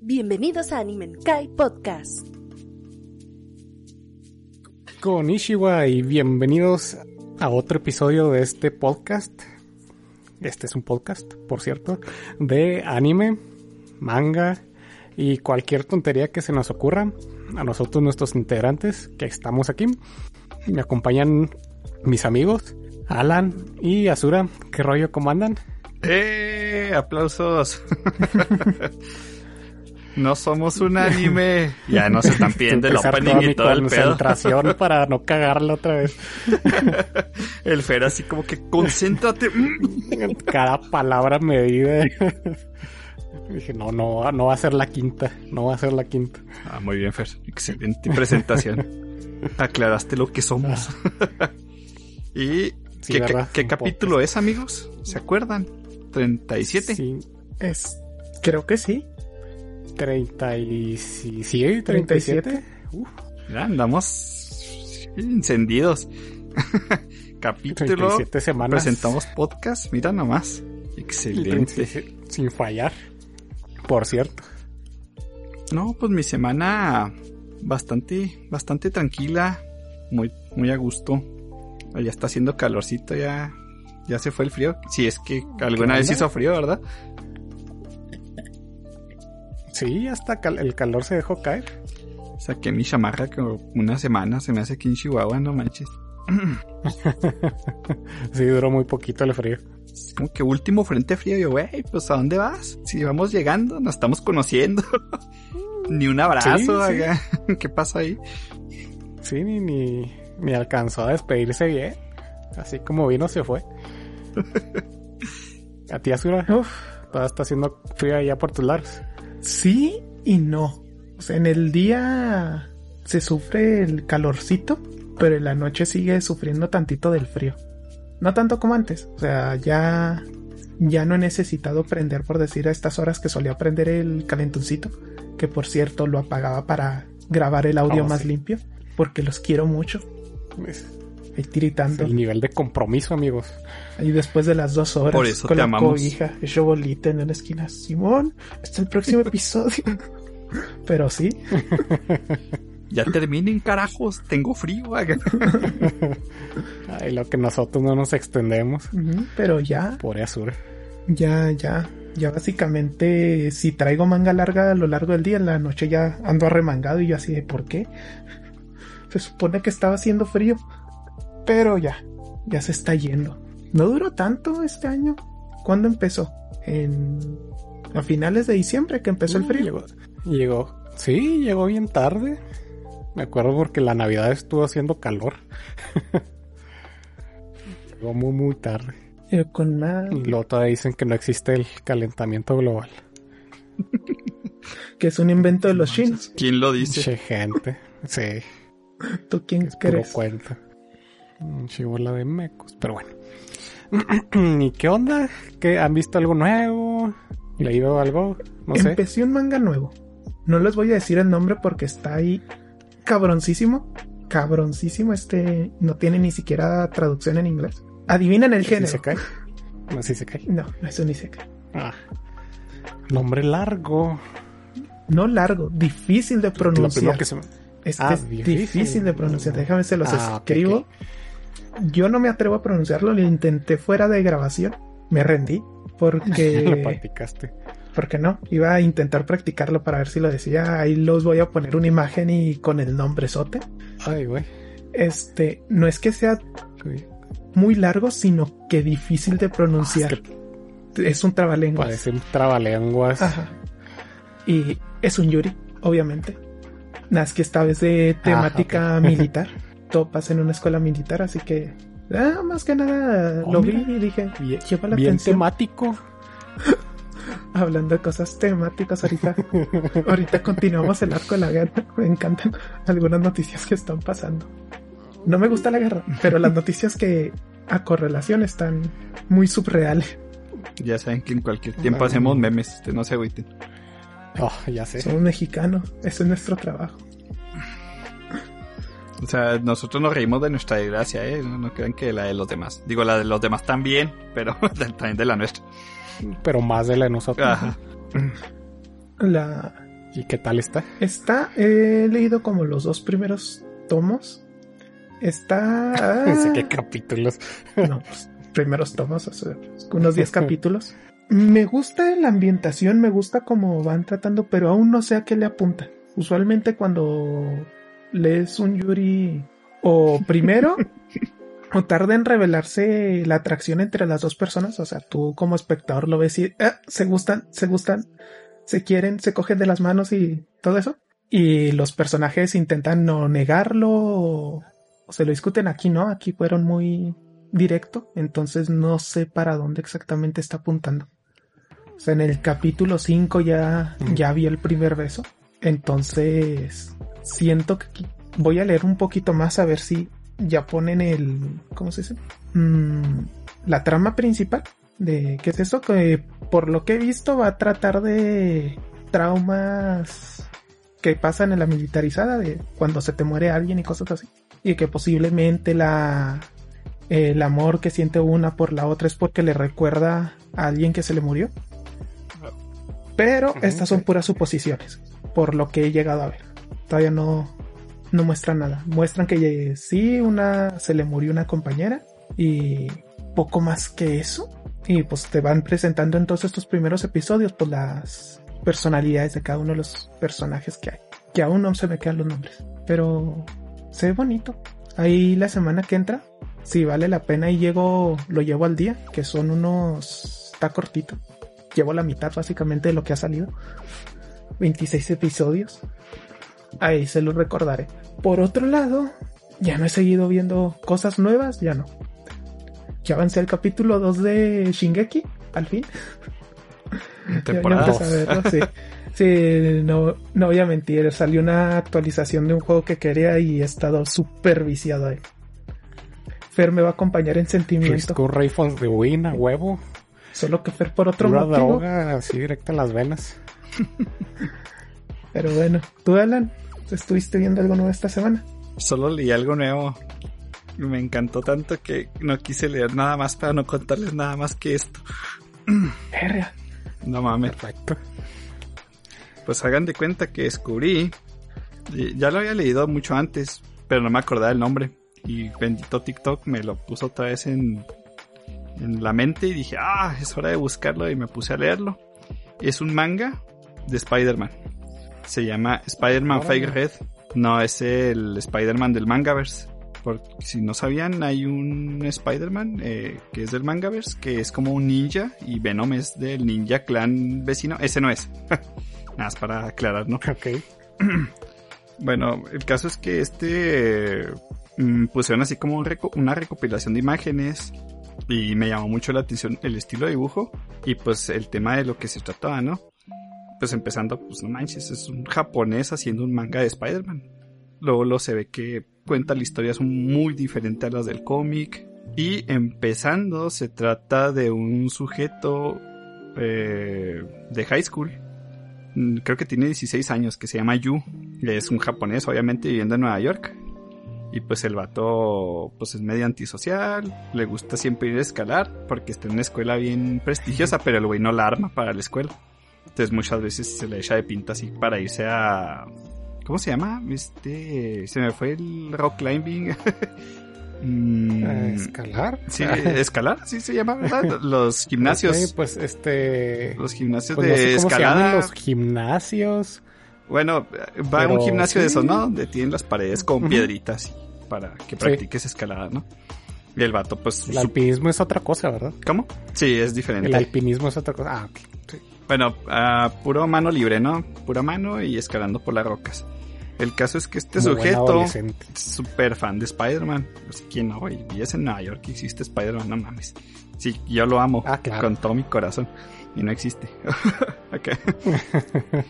Bienvenidos a Animenkai Podcast. Konnichiwa y bienvenidos a otro episodio de este podcast. Este es un podcast, por cierto, de anime, manga y cualquier tontería que se nos ocurra. A nosotros, nuestros integrantes que estamos aquí, me acompañan mis amigos, Alan y Azura. ¿Qué rollo? ¿Cómo andan? ¡Eh! ¡Aplausos! no somos un anime. Ya no se están pidiendo el opening y todo el pedo. concentración para no cagarla otra vez. el Fer así como que concéntrate. Cada palabra medida. Dije, no, no, no va a ser la quinta. No va a ser la quinta. Ah, muy bien, Fer. Excelente presentación. Aclaraste lo que somos. y Sí, ¿Qué, ¿verdad? qué Un capítulo es, amigos? ¿Se acuerdan? ¿37? Sí, Es, creo que sí. 30 y... Sí, sí, 37. Uf, Ya andamos encendidos. Capítulo. 37 semanas. Presentamos podcast. Mira nomás. Excelente. 37 Sin fallar. Por cierto. No, pues mi semana bastante, bastante tranquila. Muy, muy a gusto. Ya está haciendo calorcito, ya, ya se fue el frío. Si es que alguna vez hizo frío, ¿verdad? Sí, hasta cal- el calor se dejó caer. Saqué mi chamarra como una semana, se me hace aquí en Chihuahua, no manches. Sí, duró muy poquito el frío. Es como que último frente frío, yo, güey, pues ¿a dónde vas? Si vamos llegando, nos estamos conociendo. Ni un abrazo, Sí, sí. acá. ¿qué pasa ahí? Sí, ni, ni, ni alcanzó a despedirse bien. Así como vino, se fue. A ti, Azura, Uf, todavía está haciendo frío allá por tus lados. Sí y no. O sea, en el día se sufre el calorcito, pero en la noche sigue sufriendo tantito del frío. No tanto como antes. O sea, ya, ya no he necesitado prender, por decir, a estas horas que solía prender el calentoncito, que por cierto lo apagaba para grabar el audio Oh, más sí. limpio, porque los quiero mucho. Es Ahí tiritando. el nivel de compromiso, amigos. Y después de las dos horas Por eso con te la amamos. cobija hecho bolita en una esquina. Simón, hasta el próximo episodio. Pero sí, Ya terminen, carajos, tengo frío. acá. Ay, lo que nosotros no nos extendemos. pero ya, Por Azura. ya, ya, ya básicamente si traigo manga larga a lo largo del día, en la noche ya ando arremangado y yo así de ¿por qué? Se supone que estaba haciendo frío, pero ya, ya se está yendo. No duró tanto este año. ¿Cuándo empezó? En a finales de diciembre que empezó el frío. Llegó, llegó. Sí, llegó bien tarde. Me acuerdo porque la Navidad estuvo haciendo calor. llegó muy, muy tarde. Eh, con más Y luego todavía dicen que no existe el calentamiento global. que es un invento de los chinos. ¿Quién lo dice? Che, gente. Sí, ¿Tú quién es puro crees? cuento. Un chivola de mecos. Pero bueno. ¿Y qué onda? ¿Qué, ¿Han visto algo nuevo? ¿Leído algo? No sé. Empecé un manga nuevo. No les voy a decir el nombre porque está ahí cabroncísimo. Cabroncísimo. Este no tiene ni siquiera traducción en inglés. Adivinan el ¿Sí género. se cae? No, sí se cae. No, eso ni se cae. Ah. Nombre largo. No largo, difícil de Lo primero pronunciar. que se me... Es, Ah, es difícil. difícil. de pronunciar. Déjame se los Ah, escribo. Yo no me atrevo a pronunciarlo. Lo intenté fuera de grabación. Me rendí. Lo Porque. practicaste. porque no, iba a intentar practicarlo para ver si lo decía. Ahí los voy a poner una imagen y con el nombre sote. Ay, güey. Este, no es que sea Uy, muy largo, sino que difícil de Es pronunciar. que Es un trabalenguas. parece un trabalenguas. Ajá. Y es un Yuri, obviamente. Nada, es que esta vez de temática militar. Todo pasa en una escuela militar, así que. ah, más que nada Oh, lo vi y dije, Bien, llama la bien atención. temático. Hablando de cosas temáticas ahorita. ahorita continuamos el arco de la guerra. Me encantan algunas noticias que están pasando. No me gusta la guerra, pero las noticias que a correlación están muy subreales. Ya saben que en cualquier tiempo hacemos memes, este, no se agüiten. Oh, ya sé. Somos mexicanos, eso es nuestro trabajo. O sea, nosotros nos reímos de nuestra desgracia, ¿eh? No, no crean que la de los demás. Digo, la de los demás también, pero también de la nuestra. Pero más de la de nosotros. Ajá. La, ¿Y qué tal está? Está, he leído como los dos primeros tomos. Está... No sé qué capítulos. No, pues, primeros tomos, o sea, unos 10 capítulos. Me gusta la ambientación, me gusta cómo van tratando, pero aún no sé a qué le apunta. Usualmente cuando lees un Yuri o primero o tarda en revelarse la atracción entre las dos personas, o sea, tú como espectador lo ves y eh, se gustan, se gustan, se quieren, se cogen de las manos y todo eso. Y los personajes intentan no negarlo o, o se lo discuten aquí, ¿no? Aquí fueron muy directo, entonces no sé para dónde exactamente está apuntando. O sea, en el capítulo 5 ya, ya vi el primer beso. Entonces, siento que voy a leer un poquito más a ver si ya ponen el, ¿cómo se dice? Mm, la trama principal de qué es eso que por lo que he visto va a tratar de traumas que pasan en la militarizada de cuando se te muere alguien y cosas así y que posiblemente la el amor que siente una por la otra es porque le recuerda a alguien que se le murió. Pero estas son puras suposiciones por lo que he llegado a ver todavía no no muestran nada. Muestran que sí, una se le murió una compañera y poco más que eso. Y pues te van presentando en todos estos primeros episodios pues las personalidades de cada uno de los personajes que hay. Que aún no se me quedan los nombres. Pero se ve bonito. Ahí la semana que entra, si vale la pena y llego, lo llevo al día, que son unos, está cortito. Llevo la mitad básicamente de lo que ha salido. 26 episodios. Ahí se lo recordaré. Por otro lado, ya no he seguido viendo cosas nuevas, ya no. Ya avancé al capítulo 2 de Shingeki, al fin. Temporada. sí. sí, no, no voy a mentir, salió una actualización de un juego que quería y he estado súper viciado ahí. Fer me va a acompañar en sentimiento. Risco de Win a huevo. Solo que Fer por otro Pura motivo. droga, así directa a las venas. Pero bueno, tú Alan, ¿estuviste viendo algo nuevo esta semana? Solo leí algo nuevo. y Me encantó tanto que no quise leer nada más para no contarles nada más que esto. No mames. Perfecto. Pues hagan de cuenta que descubrí. Ya lo había leído mucho antes, pero no me acordaba el nombre. Y bendito TikTok me lo puso otra vez en, en la mente y dije, ah, es hora de buscarlo y me puse a leerlo. Es un manga de Spider-Man. Se llama Spider-Man. Fake Red. No es el Spider-Man del Mangaverse. Porque si no sabían, hay un Spider-Man eh, que es del Mangaverse, que es como un ninja y Venom es del ninja clan vecino. Ese no es. Nada más para aclarar, ¿no? Ok. Bueno, el caso es que este mm, pusieron así como un reco- una recopilación de imágenes y me llamó mucho la atención el estilo de dibujo y pues el tema de lo que se trataba, ¿no? Pues empezando, pues no manches, es un japonés haciendo un manga de Spider-Man. Luego lo se ve que cuenta la historia son muy diferente a las del cómic. Y empezando se trata de un sujeto eh, de high school Mm, creo que tiene 16 años, que se llama Yu. Es un japonés, obviamente, viviendo en Nueva York. Y pues el vato, pues es medio antisocial, le gusta siempre ir a escalar, porque está en una escuela bien prestigiosa, pero el güey no la arma para la escuela. Entonces muchas veces se le echa de pinta así para irse a... ¿Cómo se llama? Este... Se me fue el rock climbing. Mm, escalar. sí, escalar, sí se llama, ¿verdad? Los gimnasios. Ok, pues este. Los gimnasios pues, no de escalada. los gimnasios. Bueno, va a un gimnasio de sí. esos, ¿no? Donde tienen las paredes con piedritas para que practiques escalada, ¿no? Y el vato, pues... El su- alpinismo es otra cosa, ¿verdad? ¿Cómo? Sí, es diferente. El alpinismo es otra cosa. Ah, ok. Bueno, a puro mano libre, ¿no? Pura mano y escalando por las rocas. El caso es que este Como buen sujeto súper fan de Spider-Man. Pues, ¿Quién no? Y vives en Nueva York existe Spider-Man, no mames. Sí, yo lo amo Ah, claro. con todo mi corazón. Y no existe.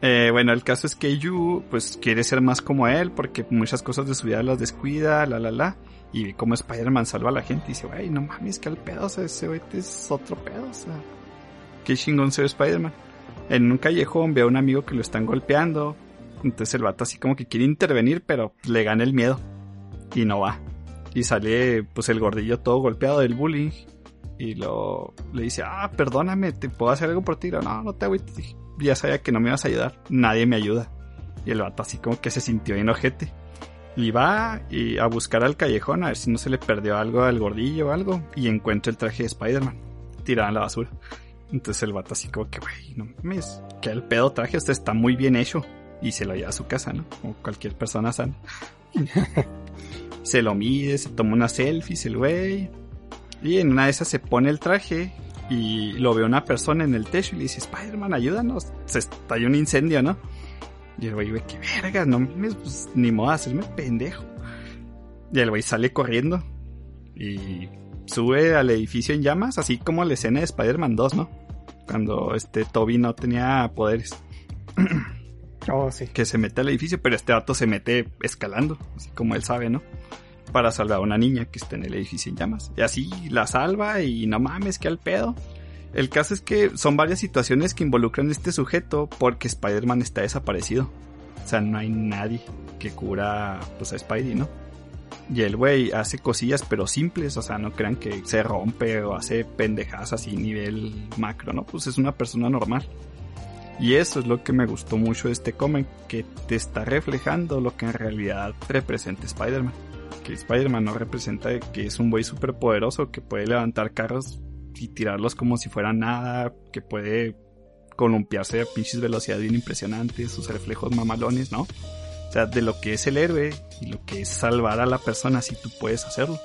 Eh, bueno, el caso es que Yu, pues, quiere ser más como él porque muchas cosas de su vida las descuida, la, la, la. Y ve cómo Spider-Man salva a la gente y dice, güey, no mames, que al pedo, o sea, ese güey es otro pedo, o sea. Qué chingón ser Spider-Man. En un callejón ve a un amigo que lo están golpeando. Entonces el vato así como que quiere intervenir, pero le gana el miedo. Y no va. Y sale pues el gordillo todo golpeado del bullying. Y lo le dice, ah, perdóname, ¿te puedo hacer algo por ti? No, no te agüites. Ya sabía que no me ibas a ayudar, nadie me ayuda. Y el vato así como que se sintió enojete. Y va a buscar al callejón a ver si no se le perdió algo al gordillo o algo. Y encuentra el traje de Spider-Man tirado en la basura. Entonces el vato así como que, güey, no mames, que el pedo traje, este está muy bien hecho. Y se lo lleva a su casa, ¿no? Como cualquier persona sana. se lo mide, se toma una selfie, el güey. Y en una de esas se pone el traje y lo ve una persona en el techo y le dice, Spider-Man, ayúdanos. Se estalla un incendio, ¿no? Y el güey, qué verga, no mames, pues, ni modo hacerme pendejo. Y el güey sale corriendo y sube al edificio en llamas, así como la escena de Spider-Man 2, ¿no? Cuando este Toby no tenía poderes. Oh, sí. Que se mete al edificio, pero este vato se mete escalando, así como él sabe, ¿no? Para salvar a una niña que está en el edificio en llamas. Y así la salva y no mames, que al pedo. El caso es que son varias situaciones que involucran a este sujeto porque Spider-Man está desaparecido. O sea, no hay nadie que cura pues, a Spidey, ¿no? Y el güey hace cosillas pero simples, o sea, no crean que se rompe o hace pendejadas así nivel macro, ¿no? Pues es una persona normal. Y eso es lo que me gustó mucho de este cómic, que te está reflejando lo que en realidad representa Spider-Man. Que Spider-Man no representa que es un güey súper poderoso que puede levantar carros y tirarlos como si fuera nada, que puede columpiarse a pinches velocidades bien impresionantes, sus reflejos mamalones, ¿no? O sea, de lo que es el héroe y lo que es salvar a la persona si tú puedes hacerlo.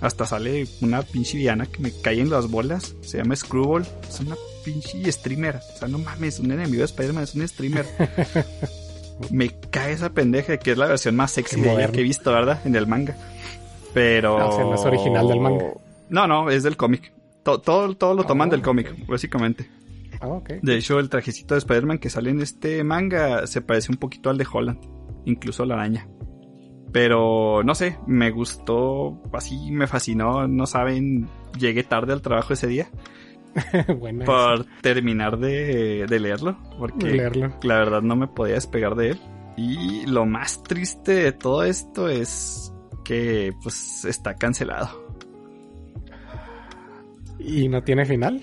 Hasta sale una pinche villana que me cae en las bolas, se llama Screwball, es una pinche streamer, o sea, no mames, un enemigo de Spider-Man es un streamer. me cae esa pendeja que es la versión más sexy de ella que he visto, ¿verdad? En el manga. Pero... No, o no es original del manga. No, no, es del cómic. Todo, todo, lo toman del cómic, básicamente. Ah, ok. De hecho, el trajecito de Spider-Man que sale en este manga se parece un poquito al de Holland. Incluso la araña. Pero no sé, me gustó, así me fascinó, no saben, llegué tarde al trabajo ese día. Bueno, por terminar de, de leerlo, porque Leerlo. la verdad no me podía despegar de él. Y lo más triste de todo esto es que pues está cancelado. ¿Y no tiene final?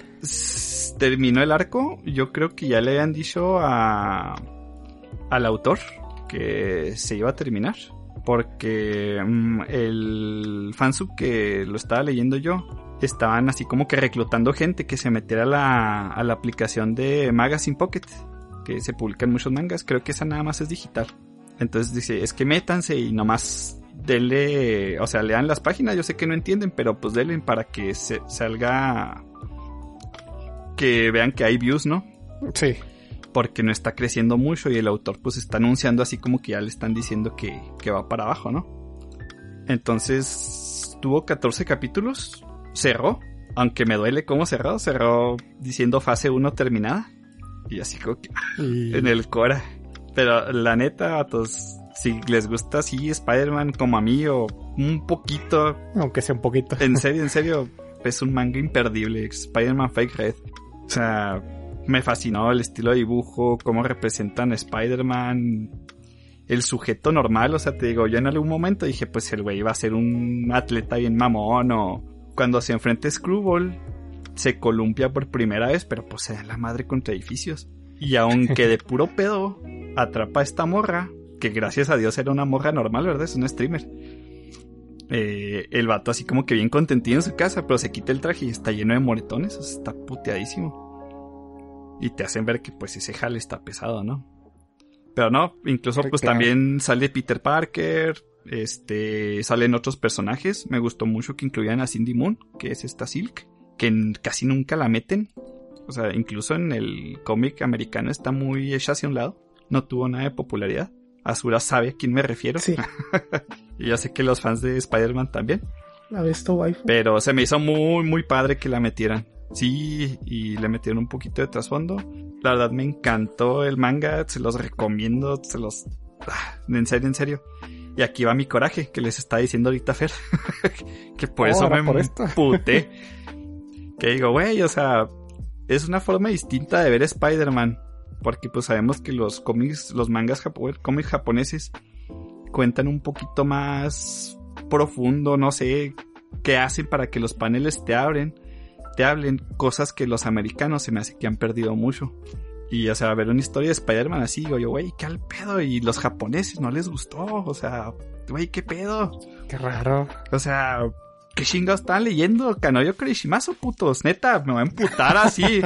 Terminó el arco, yo creo que ya le habían dicho a al autor que se iba a terminar. Porque mm, el fansub que lo estaba leyendo yo estaban así como que reclutando gente que se metiera a la, a la aplicación de Magazine Pocket, que se publican muchos mangas. Creo que esa nada más es digital. Entonces dice, es que métanse y nomás denle, o sea, lean las páginas. Yo sé que no entienden, pero pues denle para que se salga, que vean que hay views, ¿no? Sí. Porque no está creciendo mucho y el autor pues está anunciando así como que ya le están diciendo que, que va para abajo, ¿no? Entonces tuvo 14 capítulos, cerró, aunque me duele cómo cerró, cerró diciendo fase 1 terminada y así como que Y... en el Cora. Pero la neta, pues si les gusta así Spider-Man como a mí o un poquito, Aunque sea un poquito. en serio, en serio, es un manga imperdible, Spider-Man Fake Red. O sea, me fascinó el estilo de dibujo, cómo representan a Spider-Man, el sujeto normal, o sea, te digo, yo en algún momento dije, pues el güey va a ser un atleta bien mamón o cuando se enfrenta a Screwball se columpia por primera vez, pero pues se da la madre contra edificios. Y aunque de puro pedo atrapa a esta morra, que gracias a Dios era una morra normal, ¿verdad? Es una streamer. Eh, el vato así como que bien contentillo en su casa, pero se quita el traje y está lleno de moretones, o sea, está puteadísimo. Y te hacen ver que pues ese jale está pesado, ¿no? Pero no, incluso pues Claro. también sale Peter Parker, este, salen otros personajes. Me gustó mucho que incluían a Cindy Moon, que es esta Silk, que casi nunca la meten. O sea, incluso en el cómic americano está muy hecha hacia un lado. No tuvo nada de popularidad. Azura sabe a quién me refiero. Sí, Y yo sé que los fans de Spider-Man también. la waifu. Pero se me hizo muy, muy padre que la metieran. Sí, y le metieron un poquito de trasfondo. La verdad me encantó el manga, se los recomiendo, se los... ah, En serio, en serio. Y aquí va mi coraje, que les está diciendo ahorita Fer. que por eso Ahora me por puté. que digo, güey, o sea, es una forma distinta de ver Spider-Man. Porque pues sabemos que los cómics, los mangas japo- cómics japoneses cuentan un poquito más profundo, no sé, qué hacen para que los paneles te abren, te hablen, cosas que los americanos se me hace que han perdido mucho. Y, o sea, ver una historia de Spider-Man así, digo yo, güey, ¿qué al pedo? Y los japoneses no les gustó, o sea, güey, ¿qué pedo? Qué raro. O sea, ¿qué chingados están leyendo? Kanoyo Kurishimasu, putos, neta, me va a emputar así.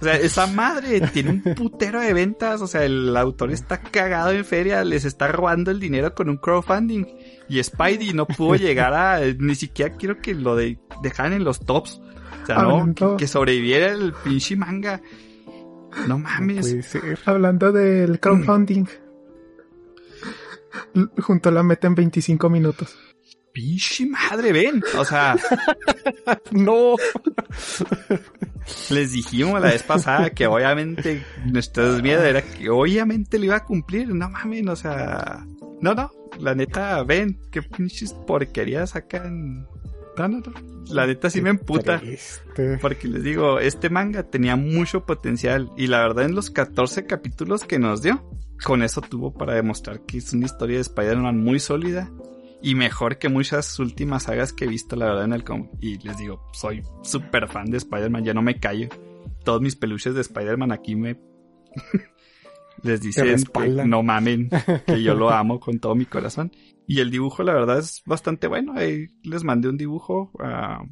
O sea, esa madre tiene un putero de ventas. O sea, el autor está cagado en feria, les está robando el dinero con un crowdfunding. Y Spidey no pudo llegar a. Ni siquiera quiero que lo de, dejaran en los tops. O sea, no, que, que sobreviviera el pinche manga. No mames. Puede ser. Hablando del crowdfunding. Junto a la meta en 25 minutos. Pinche madre, ven. O sea, No. les dijimos la vez pasada que obviamente nuestro miedo era que obviamente lo iba a cumplir. No mames, o sea. No, no. La neta, ven, qué pinches porquerías sacan. No, no, no. La neta sí me emputa. Triste. Porque les digo, este manga tenía mucho potencial y la verdad en los 14 capítulos que nos dio, con eso tuvo para demostrar que es una historia de Spider-Man muy sólida y mejor que muchas últimas sagas que he visto la verdad en el cómic. Y les digo, soy súper fan de Spider-Man, ya no me callo. Todos mis peluches de Spider-Man aquí me... les dicen que no mamen, que yo lo amo con todo mi corazón. Y el dibujo la verdad es bastante bueno. Ahí les mandé un dibujo a,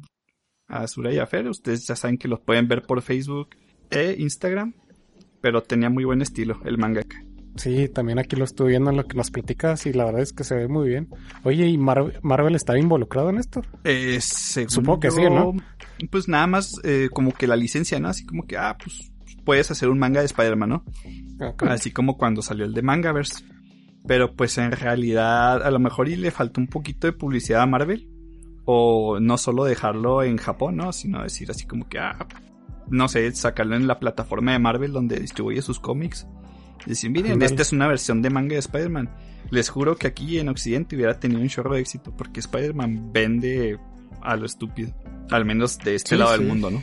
a Sura y a Fer. Ustedes ya saben que los pueden ver por Facebook e Instagram. Pero tenía muy buen estilo el mangaka. Sí, también aquí lo estuve viendo en lo que nos platicas y la verdad es que se ve muy bien. Oye, ¿y Mar- Marvel está involucrado en esto? Eh, Supongo que yo, sí, ¿no? Pues nada más eh, como que la licencia, ¿no? Así como que, ah, pues puedes hacer un manga de Spider-Man, ¿no? Ok. Así como cuando salió el de Mangaverse. Pero pues en realidad a lo mejor y le faltó un poquito de publicidad a Marvel. O no solo dejarlo en Japón, ¿no? Sino decir así como que, ah, no sé, sacarlo en la plataforma de Marvel donde distribuye sus cómics. Decir, miren, esta es una versión de manga de Spider-Man. Les juro que aquí en Occidente hubiera tenido un chorro de éxito porque Spider-Man vende a lo estúpido. Al menos de este Sí, lado sí. del mundo, ¿no?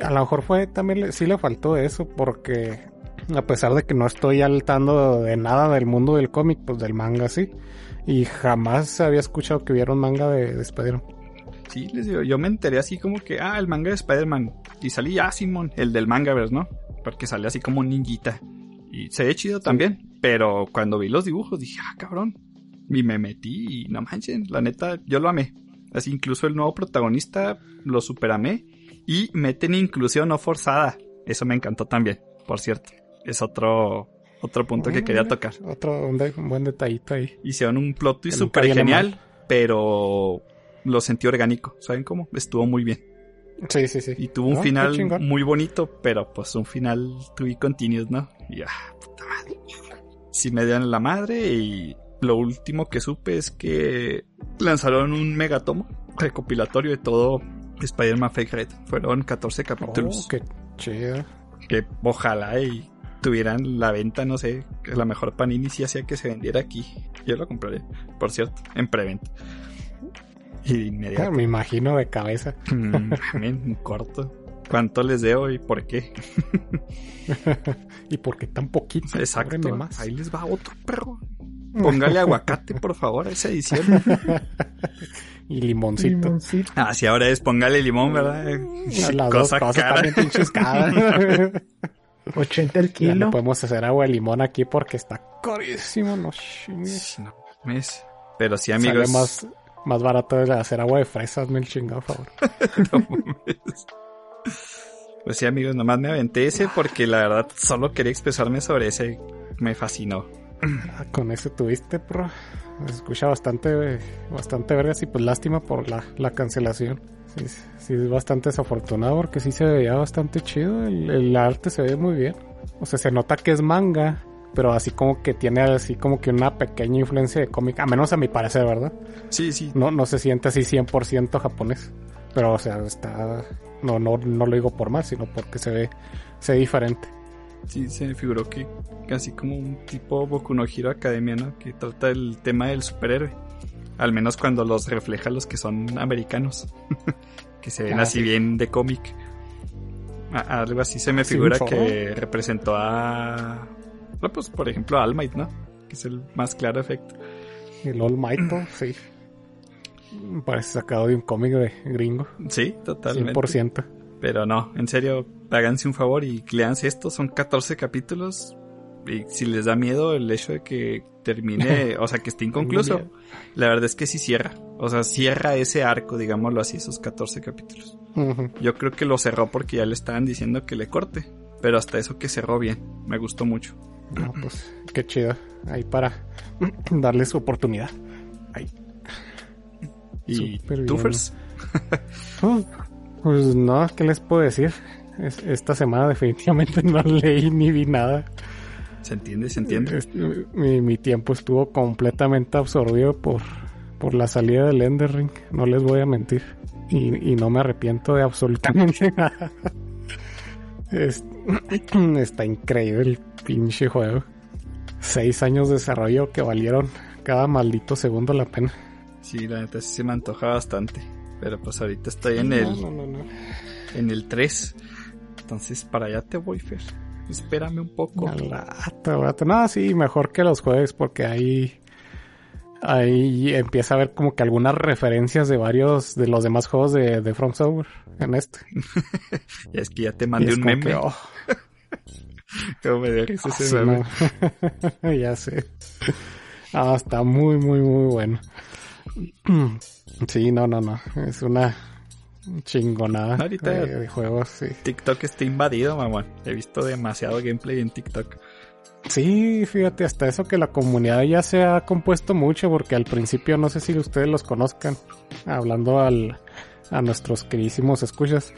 A lo mejor fue también sí le faltó eso porque a pesar de que no estoy al tanto de nada del mundo del cómic, pues del manga sí. Y jamás había escuchado que hubiera un manga de, de Spider-Man. Sí, les digo, yo me enteré así como que, ah, el manga de Spider-Man. Y salí, ah, Simón, el del Mangaverse, ¿no? Porque sale así como ninjita. Y se ve chido también. Pero cuando vi los dibujos dije, ah, cabrón. Y me metí y no manchen, la neta, yo lo amé. Así incluso el nuevo protagonista lo superamé. Y meten inclusión no forzada. Eso me encantó también, por cierto. Es otro, otro punto que quería tocar. Otro un, de- un buen detallito ahí. Hicieron un plot twist súper genial, pero lo sentí orgánico. ¿Saben cómo? Estuvo muy bien. Sí, sí, sí. Y tuvo un No, qué final muy bonito, pero pues un final to be ¿no? Y ah, puta madre. Sí me dieron la madre y lo último que supe es que lanzaron un megatomo recopilatorio de todo Spider-Man Fake Red. Fueron 14 capítulos Oh, qué chido. que ojalá y tuvieran la venta, no sé, que la mejor Panini sí hacía que se vendiera aquí. Yo lo compraré, por cierto, en preventa. Y de inmediato. Me imagino de cabeza. Mm, corto. ¿Cuánto les debo y por qué? ¿Y por qué tan poquito? Exacto. Más. Ahí les va otro perro. Póngale aguacate, por favor, a esa edición. Y limoncito. Limoncito. Ah, sí, ahora es póngale limón, ¿verdad? Las dos cosas también pinches caras. 80 el Ya no kilo. podemos hacer agua de limón aquí porque está carísimo, no chingues. No. Pero sí, Sale amigos. más, más barato de hacer agua de fresas, me el chingado favor. no mames. Pues sí, amigos, nomás me aventé ese porque la verdad solo quería expresarme sobre ese. Me fascinó. Ah, Con ese tuviste, pro. Se escucha bastante, bastante vergas y pues lástima por la, la cancelación. Sí, sí, es bastante desafortunado porque sí se veía bastante chido. El, el arte se ve muy bien. O sea, se nota que es manga, pero así como que tiene así como que una pequeña influencia de cómic, a menos a mi parecer, ¿verdad? Sí, sí. No, no se siente así 100% japonés. Pero, o sea, está... No, no, no lo digo por mal, sino porque se ve, se ve diferente. Sí, se me figuró que casi como un tipo Boku no Hero Academia, ¿no? Que trata el tema del superhéroe. Al menos cuando los refleja los que son americanos. que se ven Ah, así sí. bien de cómic. Algo así se me figura que representó a... no, Pues por ejemplo a All Might, ¿no? Que es el más claro efecto. El All Might, sí. Parece sacado de un cómic de gringo. Sí, totalmente. 100%. Pero no, en serio, háganse un favor y léanse esto. Son 14 capítulos. Y si les da miedo el hecho de que termine, o sea, que esté inconcluso, la verdad es que sí cierra. O sea, cierra ese arco, digámoslo así, esos 14 capítulos. Yo creo que lo cerró porque ya le estaban diciendo que le corte. Pero hasta eso que cerró bien. Me gustó mucho. No, pues qué chido. Ahí para darle su oportunidad. Ahí. ¿Y tú? Uh, Pues no, ¿qué les puedo decir? Es- esta semana definitivamente no leí ni vi nada. ¿Se entiende? ¿Se entiende? Mi, mi tiempo estuvo completamente absorbido por, por la salida del Ender Ring. No les voy a mentir. Y, y no me arrepiento de absolutamente nada. Es- está increíble el pinche juego. Seis años de desarrollo que valieron cada maldito segundo la pena. Sí, la neta sí se me antoja bastante. Pero pues ahorita estoy en el, No, no, no, no. en el 3. Entonces para allá te voy, Fer. Espérame un poco. Al rato, rato. No, sí, mejor que los jueves porque ahí, ahí empieza a ver como que algunas referencias de varios de los demás juegos de, de From Software en este. Ya es que ya te mandé un meme. que, oh, Cómo me ese sí, meme. no. ya sé. Ah, está muy, muy, muy bueno. Sí, no, no, no. Es una chingonada Ahorita- de, de juegos, sí. TikTok está invadido, mamón. He visto demasiado gameplay en TikTok. Sí, fíjate, hasta eso que la comunidad ya se ha compuesto mucho, porque al principio no sé si ustedes los conozcan, hablando al, a nuestros queridísimos escuchas.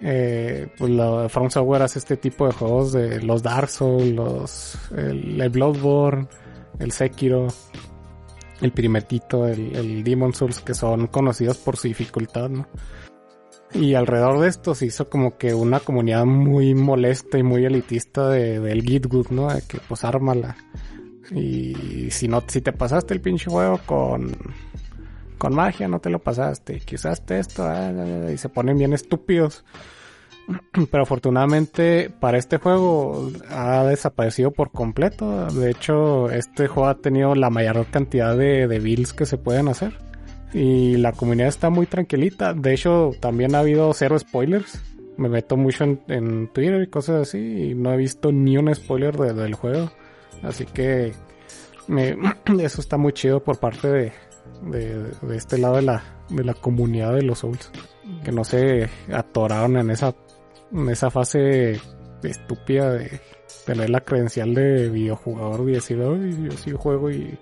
Eh, pues la From Software hace este tipo de juegos de los Dark Souls, los, el, el Bloodborne, el Sekiro, el primerito, el, el Demon Souls, que son conocidos por su dificultad, ¿no? Y alrededor de esto se hizo como que una comunidad muy molesta y muy elitista de, del Gitgood, ¿no? De que pues ármala. Y si no, si te pasaste el pinche juego con, con magia, no te lo pasaste. Que usaste esto, ah, y se ponen bien estúpidos. Pero afortunadamente para este juego ha desaparecido por completo. De hecho, este juego ha tenido la mayor cantidad de, de builds que se pueden hacer. Y la comunidad está muy tranquilita. De hecho, también ha habido cero spoilers. Me meto mucho en, en Twitter y cosas así. Y no he visto ni un spoiler de- del juego. Así que me- eso está muy chido por parte de, de, este lado de la, de la comunidad de los Souls. Que no se atoraron en esa, en esa fase estúpida de tener la credencial de videojugador y decir, "Ay, yo sí juego y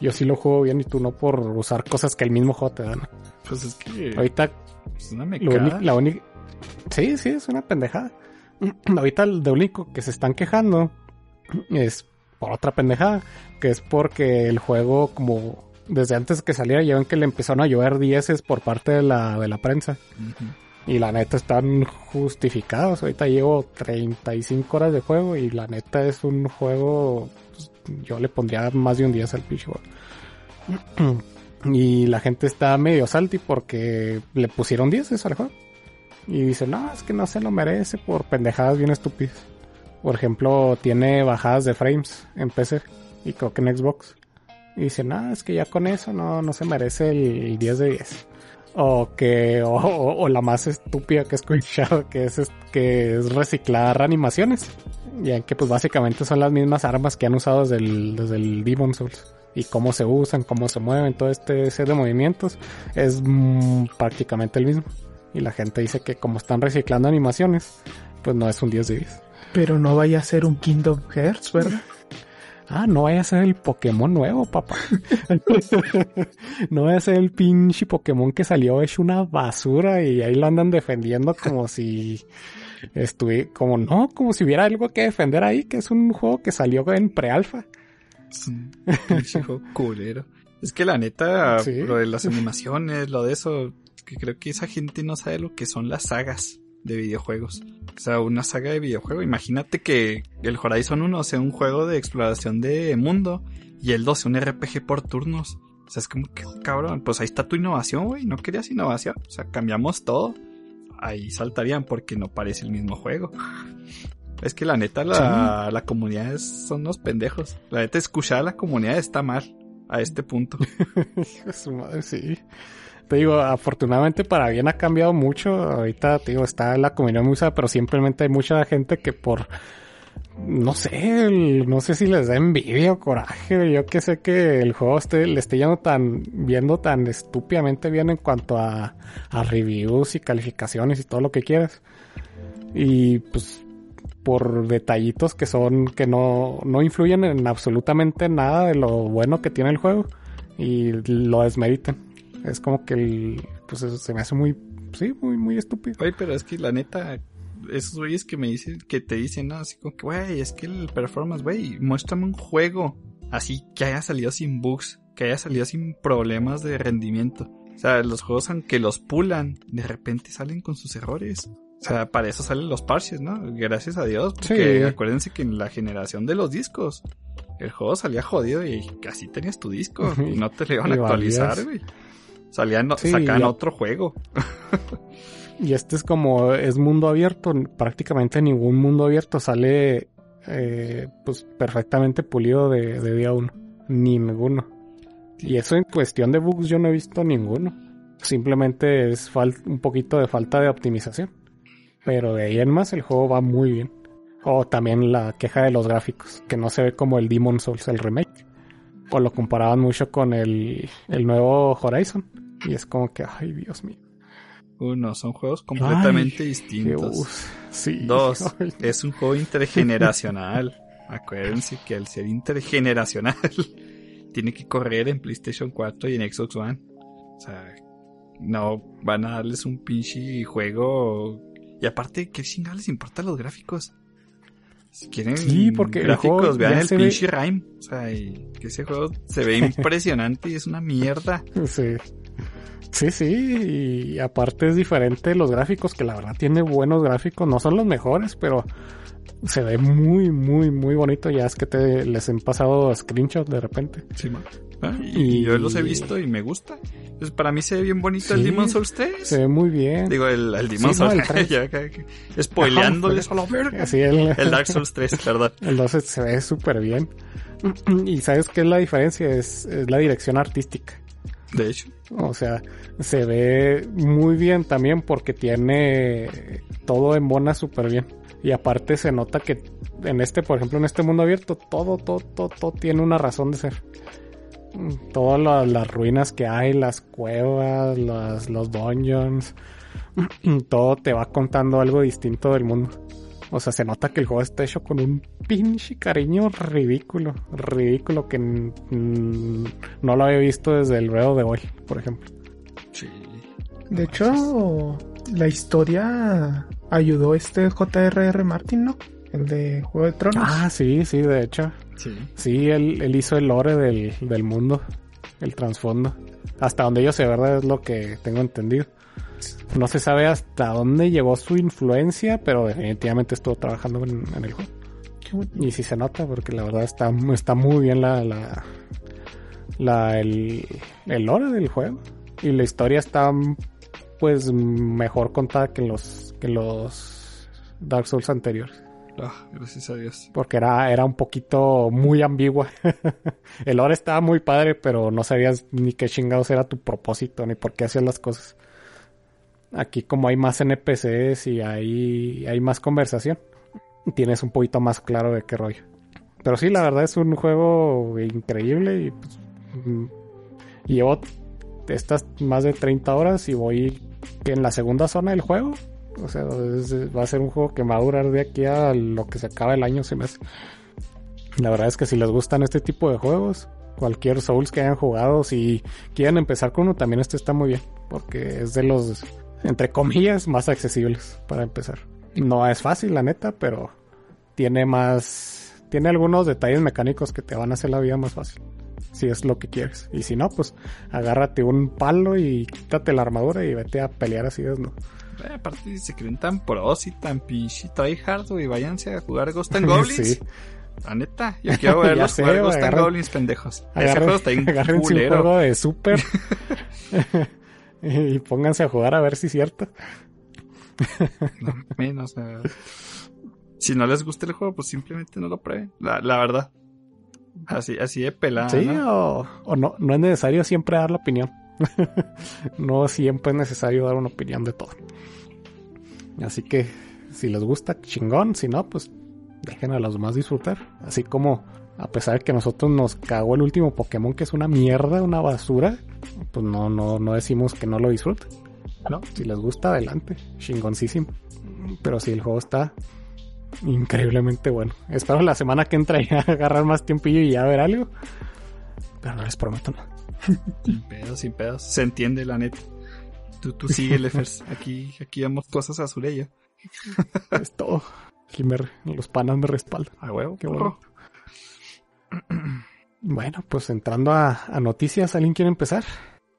yo sí lo juego bien y tú no por usar cosas que el mismo juego te da. ¿no?". Pues es que Ahorita es una lo mecada. la única... Sí, sí, es una pendejada. Ahorita de único que se están quejando es por otra pendejada, que es porque el juego como desde antes que saliera ya ven que le empezaron a llover dieces por parte de la, de la prensa. Y la neta están justificados. Ahorita llevo 35 horas de juego y la neta es un juego. Yo le pondría más de un 10 al juego. Y la gente está medio salty porque le pusieron 10 al juego. Y dice, no, es que no se lo merece por pendejadas bien estúpidas. Por ejemplo, tiene bajadas de frames en PC y creo que en Xbox. Y dice, no, es que ya con eso no, no se merece el 10 de 10 o que o, la más estúpida que he escuchado que es, que es reciclar animaciones. Ya que pues básicamente son las mismas armas que han usado desde el, desde el Demon Souls. Y cómo se usan, cómo se mueven, todo este set de movimientos es mm, prácticamente el mismo. Y la gente dice que como están reciclando animaciones pues no es un 10 de 10 Pero no vaya a ser un Kingdom Hearts, ¿verdad? Ah, no vaya a ser el Pokémon nuevo, papá. no vaya a ser el pinche Pokémon que salió hecho una basura y ahí lo andan defendiendo como si estuviera, como no, como si hubiera algo que defender ahí, que es un juego que salió en pre-alfa. Es pinche juego culero. Es que la neta, Sí. lo de las animaciones, lo de eso, que creo que esa gente no sabe lo que son las sagas de videojuegos. O sea, una saga de videojuego. Imagínate que el Horizon 1 sea un juego de exploración de mundo y el 2 sea un RPG por turnos. O sea, es como que, cabrón, pues ahí está tu innovación, güey. No querías innovación. O sea, cambiamos todo. Ahí saltarían porque no parece el mismo juego. Es que la neta, la, la comunidad es- son unos pendejos. La neta, escuchar a la comunidad está mal a este punto. Hijo de su madre, sí. Te digo, afortunadamente para bien ha cambiado mucho. Ahorita, te digo, está la comunidad muy pero simplemente hay mucha gente que por no sé, no sé si les da envidia o coraje, yo que sé que el juego esté, le esté yendo tan, viendo tan estúpidamente bien en cuanto a, reviews y calificaciones y todo lo que quieras. Y pues por detallitos que son, que no, no influyen en absolutamente nada de lo bueno que tiene el juego y lo desmeritan. Es como que el, pues eso se me hace muy, sí, muy, muy estúpido. Oye, pero es que la neta, esos güeyes que me dicen, que te dicen, no, así como que, güey, es que el performance, güey, muéstrame un juego así que haya salido sin bugs, que haya salido sin problemas de rendimiento. O sea, los juegos, aunque los pulan, de repente salen con sus errores. O sea, para eso salen los parches, ¿no? Gracias a Dios. Porque Sí. acuérdense que en la generación de los discos, el juego salía jodido y casi tenías tu disco. Y no te lo iban a actualizar, güey. Salían, Sí, sacaban ya. otro juego. Y este es como, es mundo abierto, prácticamente ningún mundo abierto sale eh, pues perfectamente pulido de, de día uno. Ninguno. Y eso en cuestión de bugs yo no he visto ninguno. Simplemente es fal- un poquito de falta de optimización. Pero de ahí en más el juego va muy bien. O también la queja de los gráficos, que no se ve como el Demon Souls, el remake. O lo comparaban mucho con el, el nuevo Horizon. Y es como que, ay Dios mío. Uno, son juegos completamente distintos. sí. Dos, Ay, es un juego intergeneracional. Acuérdense que al ser intergeneracional, tiene que correr en PlayStation 4 y en Xbox One. O sea, no van a darles un pinche juego. Y aparte, ¿qué chingados les importan los gráficos? Si quieren Sí, porque el gráficos, juego vean el se ve- pinche Rhyme. O sea, y que ese juego se ve impresionante y es una mierda. Sí. Sí, sí, y aparte es diferente los gráficos, que la verdad tiene buenos gráficos, no son los mejores, pero se ve muy, muy, muy bonito. Ya es que te les han pasado screenshots de repente. Sí, man. Ah, Y, Y- yo los he visto y me gusta. Entonces, para mí se ve bien bonito el Sí, Demon Souls 3. Se ve muy bien. Digo, el, el Demon Sí, no, Souls el ya, ya, ya, Spoileándoles a la verga. Así el, El Dark Souls 3, perdón. el 12 se ve súper bien. Y sabes qué es la diferencia, es, es la dirección artística. De hecho. O sea, se ve muy bien también porque tiene todo en bona súper bien. Y aparte se nota que en este, por ejemplo, en este mundo abierto, todo, todo, todo, todo tiene una razón de ser. Mm, Todas la- las ruinas que hay, las cuevas, las, los dungeons, todo te va contando algo distinto del mundo. O sea, se nota que el juego está hecho con un pinche cariño ridículo, ridículo que mm, no lo había visto desde el of the Wild, por ejemplo. Sí. De hecho, la historia ayudó este J.R.R. Martin, ¿no? El de Juego de Tronos. Ah, sí, sí, de hecho. Sí. Sí, él, él hizo el lore del, del mundo, el trasfondo. Hasta donde yo sé, ¿verdad? Es lo que tengo entendido. No se sabe hasta dónde llegó su influencia, pero definitivamente estuvo trabajando en, en el juego. Qué bueno. Y sí se nota, porque la verdad está, está muy bien la, la, la el, el lore del juego. Y la historia está, pues, mejor contada que en los, que los Dark Souls anteriores. Ah, gracias a Dios. Porque era, era un poquito muy ambigua. el lore estaba muy padre, pero no sabías ni qué chingados era tu propósito, ni por qué hacías las cosas. Aquí como hay más NPCs y hay, hay más conversación, tienes un poquito más claro de qué rollo. Pero sí, la verdad es un juego increíble y pues, mm, llevo estas más de 30 horas y voy en la segunda zona del juego. O sea, es- va a ser un juego que va a durar de aquí a lo que se acaba el año, se me hace. La verdad es que si les gustan este tipo de juegos, cualquier Souls que hayan jugado, si quieren empezar con uno, también este está muy bien. Porque es de los, entre comillas, más accesibles para empezar. No es fácil, la neta, pero tiene más, tiene algunos detalles mecánicos que te van a hacer la vida más fácil. Si es lo que quieres. Y si no, pues agárrate un palo y quítate la armadura y vete a pelear así desnudo. Eh, aparte, se creen tan pros y tan pinche tryhard, güey. Váyanse a jugar Ghost and Goblins. Sí. La neta, yo quiero verlos sé, jugar Ghost and Goblins, pendejos. Ese Agarren- juego está un juego de super y pónganse a jugar a ver si es cierto. No, menos, Si no les gusta el juego, pues simplemente no lo prueben. La, la verdad. Así, así de pelada. sí, ¿no? o, o no, no es necesario siempre dar la opinión. no siempre es necesario dar una opinión de todo. Así que si les gusta, chingón. Si no, pues dejen a los demás disfrutar. Así como a pesar de que a nosotros nos cagó el último Pokémon que es una mierda, una basura, pues no, no, no decimos que no lo disfruten. No, si les gusta, adelante. Chingoncísimo. Pero si el juego está increíblemente bueno. Espero la semana que entra ya agarrar más tiempillo y ya ver algo. Pero no les prometo nada. Sin pedos, sin pedos. Se entiende, la neta. Tú, tú sigue, Lefers. Aquí, aquí vemos cosas azulillas. es todo. Y me- los panas me respaldan. A huevo, Qué bueno. Bueno, pues entrando a, a noticias, ¿alguien quiere empezar?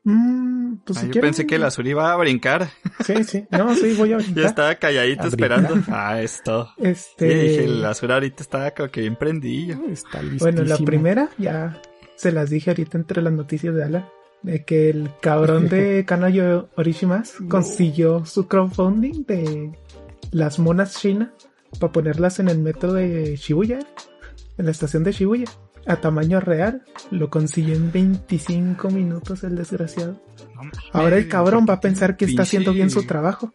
Mm, pues Ah, si yo quieren- pensé que el azul iba a brincar. Sí, sí. No, sí, voy a Ya brincar. estaba calladito esperando. Ah, es todo. Sí, Este... dije, el azul ahorita estaba como que bien prendillo. Está listísimo. Bueno, la primera ya se las dije ahorita entre las noticias de Ala. De que el cabrón de Kanayo Orishimas consiguió su crowdfunding de las monas chinas para ponerlas en el metro de Shibuya, en la estación de Shibuya, a tamaño real. Lo consiguió en 25 minutos el desgraciado. Ahora el cabrón va a pensar que está haciendo bien su trabajo.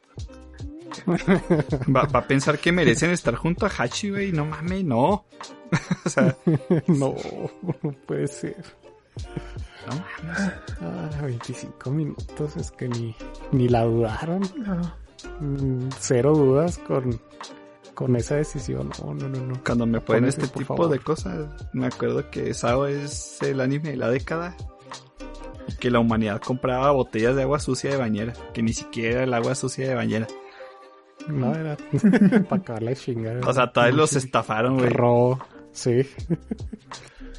Va, va a pensar que merecen estar junto a Hachi, güey. No mames, no. o sea, no, no puede ser. No. Ah, 25 minutos, es que ni, ni la dudaron. No. Mm, Cero dudas con, con esa decisión. No, no, no, no. Cuando me ponen este tipo favor. de cosas, me acuerdo que Sao es el anime de la década. Y que la humanidad compraba botellas de agua sucia de bañera. Que ni siquiera era el agua sucia de bañera. No era para acabar la chingada. O sea, todavía los estafaron, güey. Robo, sí.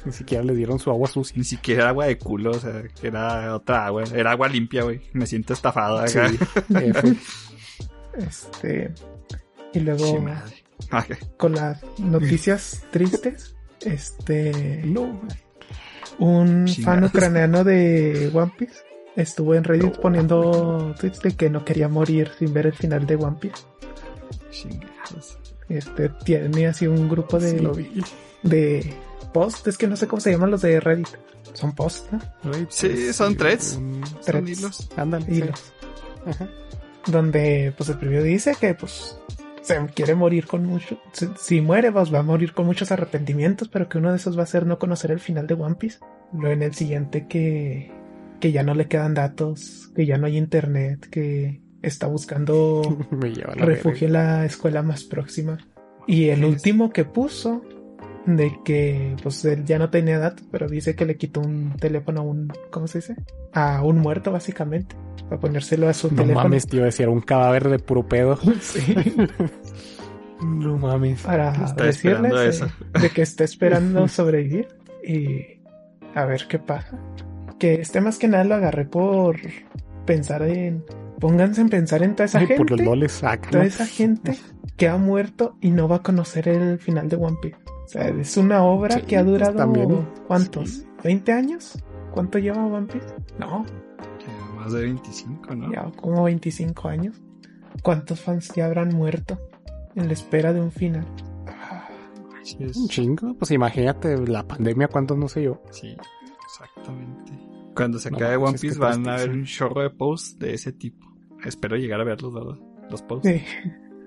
Ni siquiera le dieron su agua sucia. Ni siquiera era agua de culo, o sea, que era otra agua. Era agua limpia, güey. Me siento estafado Sí, acá. F. Este. Y luego. Sí, madre. Con las noticias tristes. Este. No, Un fan ucraniano de One Piece estuvo en Reddit poniendo tweets de que no quería morir sin ver el final de One Piece. chingados. Este tiene así un grupo sí de, lo vi. de posts, es que no sé cómo se llaman los de Reddit. Son posts, ¿no? Sí, pues, son threads. un- Son hilos. Ándale. sí. Hilos. Ajá. Donde pues el primero dice que pues se quiere morir con mucho. Si, si muere, pues va a morir con muchos arrepentimientos, pero que uno de esos va a ser no conocer el final de One Piece. Luego en el siguiente que, que ya no le quedan datos, que ya no hay internet, que está buscando refugio en la escuela más próxima. Y el último que puso, de que pues él ya no tenía datos, pero dice que le quitó un teléfono a un, ¿cómo se dice? A un muerto básicamente, para ponérselo a su No teléfono. mames, tío, decía, un cadáver de puro pedo. Sí. No mames. para Está eso. de, de que está esperando sobrevivir y a ver qué pasa. Que este más que nada lo agarré por pensar en... Pónganse en pensar en toda esa Ay, gente. por los loles, saca. Toda esa gente que ha muerto y no va a conocer el final de One Piece. O sea, es una obra Sí, que ha pues, durado... también. ¿Cuántos? Sí. ¿20 años? ¿Cuánto lleva One Piece? No, Más de 25, ¿no? ya como 25 años. ¿Cuántos fans ya habrán muerto en la espera de un final? Ah, es- Un chingo. Pues imagínate la pandemia, cuántos no sé yo. sí, exactamente. Cuando se No acabe One Piece van a haber un chorro de posts de ese tipo. Espero llegar a verlos, ¿verdad? Los posts. sí.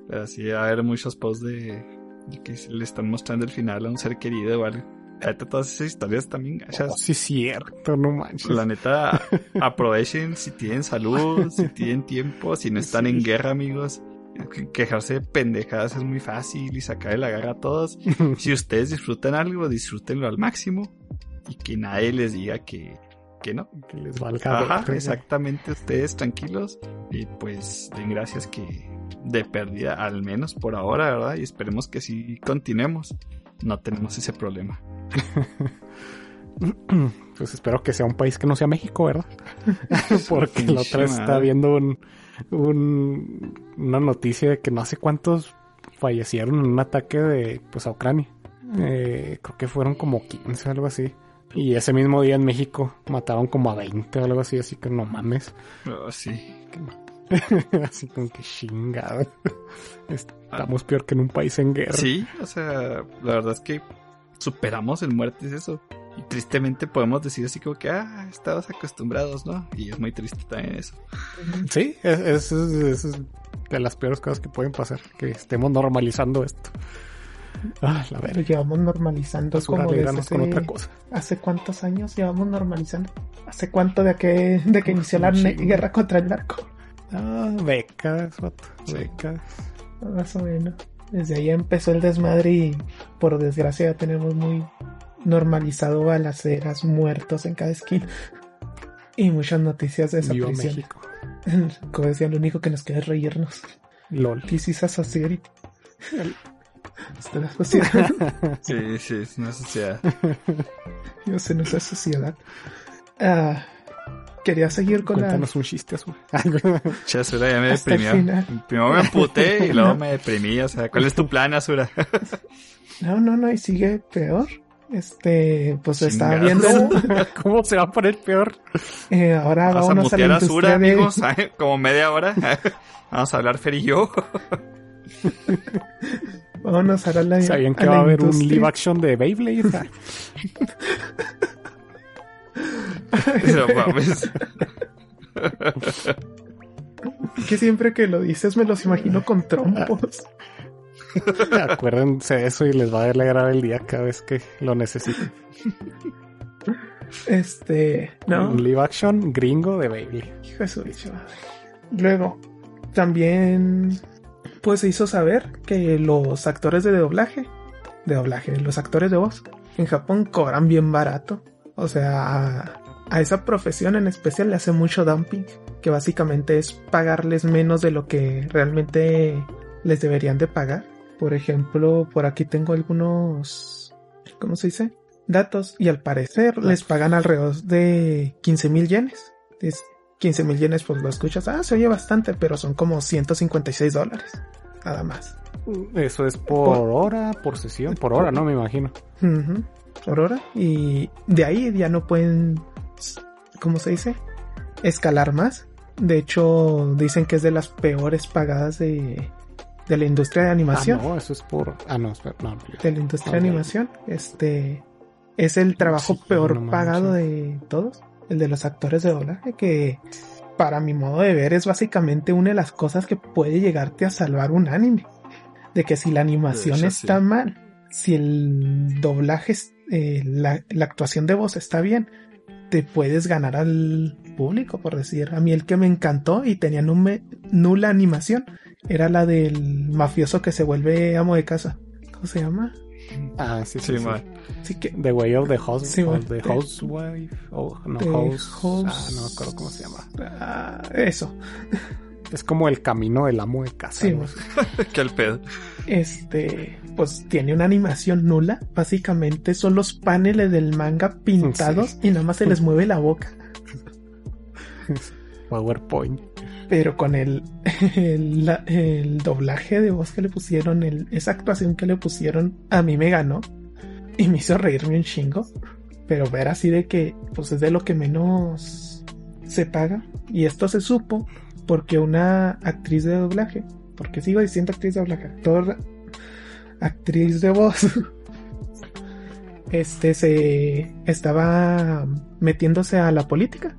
Pero sí va a haber muchos posts de que le están mostrando el final a un ser querido o algo. Todas esas historias también Oh, gachas. sí, cierto, no manches. La neta, aprovechen si tienen salud, si tienen tiempo, si no están en guerra, amigos. Que- Quejarse de pendejadas es muy fácil y sacarle la garra a todos. Si ustedes disfrutan algo, disfrútenlo al máximo. Y que nadie les diga que, que no. que les valga. Ajá, exactamente, ustedes tranquilos. Y pues den gracias que de pérdida, al menos por ahora, ¿verdad? Y esperemos que si continuemos, no tenemos ese problema. Pues espero que sea un país que no sea México, ¿verdad? Porque la otra madre. viendo un, un- una noticia de que no sé cuántos fallecieron en un ataque de pues a Ucrania. Eh, creo que fueron como 15 o algo así. Y ese mismo día en México mataron como a 20 o algo así, así que no mames. Oh, sí. así como que chingada. Estamos peor que en un país en guerra. Sí, o sea, la verdad es que superamos en muertes eso. Y tristemente podemos decir así como que, ah, estamos acostumbrados, ¿no? Y es muy triste también eso. Sí, es, es, es- es de las peores cosas que pueden pasar, que estemos normalizando esto. Ah, la Pero verga. llevamos normalizando ahora como desde con hace- otra cosa. ¿Hace cuántos años llevamos normalizando? ¿Hace cuánto de que, de que inició la guerra contra el narco? Ah, décadas, vato, décadas. Más o menos. Desde ahí empezó el desmadre y por desgracia ya tenemos muy normalizado balaceras, muertos en cada esquina. Y muchas noticias de Viva desaparición. México. Como decía, lo único que nos queda es reírnos. LOL. This is a society. Esta es la sociedad. Sí, sí, es una sociedad. Yo sé, no es sociedad. Ah, quería seguir con la... Cuéntanos un chiste azul. Che, Asura, ya me Hasta el deprimió. final. Primero me emputé y luego No. me deprimí. O sea, ¿cuál es tu plan, Asura? No, no, no, y sigue peor. Este, pues estaba viendo. ¿Cómo se va a poner peor? eh, ahora Vamos a vámonos a, mutear la a Asura, industria de. amigos. ¿eh? Como media hora. Vamos a hablar Fer y yo. Vámonos ahora a la. ¿Sabían que a va a la haber un live action de Beyblade? Ah, No mames. Que siempre que lo dices me los imagino con trompos. Acuérdense de eso y les va a alegrar el día cada vez que lo necesiten. Este, no. Un live action gringo de Beyblade. Hijo de su bicho madre. Luego, también, pues se hizo saber que los actores de doblaje, de doblaje, los actores de voz, en Japón cobran bien barato. O sea, a, a esa profesión en especial le hace mucho dumping, que básicamente es pagarles menos de lo que realmente les deberían de pagar. Por ejemplo, por aquí tengo algunos, ¿cómo se dice? Datos y al parecer les pagan alrededor de 15 mil yenes. Es 15 mil yenes, pues lo escuchas, ah, se oye bastante, pero son como 156 dólares. Nada más. Eso es por, hora, por sesión, por hora, ¿no? Me imagino. Hora. Y de ahí ya no pueden, ¿cómo se dice? Escalar más. De hecho, dicen que es de las peores pagadas de, de la industria de Ah, animación. no, eso es por... Ah, no, espera, no. no. De la industria de animación. Este es el trabajo Sí, peor no pagado de todos. El de los actores de doblaje. Que para mi modo de ver es básicamente una de las cosas que puede llegarte a salvar un anime. De que si la animación hecho, está sí. mal, si el doblaje, es- eh, la, la actuación de voz está bien, te puedes ganar al público, por decir. A mí el que me encantó y tenía nume- nula animación era la del mafioso que se vuelve amo de casa. ¿Cómo se llama? Ah, sí, sí, Sí, sí. Así que The Way of the House, Sí, of the The- Housewife, no, The House, House- ah, no me acuerdo cómo se llama. ah, eso. Es como el camino de casa. Sí, ¿no? man. Qué al pedo. Este, pues tiene una animación nula. Básicamente son los paneles del manga pintados y nada más se les mueve la boca. PowerPoint. Pero con el, el, la- el doblaje de voz que le pusieron, el, esa actuación que le pusieron, a mí me ganó. Y me hizo reírme un chingo. Pero ver así de que, pues es de lo que menos se paga. Y esto se supo porque una actriz de doblaje, porque sigo diciendo actriz de doblaje, actor, actriz de voz, este se estaba metiéndose a la política.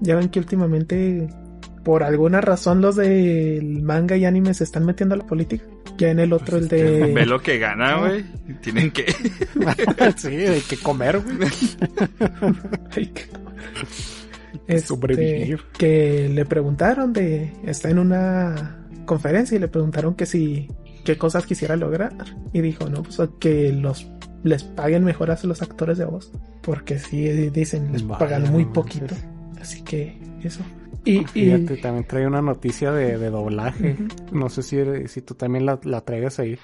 Ya ven que últimamente por alguna razón los del manga y anime se están metiendo a la política. Ya en el otro, el Ve de... lo que gana, güey. Tienen que. sí, hay que comer, güey. Ay, qué- que sobrevivir. que le preguntaron de... Está en una conferencia y le preguntaron que si... qué cosas quisiera lograr. Y dijo, no, pues que los les paguen mejor a los actores de voz. Porque sí, dicen, les Vaya, pagan muy poquito. Así que eso. Y, y- Fíjate, también trae una noticia de, de doblaje. No sé si, si tú también la, la traigas ahí.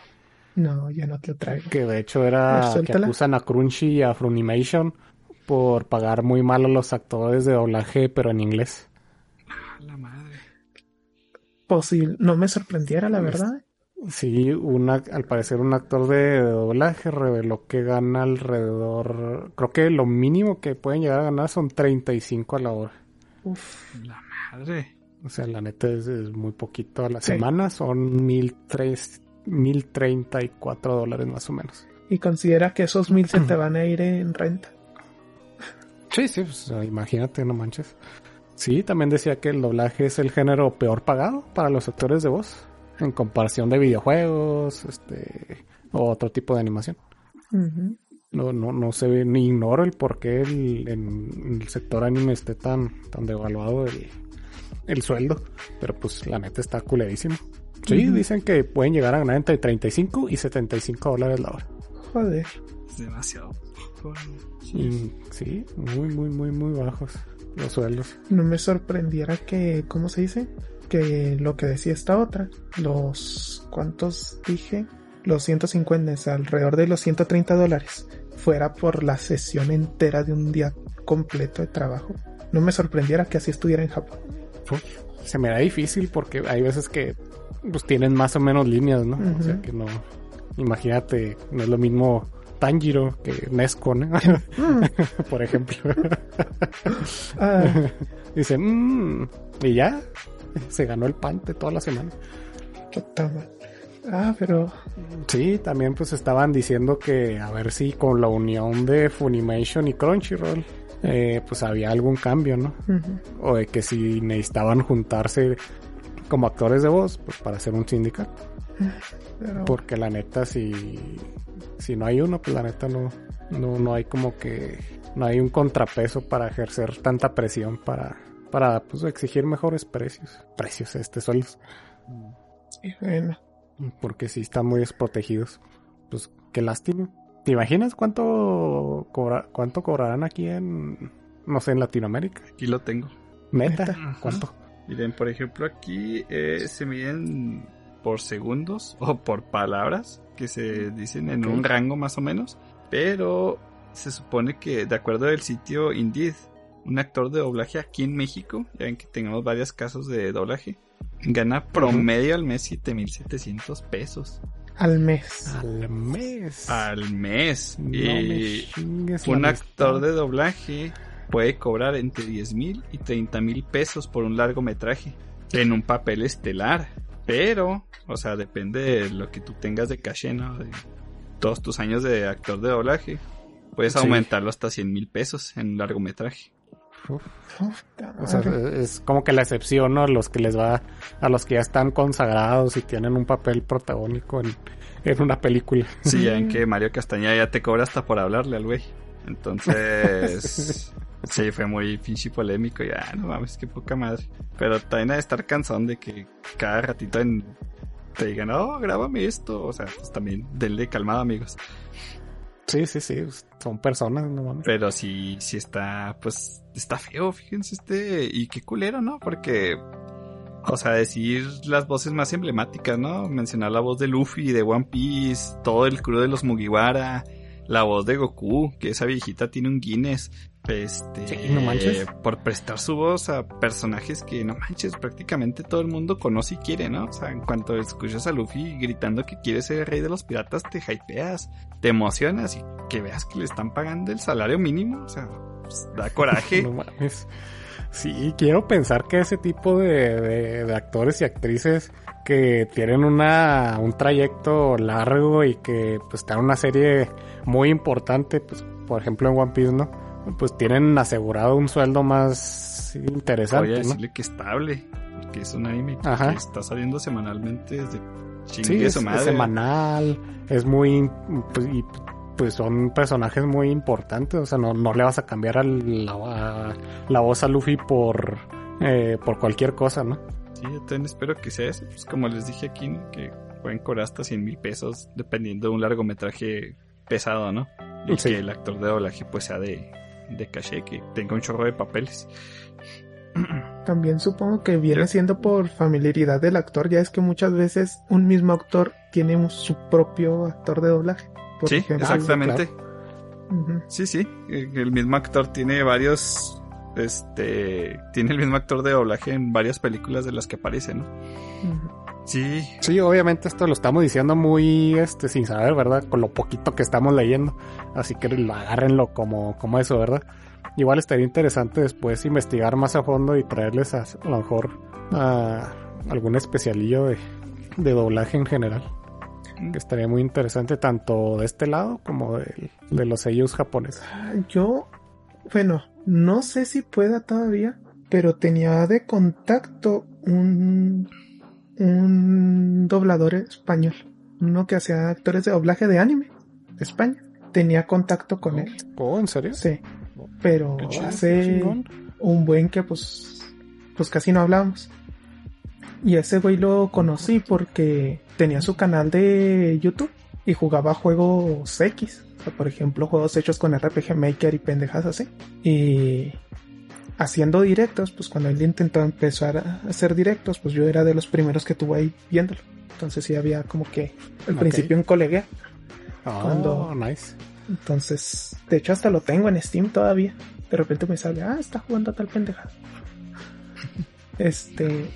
no, ya no te lo traigo. Que de hecho era que acusan a Crunchy y a Funimation por pagar muy mal a los actores de doblaje, pero en inglés. La madre. Posible, no me sorprendiera, la verdad. Sí, una, al parecer un actor de, de doblaje reveló que gana alrededor, creo que lo mínimo que pueden llegar a ganar son 35 a la hora. Uf. La madre. O sea, la neta es, es muy poquito a la Sí. semana, son mil tres, mil treinta y cuatro dólares más o menos. Y considera que esos mil se te van a ir en renta. Sí, sí, pues, imagínate, no manches. Sí, también decía que el doblaje es el género peor pagado para los actores de voz en comparación de videojuegos, este, o otro tipo de animación. No, no, no sé, ni ignoro el por qué el, en el sector anime esté tan, tan devaluado el, el sueldo, pero pues la neta está culerísimo. Sí, dicen que pueden llegar a ganar entre 35 y 75 dólares la hora. Joder. Es demasiado. Y, sí, muy, muy, muy, muy bajos los sueldos. No me sorprendiera que, ¿cómo se dice? Que lo que decía esta otra, los, ¿cuántos dije? Los 150, es alrededor de los 130 dólares, fuera por la sesión entera de un día completo de trabajo. No me sorprendiera que así estuviera en Japón. Uf, se me da difícil porque hay veces que pues tienen más o menos líneas, ¿no? O sea que no. Imagínate, no es lo mismo Tanjiro que Nesco, ¿no? Por ejemplo. Ah, Dice, "Mm", y ya se ganó el pan de toda la semana. Ah, pero Sí, también pues estaban diciendo que a ver si con la unión de Funimation y Crunchyroll eh, pues había algún cambio, ¿no? O de que si necesitaban juntarse como actores de voz pues para hacer un sindicato. Pero Porque la neta si, si no hay uno pues la neta no, no, no hay como que no hay un contrapeso para ejercer tanta presión para, para pues exigir mejores precios. Precios, este, sueldos. sí, bueno. Porque sí están muy desprotegidos. Pues qué lástima. ¿Te imaginas cuánto cobra- cuánto cobrarán aquí en no sé en Latinoamérica? Aquí lo tengo. Neta, Neta. ¿cuánto? Miren, por ejemplo, aquí eh, se miden por segundos o por palabras que se dicen en un rango más o menos. Pero se supone que, de acuerdo al sitio Indeed, un actor de doblaje aquí en México, ya ven que tenemos varios casos de doblaje, gana promedio al mes 7700 pesos Al mes. Al mes. al mes. No y un actor de doblaje puede cobrar entre 10 mil y 30 mil pesos por un largometraje en un papel estelar. Pero, o sea, depende de lo que tú tengas de caché, ¿no? De todos tus años de actor de doblaje. Puedes Sí. aumentarlo hasta 100 mil pesos en un largometraje. Uf. Puta O sea, es como que la excepción, ¿no? A los que les va, a los que ya están consagrados y tienen un papel protagónico en, en una película. Sí, ya en que Mario Castañeda ya te cobra hasta por hablarle al güey. Entonces, sí, fue muy pinche polémico. Ya, no mames, qué poca madre. Pero también ha de estar cansón de que cada ratito en- te digan, oh, grábame esto. O sea, pues también denle calmado, amigos. Sí, sí, sí, son personas, no mames. Pero sí, sí está, pues, está feo, fíjense este. Y qué culero, ¿no? Porque, o sea, decir las voces más emblemáticas, ¿no? Mencionar la voz de Luffy, de One Piece, todo el crew de los Mugiwara, la voz de Goku, que esa viejita tiene un Guinness. Este, Sí, no manches. por prestar su voz a personajes que no manches, prácticamente todo el mundo conoce y quiere, ¿no? O sea, en cuanto escuchas a Luffy gritando que quiere ser el rey de los piratas, te hypeas, te emocionas y que veas que le están pagando el salario mínimo, o sea, pues, da coraje. No mames. Sí, quiero pensar que ese tipo de, de- de actores y actrices que tienen una, un trayecto largo y que pues están en una serie muy importante, pues por ejemplo en One Piece, ¿no? Pues tienen asegurado un sueldo más interesante, Voy a ¿no? decirle que estable, porque es un anime que está saliendo semanalmente desde Sí, es, su es madre. semanal, es muy, pues, y, pues son personajes muy importantes, o sea, no, no le vas a cambiar la, a la voz a Luffy por, eh, por cualquier cosa, ¿no? Sí, también espero que sea eso. Pues como les dije aquí, ¿no? que pueden cobrar hasta 100 mil pesos dependiendo de un largometraje pesado, ¿no? Y Sí. que el actor de doblaje pues sea de, de caché, que tenga un chorro de papeles. También supongo que viene siendo por familiaridad del actor. Ya es que muchas veces un mismo actor tiene un- su propio actor de doblaje. Por sí, ejemplo. exactamente. Ujú. Sí, sí. El el mismo actor tiene varios. Este. Tiene el mismo actor de doblaje en varias películas de las que aparece, ¿no? Ujú. Sí. Sí, obviamente esto lo estamos diciendo muy, este, sin saber, ¿verdad? Con lo poquito que estamos leyendo, así que lo agárrenlo como, como eso, ¿verdad? Igual estaría interesante después investigar más a fondo y traerles a, a lo mejor a algún especialillo de, de doblaje en general. Que estaría muy interesante tanto de este lado como de, de los sellos japoneses. Yo, bueno, No sé si pueda todavía, pero tenía de contacto un, un doblador español. Uno que hacía actores de doblaje de anime de España. Tenía contacto con él. Oh, ¿en serio? Sí. Pero chido, qué hace un buen que pues, pues casi no hablábamos. Y a ese güey lo conocí porque tenía su canal de YouTube y jugaba juegos X. O sea, por ejemplo, juegos hechos con RPG Maker y pendejas así. Y haciendo directos, pues cuando él intentó empezar a hacer directos, pues yo era de los primeros que tuve ahí viéndolo. Entonces sí había como que al principio un coleguea. Oh, Cuando- nice. Entonces, de hecho hasta lo tengo en Steam todavía. De repente me sale, ah, está jugando a tal pendejada. Este,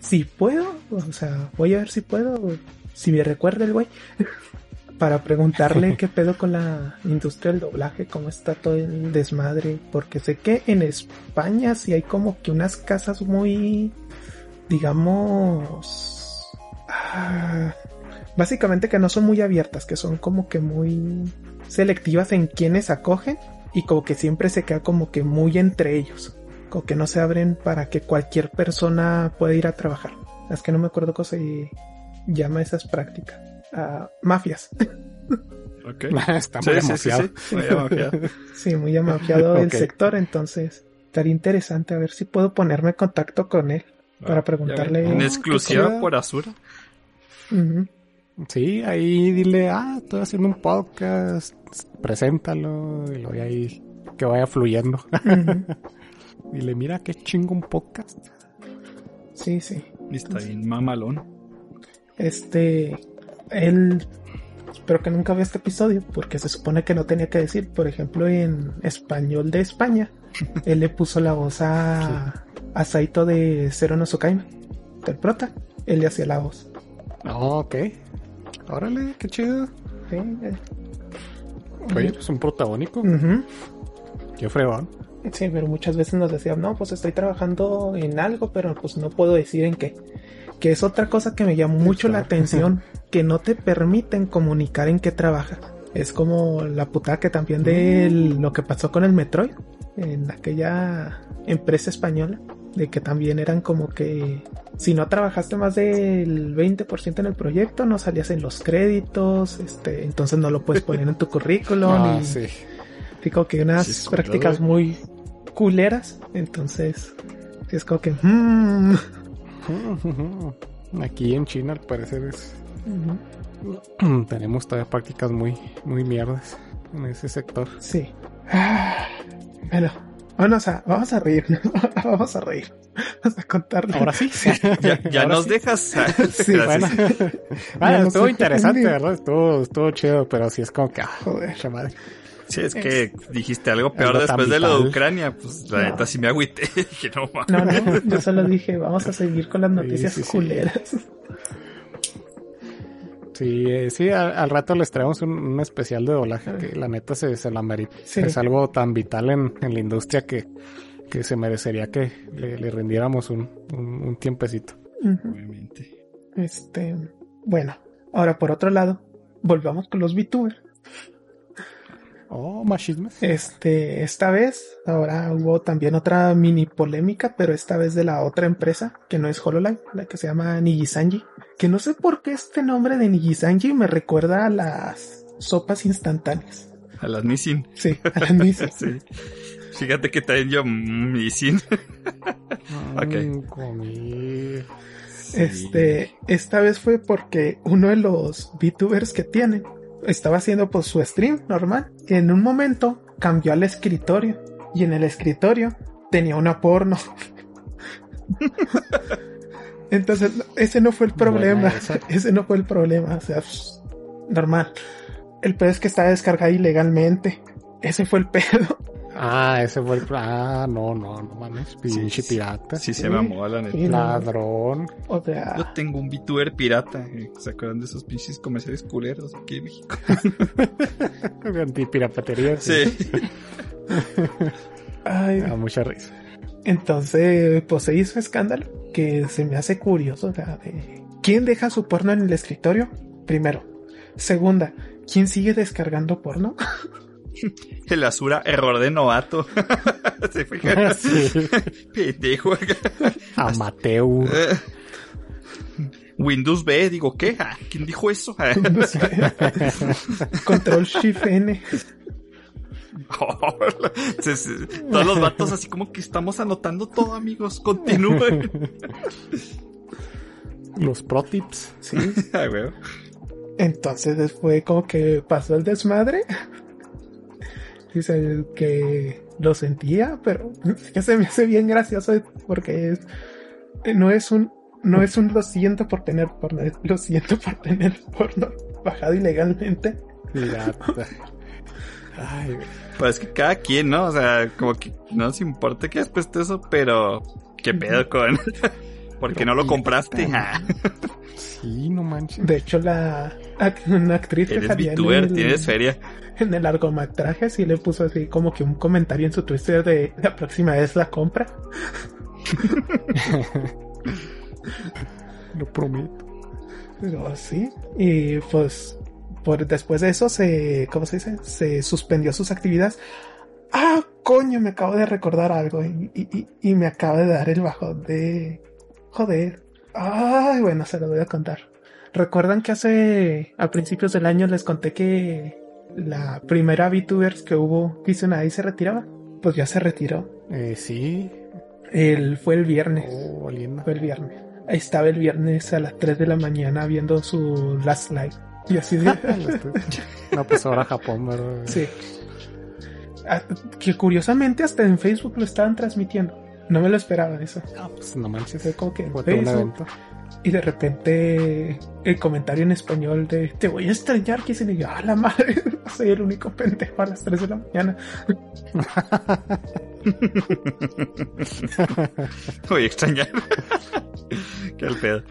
si puedo, o sea, voy a ver si puedo, si me recuerda el güey, para preguntarle qué pedo con la industria del doblaje, cómo está todo el desmadre, porque sé que en España sí hay como que unas casas muy, digamos, ah, básicamente que no son muy abiertas, que son como que muy selectivas en quienes acogen y como que siempre se queda como que muy entre ellos, como que no se abren para que cualquier persona pueda ir a trabajar. Es que no me acuerdo cómo se llama esas prácticas. Mafias. Ok. Está Sí, muy sí, sí, demasiado. sí. Muy amafiado. Sí, muy amafiado el sector, entonces estaría interesante a ver si puedo ponerme en contacto con él para preguntarle. En exclusiva por Azura. Ujú. Sí, ahí dile, ah, estoy haciendo un podcast, preséntalo, y luego ahí que vaya fluyendo. Ujú. dile, mira qué chingo un podcast. Sí, sí. Y está bien mamalón. Este, él, espero que nunca vea este episodio, porque se supone que no tenía que decir, por ejemplo, en español de España, él le puso la voz a, a Saito de Zero no del prota, él le hacía la voz. Oh, ok. Órale, qué chido. Sí, eh. Oye, es un protagónico. Ujú. Qué fregón. Sí, pero muchas veces nos decían, no, pues estoy trabajando en algo, pero pues no puedo decir en qué. Que es otra cosa que me llamó mucho la atención, que no te permiten comunicar en qué trabajas. Es como la putada que también de lo que pasó con el Metroid, en aquella empresa española, de que también eran como que si no trabajaste más del 20% en el proyecto, no salías en los créditos, este, entonces no lo puedes poner en tu currículum. Ah, y- sí. Digo que unas Sí, prácticas muy culeras. Entonces, es como que. mm, Aquí en China, al parecer, es... tenemos todavía prácticas muy, muy mierdas en ese sector. Sí. Ah, Bueno, vamos a, vamos a reír. vamos a reír. Vamos a contarle. Ahora sí. Ya, ya Ahora nos sí. dejas. Sí, Bueno, estuvo interesante, ¿verdad? Estuvo, estuvo chido, pero sí es como que, ah, Joder. madre. Sí, es que dijiste algo peor Algo después de lo de. Ucrania. Pues la No. neta sí me agüité. Dije, no mames. No, no, yo solo dije, vamos a seguir con las noticias sí, sí. culeras. Sí, eh, sí, al, al rato les traemos un, un especial de doblaje que la neta se, se la merita. Sí. Es algo tan vital en, en la industria que, que se merecería que le, le rindiéramos un, un, un tiempecito. Obviamente. Este, bueno, ahora por otro lado, volvamos con los VTubers. Oh, machismes. Este, esta vez, ahora hubo también otra mini polémica, pero esta vez de la otra empresa, que no es HoloLive, la que se llama Nijisanji. Que no sé por qué este nombre de Nijisanji me recuerda a las sopas instantáneas. A las Nissin. Sí, a las Nissin. Sí. Fíjate que también yo mm, Nissin. Ok. Mm, comí. Este, esta vez fue porque uno de los VTubers que tienen estaba haciendo pues su stream normal y en un momento cambió al escritorio y en el escritorio tenía una porno. Entonces, ese no fue el problema. Ese no fue el problema. O sea, normal. El pedo es que estaba descargada ilegalmente. Ese fue el pedo. Ah, ese fue el. Ah, no, no, no mames. Pinche sí. pirata. Sí se mamó, la neta. Sí. Ladrón. O sea, Yo tengo un VTuber pirata. eh, ¿Se acuerdan de esos pinches comerciales culeros aquí en México? Antipirapatería. Sí. ay, da mucha risa. Entonces, pues se hizo escándalo que se me hace curioso. o sea, de, ¿Quién deja su porno en el escritorio? Primero. Segunda, ¿quién sigue descargando porno? El Azura, error de novato. Se fue. Sí. Pendejo. Amateur. Windows B, digo, ¿qué? Ah, ¿Quién dijo eso? Ah. Control Shift N. Se- se- Todos los vatos así como que estamos anotando todo, amigos. Continúen. Los pro tips. Sí. Ah. Entonces después como que pasó el desmadre. Dice que lo sentía, pero que se me hace bien gracioso porque es, no es un no es un lo siento por tener porno, es lo siento por tener porno bajado ilegalmente. Pirata. Ay, güey. Pues que cada quien, ¿no? O sea, como que no nos importa que hayas puesto eso, pero ¿qué pedo con? Porque no lo compraste. Sí, no manches. De hecho la una actriz que salía en VTuber, el, tienes feria. en el largometraje sí le puso así como que un comentario en su Twitter de la próxima vez la compra. Lo prometo. Pero sí. Y pues por después de eso se, ¿cómo se dice? Se suspendió sus actividades. Ah, coño, me acabo de recordar algo y, y- y- y me acaba de dar el bajón de... Joder. Ay, bueno, se lo voy a contar. ¿Recuerdan que hace, a principios del año les conté que la primera VTubers que hubo, Kizuna se retiraba? Pues ya se retiró. Eh, sí. El, fue el viernes. Oh. Fue el viernes. Estaba el viernes a las 3 de la mañana viendo su last live. Y así de... No, pues ahora Japón, ¿verdad? sí. Ah, Que curiosamente hasta en Facebook lo estaban transmitiendo. No me lo esperaba eso. Ah, pues no manches. Fue como que en Facebook. Y de repente el comentario en español de te voy a extrañar que se le yo, a la madre, soy el único pendejo a las 3 de la mañana. Voy a extrañar. Qué al pedo.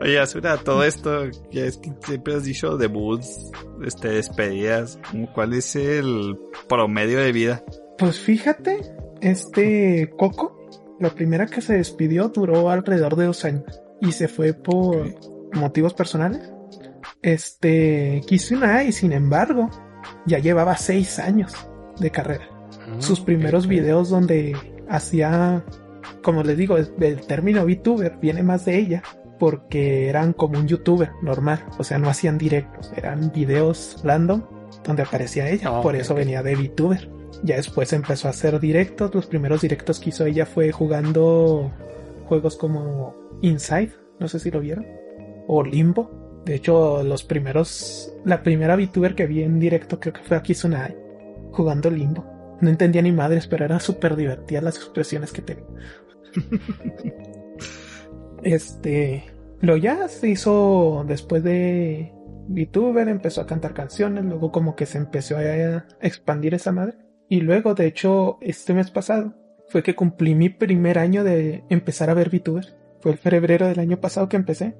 Oye, Asura, todo esto, ya es que siempre has dicho debuts, este, despedidas. ¿cómo ¿Cuál es el promedio de vida? Pues fíjate, este Coco, la primera que se despidió duró alrededor de dos años y se fue por motivos personales. Este Kizuna y sin embargo ya llevaba seis años de carrera. Sus primeros videos donde hacía, como les digo, el, término VTuber viene más de ella porque eran como un youtuber normal, o sea, no hacían directos, eran videos random donde aparecía ella, Ah, por eso venía de VTuber. Ya después empezó a hacer directos, los primeros directos que hizo ella fue jugando juegos como Inside, no sé si lo vieron, o Limbo. De hecho, los primeros, la primera VTuber que vi en directo creo que fue aquí Tsunade, jugando Limbo. No entendía ni madres, pero eran súper divertidas las expresiones que tenía. este, lo ya se hizo después de VTuber, empezó a cantar canciones, luego como que se empezó a expandir esa madre. Y luego, de hecho, este mes pasado fue que cumplí mi primer año de empezar a ver VTuber. Fue el febrero del año pasado que empecé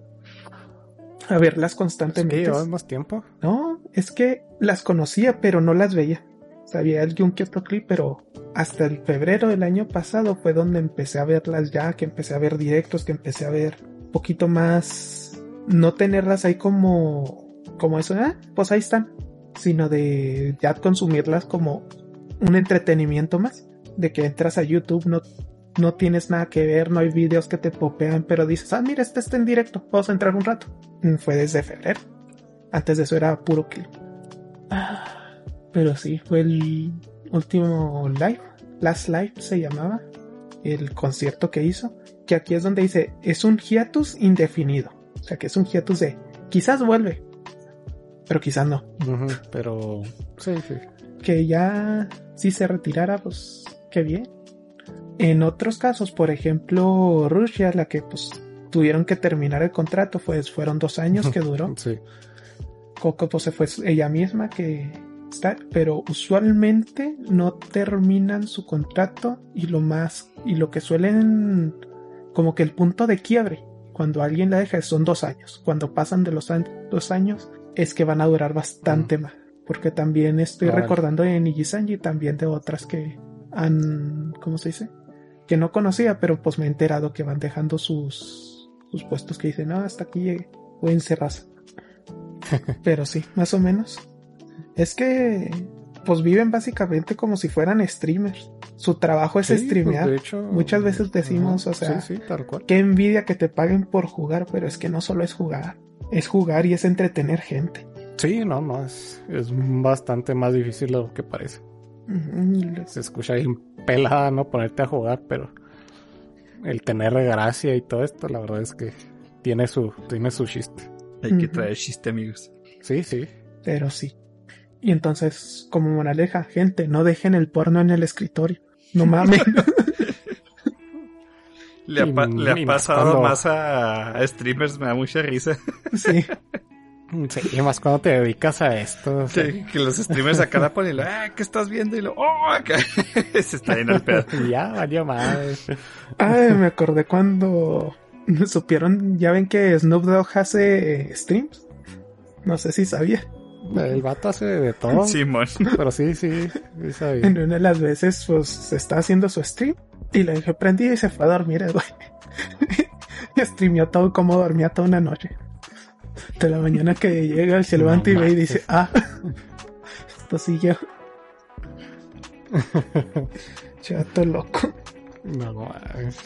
a verlas ¿Es que constantemente. más tiempo? No, es que las conocía, pero no las veía. Sabía que otro clip, pero hasta el febrero del año pasado fue donde empecé a verlas ya, que empecé a ver directos, que empecé a ver un poquito más, no tenerlas ahí como, como eso, ah, pues ahí están, sino de ya consumirlas como un entretenimiento más, de que entras a YouTube, no, no tienes nada que ver, no hay videos que te popean, pero dices, ah, mira, este está en directo, vamos a entrar un rato. Fue desde febrero. Antes de eso era puro clip. Ah, Pero sí, fue el último live. Last Live se llamaba. El concierto que hizo. Que aquí es donde dice, es un hiatus indefinido. O sea que es un hiatus de, quizás vuelve. Pero quizás no. Pero sí, sí. Que ya si se retirara, pues qué bien. En otros casos, por ejemplo, Rusia, la que pues tuvieron que terminar el contrato, pues fueron dos años que duró. Sí. Coco pues se fue ella misma que está, pero usualmente no terminan su contrato y lo más y lo que suelen como que el punto de quiebre cuando alguien la deja son dos años. Cuando pasan de los dos años es que van a durar bastante más. Porque también estoy Órale. recordando de Nijisanji y también de otras que han, ¿cómo se dice? Que no conocía, pero pues me he enterado que van dejando sus, sus puestos que dicen, no, hasta aquí llegué, a encerrarse. Pero sí, más o menos. Es que, pues viven básicamente como si fueran streamers. su trabajo es Sí, pues, streamear. hecho, Muchas veces decimos, o sea, Sí, sí, tal cual. qué envidia que te paguen por jugar, pero es que no solo es jugar, es jugar y es entretener gente. Sí, no, no, es, es bastante más difícil de lo que parece. Se escucha bien pelada, ¿no? Ponerte a jugar, pero el tener gracia y todo esto, la verdad es que tiene su, tiene su chiste. Hay que traer chiste, amigos. Sí, sí. Pero sí. Y entonces, como moraleja, gente, no dejen el porno en el escritorio. No mames. Le ha, pa- le pasado cuando- más a, a streamers, me da mucha risa. sí. Sí, y más cuando te dedicas a esto. Que, los streamers acá la ponen y lo, ah, ¿qué estás viendo? Y lo, oh, acá. Se está yendo el pedo. Ya, valió madre. Ay, me acordé cuando supieron, ya ven que Snoop Dogg hace eh, streams. No sé si sabía. El vato hace de todo. Simón. Pero sí, sí, sí sabía. En una de las veces, pues, está haciendo su stream. Y le dije, prendí y se fue a dormir, el güey. y streameó todo como dormía toda una noche. De la mañana que llega, se No levanta y ve y dice, ah, esto sí yo. Chato loco. No, mames.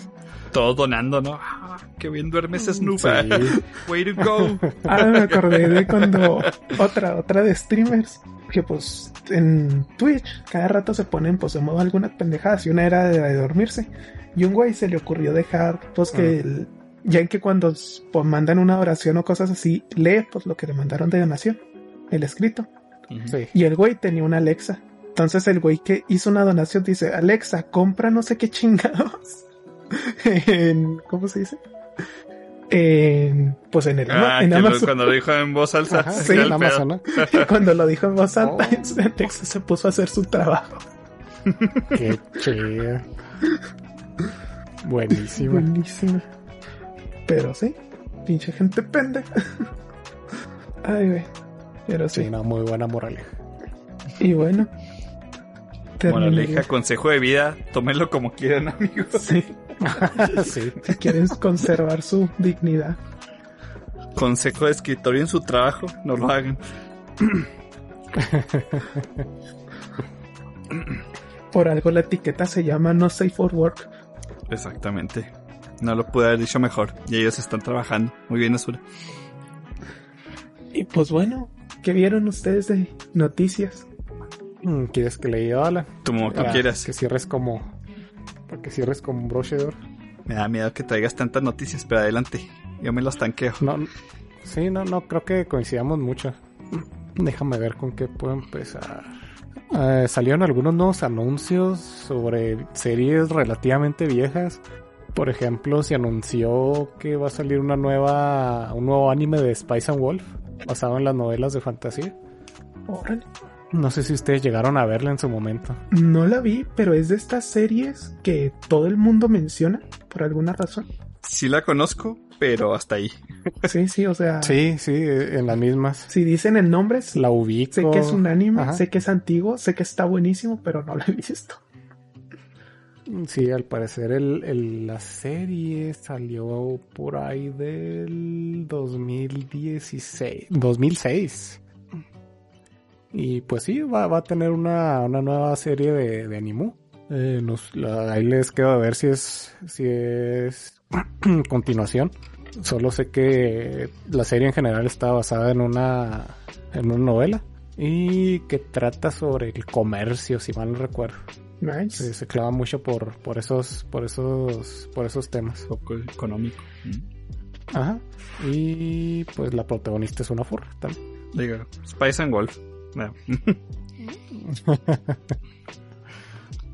Todos donando, ¿no? Ah, qué bien duermes, Snoop. Sí. Way to go. Ah, me acordé de cuando otra, otra de streamers, que pues en Twitch cada rato se ponen pues de modo algunas pendejadas y una era de, de dormirse. Y un güey se le ocurrió dejar pues que el- ya en que cuando pues, mandan una oración o cosas así, lee pues lo que le mandaron de donación, el escrito. Sí. Y el güey tenía una Alexa. Entonces el güey que hizo una donación dice, Alexa, compra no sé qué chingados. en, ¿Cómo se dice? En, pues en el Ah, en lo- Amazon. cuando lo dijo en voz alta. Ajá, sí, en. Amazon, ¿no? Y cuando lo dijo en voz alta, Oh. Alexa se puso a hacer su trabajo. Qué chido. Buenísimo. Buenísimo. Pero sí, pinche gente pendeja. Ay, güey. Pero sí. Sí, no, muy buena moraleja. Y bueno. Moraleja, consejo de vida, tómenlo como quieran, amigos. Sí, sí. si quieren conservar su dignidad. Consejo de escritorio en su trabajo, no lo hagan. Por algo la etiqueta se llama No Safe for Work. Exactamente. No lo pude haber dicho mejor. Y ellos están trabajando. Muy bien, Azura. Y pues bueno, ¿qué vieron ustedes de noticias? Mm, ¿Quieres que le diga hola? Como tú Para quieras. Que cierres como. Para que cierres como un broche de oro. Me da miedo que traigas tantas noticias, pero adelante. Yo me los tanqueo. No, sí, no, no creo que coincidamos mucho. Déjame ver con qué puedo empezar. Eh, salieron algunos nuevos anuncios sobre series relativamente viejas. Por ejemplo, se anunció que va a salir una nueva, un nuevo anime de Spice and Wolf basado en las novelas de fantasía. Órale. No sé si ustedes llegaron a verla en su momento. No la vi, pero es de estas series que todo el mundo menciona por alguna razón. Sí la conozco, pero hasta ahí. Sí, sí, o sea, Sí, sí, en las mismas. si dicen el nombre, sí. La ubico. sé que es un anime, Ajá. sé que es antiguo, sé que está buenísimo, pero no lo he visto. Sí, al parecer la serie salió por ahí del 2016, 2006. Y pues sí, va, a tener una, nueva serie de, de Animu. Eh, ahí les quedo a ver si es, si es continuación. Solo sé que la serie en general está basada en una, en una novela y que trata sobre el comercio, si mal no recuerdo. Nice. Se clava mucho por, por esos, por esos, por esos temas. Poco económico. Ajá. Y pues la protagonista es una furra también. Digo, Spice and Wolf. No.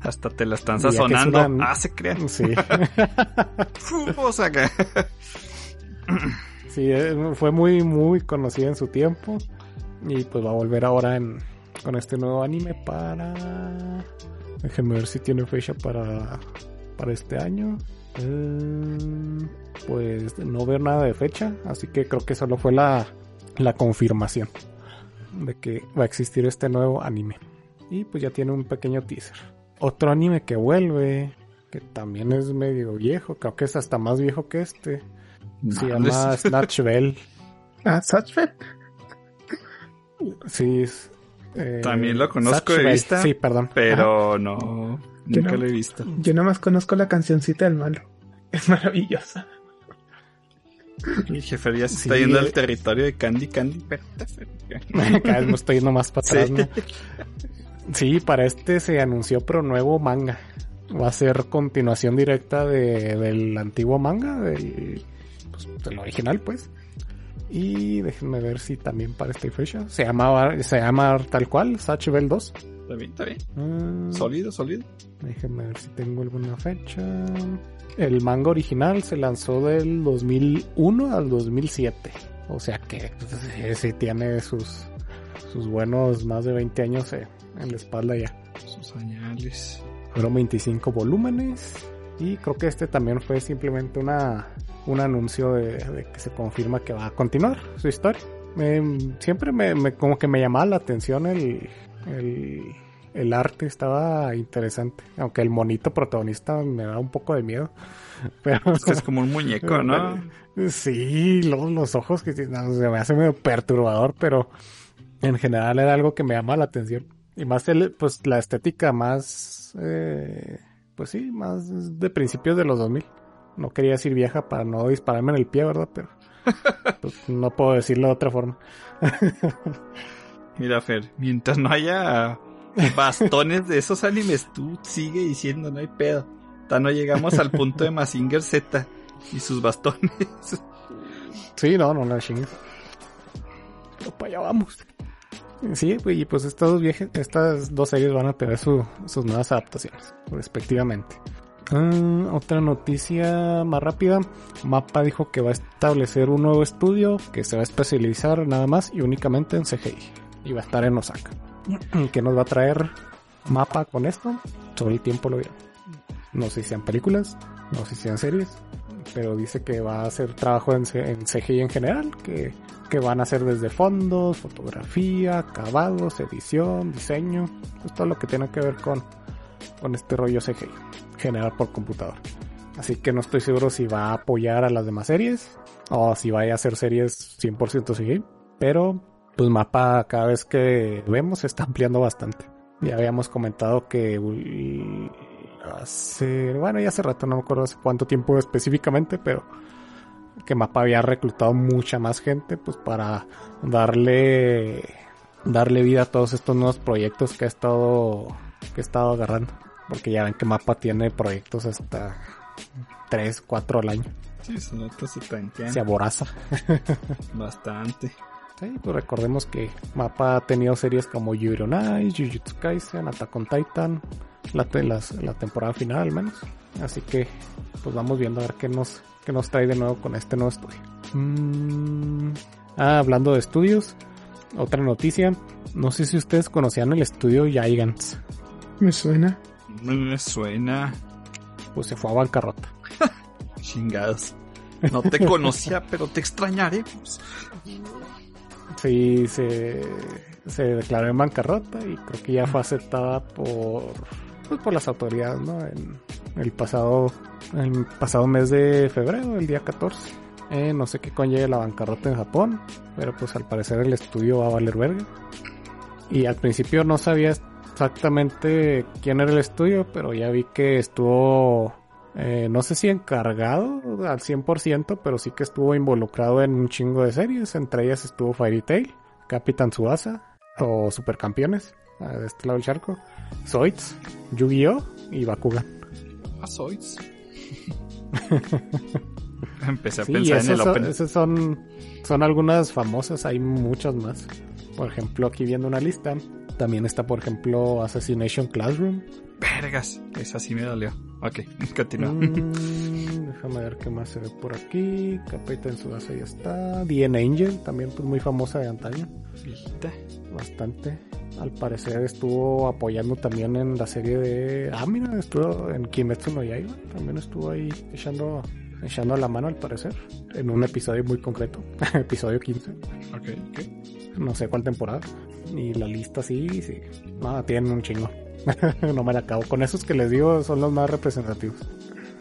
Hasta te la están que es sazonando. una- Ah, se crean. Sí. Fumos acá. sí, eh, fue muy, muy conocida en su tiempo. Y pues va a volver ahora en, con este nuevo anime para... Déjenme ver si tiene fecha para, para este año. Eh, pues no veo nada de fecha, así que creo que solo fue la, la confirmación de que va a existir este nuevo anime. Y pues ya tiene un pequeño teaser. Otro anime que vuelve, que también es medio viejo, creo que es hasta más viejo que este. Se llama Snatch Bell. Ah, Satchfeld. Sí, es- Eh, También lo conozco de vista. Sí, perdón. Ajá. Pero no, Yo nunca no. lo he visto. Yo nada más conozco la cancioncita del malo. Es maravillosa. El jefe ya se Sí, está yendo eh. al territorio de Candy Candy. Cada vez me estoy yendo más para atrás, Sí. ¿no? Sí, para este se anunció pero nuevo manga. Va a ser continuación directa de, del antiguo manga, del, pues, del original, pues. Y déjenme ver si también para esta fecha. Se llama, se llama tal cual, Satch Bell 2. Está bien, está bien. Mm, Sólido, sólido. Déjenme ver si tengo alguna fecha. El manga original se lanzó del 2001 al 2007. O sea que pues, sí, tiene sus, sus buenos más de 20 años eh, en la espalda ya. Sus señales. Fueron 25 volúmenes. Y creo que este también fue simplemente una, un anuncio de, de que se confirma que va a continuar su historia. Me- siempre me, me- como que me llamaba la atención el, el, el arte, estaba interesante. Aunque el monito protagonista me da un poco de miedo. Pero Este es como un muñeco, ¿no? Sí, luego los ojos que no, se me hace medio perturbador, pero en general era algo que me llama la atención. Y más el, pues la estética más, eh, pues sí, más de principios de los 2000. No quería decir vieja para no dispararme en el pie, ¿verdad? Pero pues, no puedo decirlo de otra forma. Mira, Fer, mientras no haya bastones de esos animes, tú sigue diciendo, no hay pedo. Hasta no llegamos al punto de Mazinger Z y sus bastones. Sí, no, no, no chingues. Pero para allá vamos. Sí, pues, y pues estas dos, viejas, estas dos series van a tener su- sus nuevas adaptaciones, respectivamente. Ah, otra noticia más rápida. Mapa dijo que va a establecer un nuevo estudio que se va a especializar nada más y únicamente en CGI. Y va a estar en Osaka. ¿Qué nos va a traer Mapa con esto? Todo el tiempo lo dirá. No sé si sean películas, no sé si sean series, pero dice que va a hacer trabajo en, CGI en general, que, que van a hacer desde fondos, fotografía, acabados, edición, diseño, todo lo que tiene que ver con, con este rollo CGI, general por computador. Así que no estoy seguro si va a apoyar a las demás series o si vaya a hacer series 100% CGI, pero pues mapa cada vez que vemos se está ampliando bastante. Ya habíamos comentado que hace, bueno, ya hace rato, no me acuerdo hace cuánto tiempo específicamente, pero que Mapa había reclutado mucha más gente, pues para darle, darle vida a todos estos nuevos proyectos que ha estado, que ha estado agarrando. Porque ya ven que Mapa tiene proyectos hasta 3, 4 al año. Sí, esos datos se tanquean Se aboraza. bastante. Sí, pues recordemos que Mapa ha tenido series como Yuri on Ice, Jujutsu Kaisen, Attack on Titan, la, te- las- la temporada final al menos. Así que pues vamos viendo a ver qué nos, qué nos trae de nuevo con este nuevo estudio. Mm, ah, hablando de estudios, otra noticia. No sé si ustedes conocían el estudio Gigants. Me suena. Me suena Pues se fue a bancarrota. chingados. No te conocía, pero te extrañaré. Sí, se, se declaró en bancarrota y creo que ya fue aceptada por, pues, por las autoridades, ¿no? En el pasado, el pasado mes de febrero, el día 14. Eh, no sé qué conlleve la bancarrota en Japón, pero pues al parecer el estudio va a valer verga. Y al principio no sabía exactamente quién era el estudio, pero ya vi que estuvo, eh, no sé si encargado al 100%, pero sí que estuvo involucrado en un chingo de series. Entre ellas estuvo Fairy Tail, Capitán Tsubasa o Supercampeones, de este lado del charco, Zoids, Yu-Gi-Oh! y Bakugan. Ah, sois. Empecé a Sí, pensar en el son, Open. esos son, son algunas famosas, hay muchas más. Por ejemplo, aquí viendo una lista, también está, por ejemplo, Assassination Classroom. Vergas, esa sí me dolió. Ok, continúa. Mm, déjame ver qué más se ve por aquí. Capitán Tsubasa ya está. DNA Angel, también pues muy famosa de antaño. Viejita. Bastante. Al parecer estuvo apoyando también en la serie de... Ah, mira, estuvo en Kimetsu no Yaiba. También estuvo ahí echando, echando la mano al parecer. En un episodio muy concreto. episodio 15. Ok, ok. No sé cuál temporada. Y la lista sí, sí. No, tienen un chingo. no me la acabo. Con esos que les digo son los más representativos.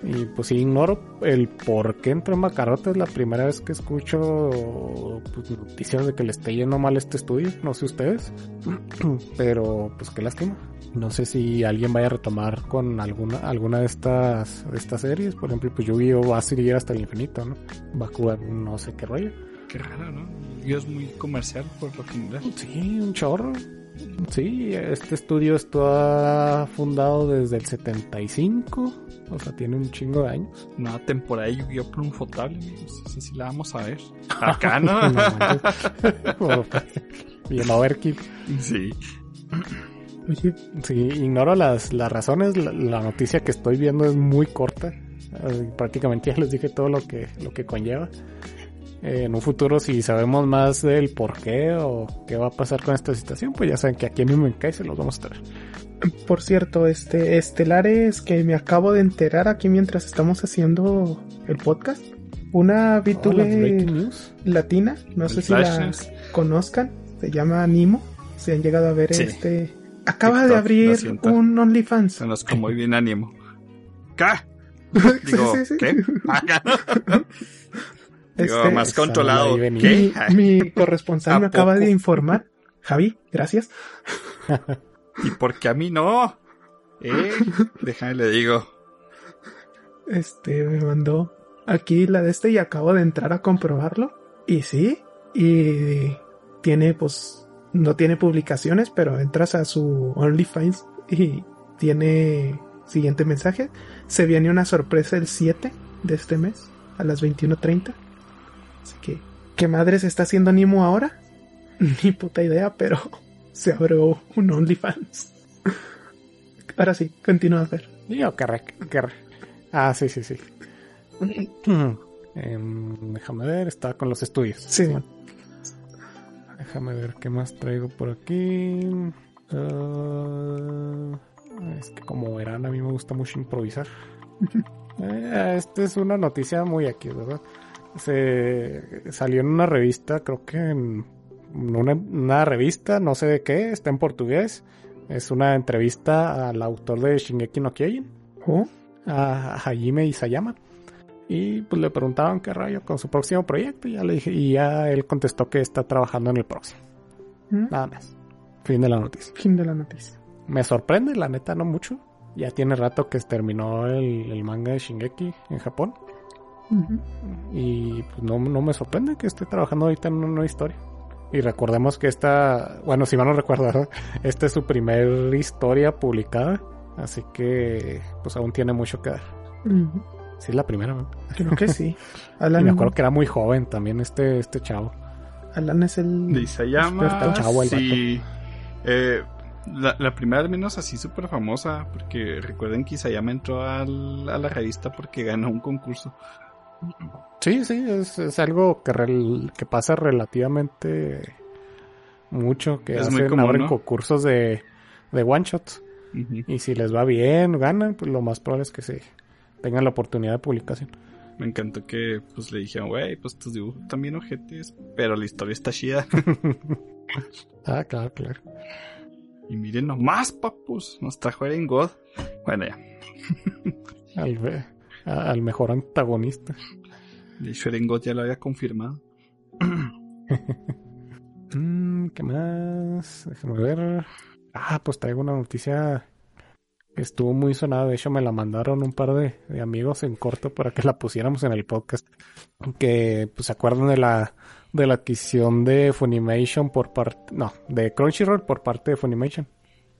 Y pues sí, ignoro el por qué entró en Macarrota. Es la primera vez que escucho pues, noticias de que le esté yendo mal este estudio. No sé ustedes. Pero pues qué lástima. No sé si alguien vaya a retomar con alguna alguna de estas de estas series. Por ejemplo, pues Yu-Gi-Oh va a seguir hasta el infinito, ¿no? Jugar no sé qué rollo. Qué raro, ¿no? Es muy comercial por lo general. Sí, un chorro. Sí, este estudio está fundado desde el 75, o sea, tiene un chingo de años. Una temporada de Yu-Gi-Oh! Esa sí la vamos a ver. Acá, ¿no? Bien overkill. sí. Oye, Sí, ignoro las, las razones. La, la noticia que estoy viendo es muy corta. Prácticamente ya les dije todo lo que, lo que conlleva. Eh, en un futuro, si sabemos más del por qué o qué va a pasar con esta situación, pues ya saben que aquí en Mimenkai se los vamos a traer. por cierto, este estelares que me acabo de enterar aquí mientras estamos haciendo el podcast. Una Oh, VTuber news. latina, no sé si la conozcan, se llama Nimo. Si han llegado a ver Sí. este. Acaba TikTok, de abrir un OnlyFans. Conozco muy bien ánimo. ¿Qué? Sí, Digo, sí, sí. ¿qué? Digo, Este, más controlado. Mi, mi corresponsal ¿A me acaba de informar. Javi, gracias. ¿Y por qué a mí no? ¿Eh? Déjame le digo. Este me mandó aquí la de este y acabo de entrar a comprobarlo. Y sí, y tiene pues no tiene publicaciones, pero entras a su OnlyFans y tiene siguiente mensaje. Se viene una sorpresa el 7 de este mes a las 21:30. Así que ¿qué madres está haciendo Nimo ahora? Ni puta idea, pero se abrió un OnlyFans. Ahora sí, continúa a ver. Digo, que re- que re- Ah, sí, sí, sí. Em, déjame ver, está con los estudios. Sí. Déjame ver qué más traigo por aquí. Ah, es que como verán, a mí me gusta mucho improvisar. Eh, esta es una noticia muy aquí, ¿verdad? Se salió en una revista, creo que en una, una revista, no sé de qué, está en portugués. Es una entrevista al autor de Shingeki no Kyojin Oh, a Hajime Isayama. Y pues le preguntaban qué rayo con su próximo proyecto. Y ya le dije, y ya él contestó que está trabajando en el próximo. ¿mm? Nada más. Fin de la noticia. Fin de la noticia. Me sorprende, la neta, no mucho. Ya tiene rato que terminó el, el manga de Shingeki en Japón. Y pues no, no me sorprende que esté trabajando ahorita en una nueva historia. Y recordemos que esta, bueno, si no recuerdo, ¿verdad? esta es su primer historia publicada. Así que pues aún tiene mucho que dar. Ujú. Sí, es la primera, ¿no? Creo que sí. Y Alan, me acuerdo que era muy joven también este, este chavo. Alan es el. De Isayama. Experto chavo el sí. Eh, la, la primera al menos así súper famosa. Porque recuerden que Isayama entró al- a la revista porque ganó un concurso. Sí, sí, es, es algo que, rel- que pasa relativamente mucho. Que Es muy hacen, común, abren ¿no? concursos de, de one shots. Y si les va bien, ganan, pues lo más probable es que se tengan la oportunidad de publicación. Me encantó que pues le dijeron, güey, pues tus dibujos también ojetes, pero la historia está chida. Ah, claro, claro. y miren nomás, papus, nos trajo Eren God. Bueno, ya. Al, ve- a- al mejor antagonista. De hecho, ya lo había confirmado. Mm, ¿Qué más? Déjame ver. Ah, pues traigo una noticia que estuvo muy sonada. De hecho, me la mandaron un par de, de amigos en corto para que la pusiéramos en el podcast. Que, pues, se acuerdan de la, de la adquisición de Funimation por parte, no, de Crunchyroll por parte de Funimation.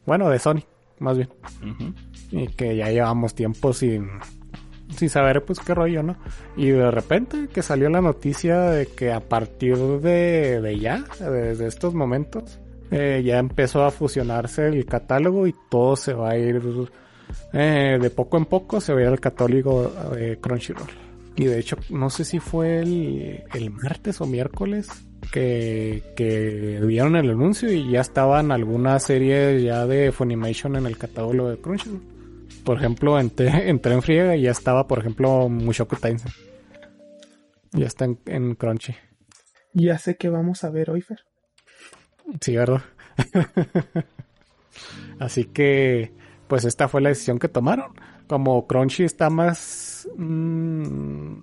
Bueno, de Sony, más bien. Y que ya llevamos tiempo sin, sin saber pues qué rollo, ¿no? Y de repente que salió la noticia de que a partir de, de ya, desde estos momentos, eh, ya empezó a fusionarse el catálogo y todo se va a ir eh, de poco en poco, se va a ir al catálogo de Crunchyroll. Y de hecho, no sé si fue el, el martes o miércoles que, que vieron el anuncio y ya estaban algunas series ya de Funimation en el catálogo de Crunchyroll. Por ejemplo, entré, entré en friega y ya estaba, por ejemplo, Mushoku Tensei. Ya está en, en Crunchy. Ya sé que vamos a ver hoy, Fer. Sí, ¿verdad? Así que, pues esta fue la decisión que tomaron. Como Crunchy está más más, mm,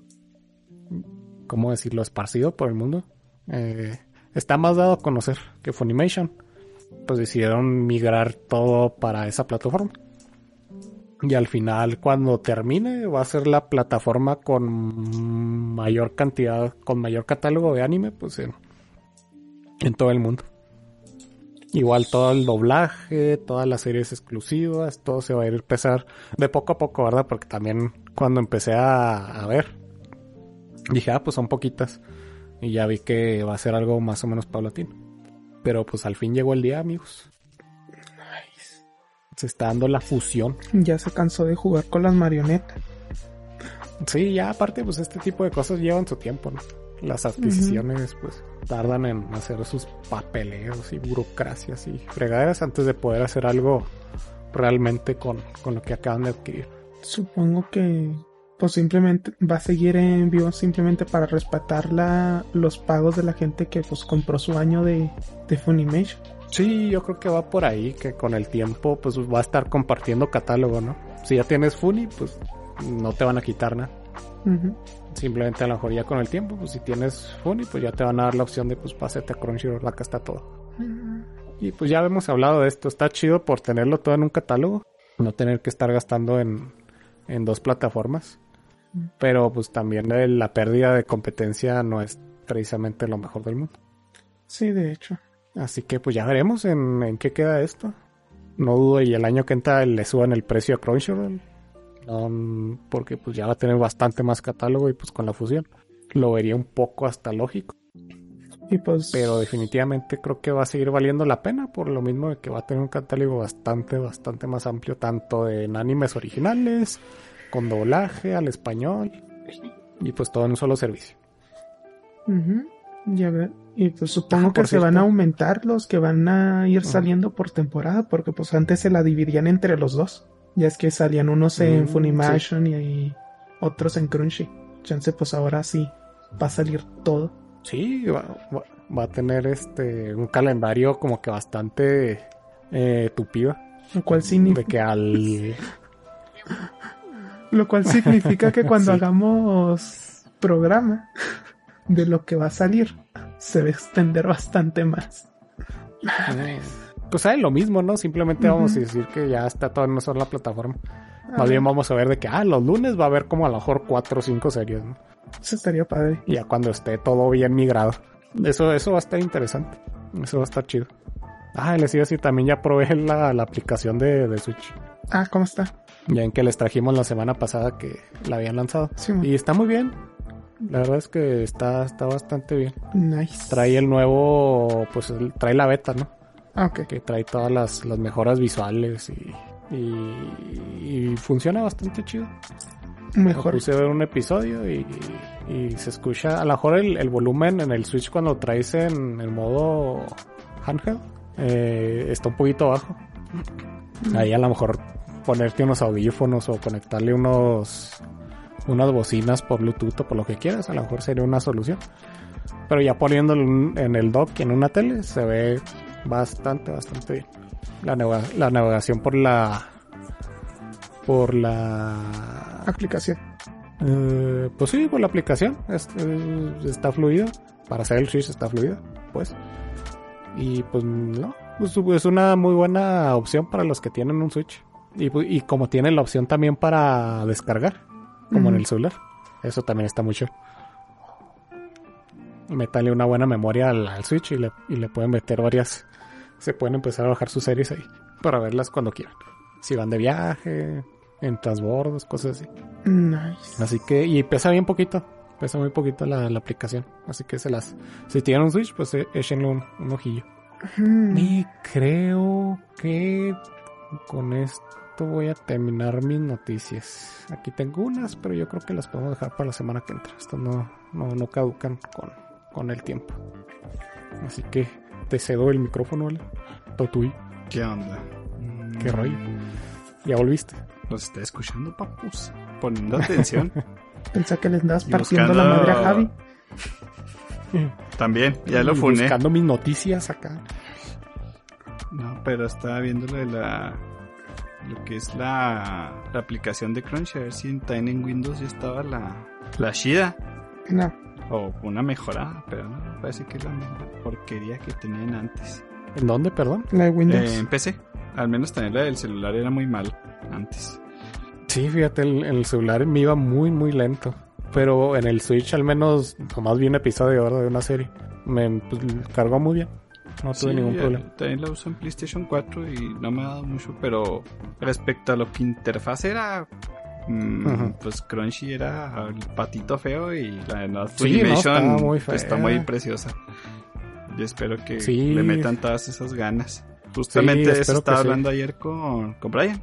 ¿cómo decirlo?, esparcido por el mundo. Eh, está más dado a conocer que Funimation. Pues decidieron migrar todo para esa plataforma. Y al final, cuando termine, va a ser la plataforma con mayor cantidad, con mayor catálogo de anime, pues en, en todo el mundo. Igual todo el doblaje, todas las series exclusivas, todo se va a ir a empezar de poco a poco, ¿verdad? Porque también cuando empecé a, a ver, dije, ah, pues son poquitas. Y ya vi que va a ser algo más o menos paulatino. Pero pues al fin llegó el día, amigos. Se está dando la fusión. Ya se cansó de jugar con las marionetas. Sí, ya aparte, pues este tipo de cosas llevan su tiempo, ¿no? Las adquisiciones, pues, tardan en hacer sus papeleos y burocracias y fregaderas antes de poder hacer algo realmente con, con lo que acaban de adquirir. Supongo que pues simplemente va a seguir en vivo simplemente para respetar la, los pagos de la gente que pues compró su año de, de Funimation. Sí, yo creo que va por ahí, que con el tiempo pues va a estar compartiendo catálogo, ¿no? Si ya tienes Funi, pues no te van a quitar nada. Simplemente a lo mejor ya con el tiempo, pues si tienes Funny, pues ya te van a dar la opción de pues pásate a Crunchyroll, acá está todo. Y pues ya hemos hablado de esto, está chido por tenerlo todo en un catálogo, no tener que estar gastando en, en dos plataformas. Pero pues también la pérdida de competencia no es precisamente lo mejor del mundo. Sí, de hecho. Así que pues ya veremos en, en qué queda esto. No dudo y el año que entra le suban el precio a Crunchyroll. Um, porque pues ya va a tener bastante más catálogo y pues con la fusión. Lo vería un poco hasta lógico. Y pues Pero definitivamente creo que va a seguir valiendo la pena por lo mismo de que va a tener un catálogo bastante, bastante más amplio, tanto en animes originales, con doblaje al español y pues todo en un solo servicio. Ya ver. Y pues supongo Ah, que por se van a aumentar los que van a ir saliendo por temporada, porque pues antes se la dividían entre los dos. Ya es que salían unos en Mm, Funimation y, y otros en Crunchy. Chance, pues ahora sí va a salir todo. Sí, va, va- va a tener este un calendario como que bastante eh, tupido. Lo cual, signi- De que al lo cual significa que cuando Sí. hagamos programa de lo que va a salir, se va a extender bastante más. pues sabe lo mismo, ¿no? Simplemente vamos a decir que ya está todo en una sola plataforma. Ah, Más bien vamos a ver de que, ah, los lunes va a haber como a lo mejor cuatro o cinco series, ¿no? Eso estaría padre. Y ya cuando esté todo bien migrado. Eso, eso va a estar interesante. Eso va a estar chido. Ah, les iba a decir, también ya probé la, la aplicación de, de Switch. Ah, ¿cómo está? Ya en que les trajimos la semana pasada que la habían lanzado. Sí, Y está muy bien. La verdad es que está, está bastante bien. nice. Trae el nuevo, pues el- trae la beta, ¿no? Ah, ok. Que trae todas las, las mejoras visuales y, y, y funciona bastante chido. Me Mejor. puse ver un episodio y, y se escucha, a lo mejor el, el volumen en el Switch cuando traes en el modo handheld eh, está un poquito bajo. Ahí a lo mejor ponerte unos audífonos o conectarle unos unas bocinas por Bluetooth o por lo que quieras, a lo mejor sería una solución. Pero ya poniéndolo en el dock y en una tele se ve bastante, bastante bien. La, navega- la navegación por la por la Aplicación. eh, pues sí, por la aplicación. Es- eh, está fluido. Para hacer el Switch está fluido, pues. Y pues no. pues, es una muy buena opción para los que tienen un Switch. Y, pu- y como tiene la opción también para descargar, como en el celular. Eso también está mucho. Métale una buena memoria al, al Switch y le, y le pueden meter varias. Se pueden empezar a bajar sus series ahí. Para verlas cuando quieran. Si van de viaje, en transbordos, cosas así. Nice. Así que, y pesa bien poquito. Pesa muy poquito la, la aplicación. Así que se las. Si tienen un Switch, pues eh, échenle un, un ojillo. Mm, Y creo que con esto voy a terminar mis noticias. Aquí tengo unas, pero yo creo que las podemos dejar para la semana que entra. Estas no, no, no caducan con, con el tiempo. Así que te cedo el micrófono, ¿vale? Totui. ¿Qué onda? ¿Qué rollo? ¿Ya volviste? Los está escuchando, papus. Poniendo atención. Pensé que le andabas partiendo la buscando- madre a Javi. También, ya lo funé. Buscando mis noticias acá. No, pero estaba viendo lo de la lo que es la, la aplicación de Crunchy, a ver si en- también en Windows ya estaba la, la Shida. No. O una mejorada, pero no, parece que es la misma porquería que tenían antes. ¿En dónde, perdón? La de Windows. Eh, en PC, al menos también la del celular era muy mal antes. Sí, fíjate, el, el celular me iba muy, muy lento. Pero en el Switch al menos, nomás vi un episodio ¿verdad? de una serie. Me pues, cargó muy bien. No tuve Sí, ningún eh, problema. También la uso en PlayStation 4 y no me ha dado mucho, pero respecto a lo que interfaz era, mm, pues Crunchy era el patito feo y la, la Sí, no, muy pues, está muy preciosa. Yo espero que Sí. le metan todas esas ganas. Justamente de eso estaba hablando ayer con, con Brian,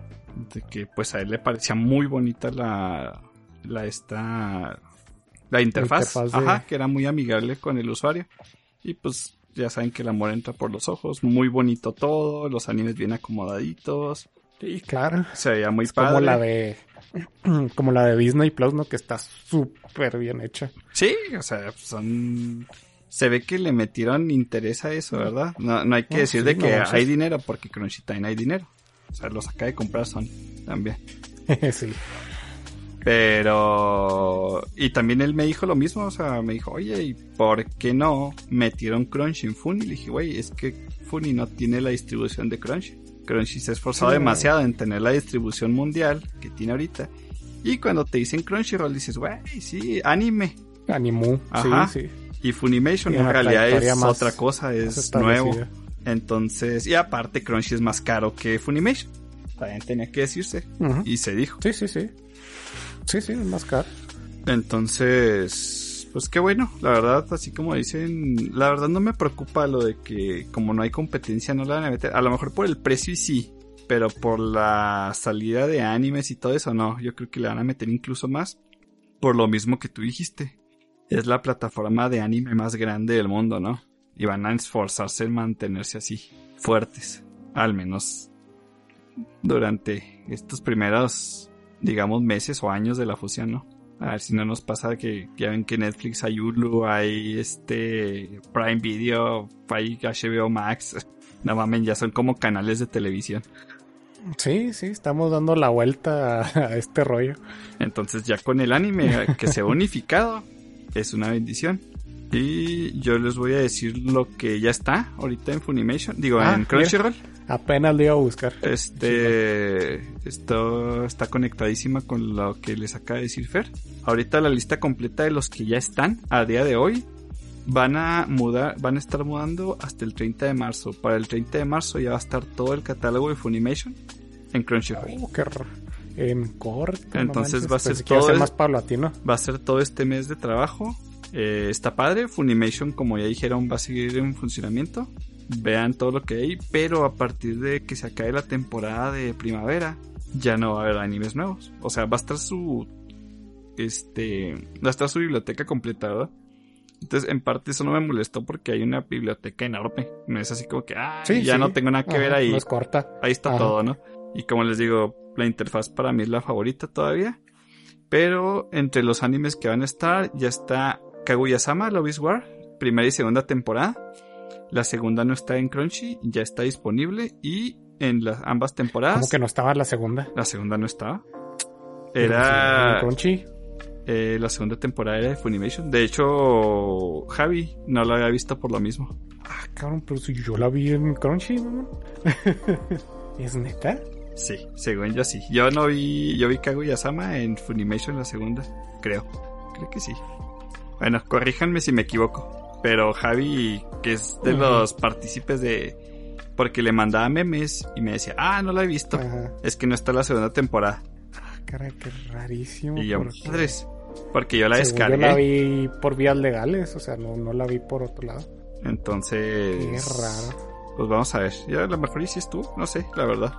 de que pues a él le parecía muy bonita la, la esta, la interfaz, interfaz de- ajá, que era muy amigable con el usuario. Y pues ya saben que el amor entra por los ojos, muy bonito todo, los animes bien acomodaditos, Sí, claro. se veía muy Es padre. como la de como la de Disney Plus, ¿no? Que está súper bien hecha. Sí, o sea, son... Se ve que le metieron interés a eso, ¿verdad? No, no hay que No, decir sí, de que no, hay dinero, porque Crunchy también hay dinero. O sea, los acaba de comprar Sony también. sí. Pero... Y también él me dijo lo mismo, o sea, me dijo, oye, ¿y por qué no metieron Crunchy en Funny? Le dije, güey, es que Funny no tiene la distribución de Crunchy. Crunchy se ha esforzado Sí. demasiado en tener la distribución mundial que tiene ahorita. Y cuando te dicen Crunchyroll dices, güey, sí, anime. Animu. Ajá. Sí, sí. Y Funimation Y en realidad es más- otra cosa, es nuevo. Entonces, y aparte Crunchy es más caro que Funimation. También tenía que decirse. Y se dijo. Sí, sí, sí. Sí, sí, es más caro. Entonces, pues qué bueno, la verdad, así como dicen, la verdad no me preocupa lo de que como no hay competencia no la van a meter. A lo mejor por el precio y sí, pero por la salida de animes y todo eso no. Yo creo que le van a meter incluso más. Por lo mismo que tú dijiste. Es la plataforma de anime más grande del mundo, ¿no? Y van a esforzarse en mantenerse así, fuertes. Al menos durante estos primeros, digamos, meses o años de la fusión, ¿no? A ver si no nos pasa que ya ven que Netflix hay Hulu, hay este Prime Video, hay HBO Max. No mames, ya son como canales de televisión. Sí, sí, estamos dando la vuelta a, este rollo. Entonces ya con el anime que se ha unificado es una bendición. Y yo les voy a decir lo que ya está ahorita en Funimation, digo Ah, en Crunchyroll. Apenas lo iba a buscar. Este, esto está conectadísima con lo que les acaba de decir Fer. Ahorita la lista completa de los que ya están a día de hoy van a mudar, van a estar mudando hasta el 30 de marzo. Para el 30 de marzo ya va a estar todo el catálogo de Funimation en Crunchyroll. Oh, qué raro. En corto. Entonces va a ser todo más paulatino. Va a ser todo este mes de trabajo. Eh, está padre. Funimation, como ya dijeron, va a seguir en funcionamiento. Vean todo lo que hay. Pero a partir de que se acabe la temporada de primavera, ya no va a haber animes nuevos. O sea, va a estar su. Este. Va a estar su biblioteca completa, ¿verdad? Entonces, en parte eso no me molestó porque hay una biblioteca enorme. No es así como que, ah, Sí, ya sí. no tengo nada que Ajá, ver ahí No es corta. ahí está Ajá. todo, ¿no? Y como les digo, la interfaz para mí es la favorita todavía. Pero entre los animes que van a estar, ya está Kaguya-sama, Love is War, primera y segunda temporada. La segunda no está en Crunchy, ya está disponible. Y en las ambas temporadas, Como que no estaba la segunda. la segunda no estaba. En Era. Crunchy. eh, la segunda temporada era de Funimation. De hecho, Javi no la había visto por lo mismo. Ah, cabrón, pero si yo la vi en Crunchy, ¿no? ¿Es neta? Sí, según yo sí. Yo no vi, yo vi Kaguya-sama en Funimation la segunda, creo. Creo que sí. Bueno, corríjanme si me equivoco. Pero Javi, que es de los partícipes de... Porque le mandaba memes y me decía, ah, no la he visto. Ajá. Es que no está la segunda temporada. Ah, caray, qué rarísimo. Y yo, porque madres. Porque yo la según descargué. Yo la vi por vías legales, o sea, no, no la vi por otro lado. Entonces... Qué raro. Pues vamos a ver. Ya a lo mejor hiciste tú, no sé, la verdad.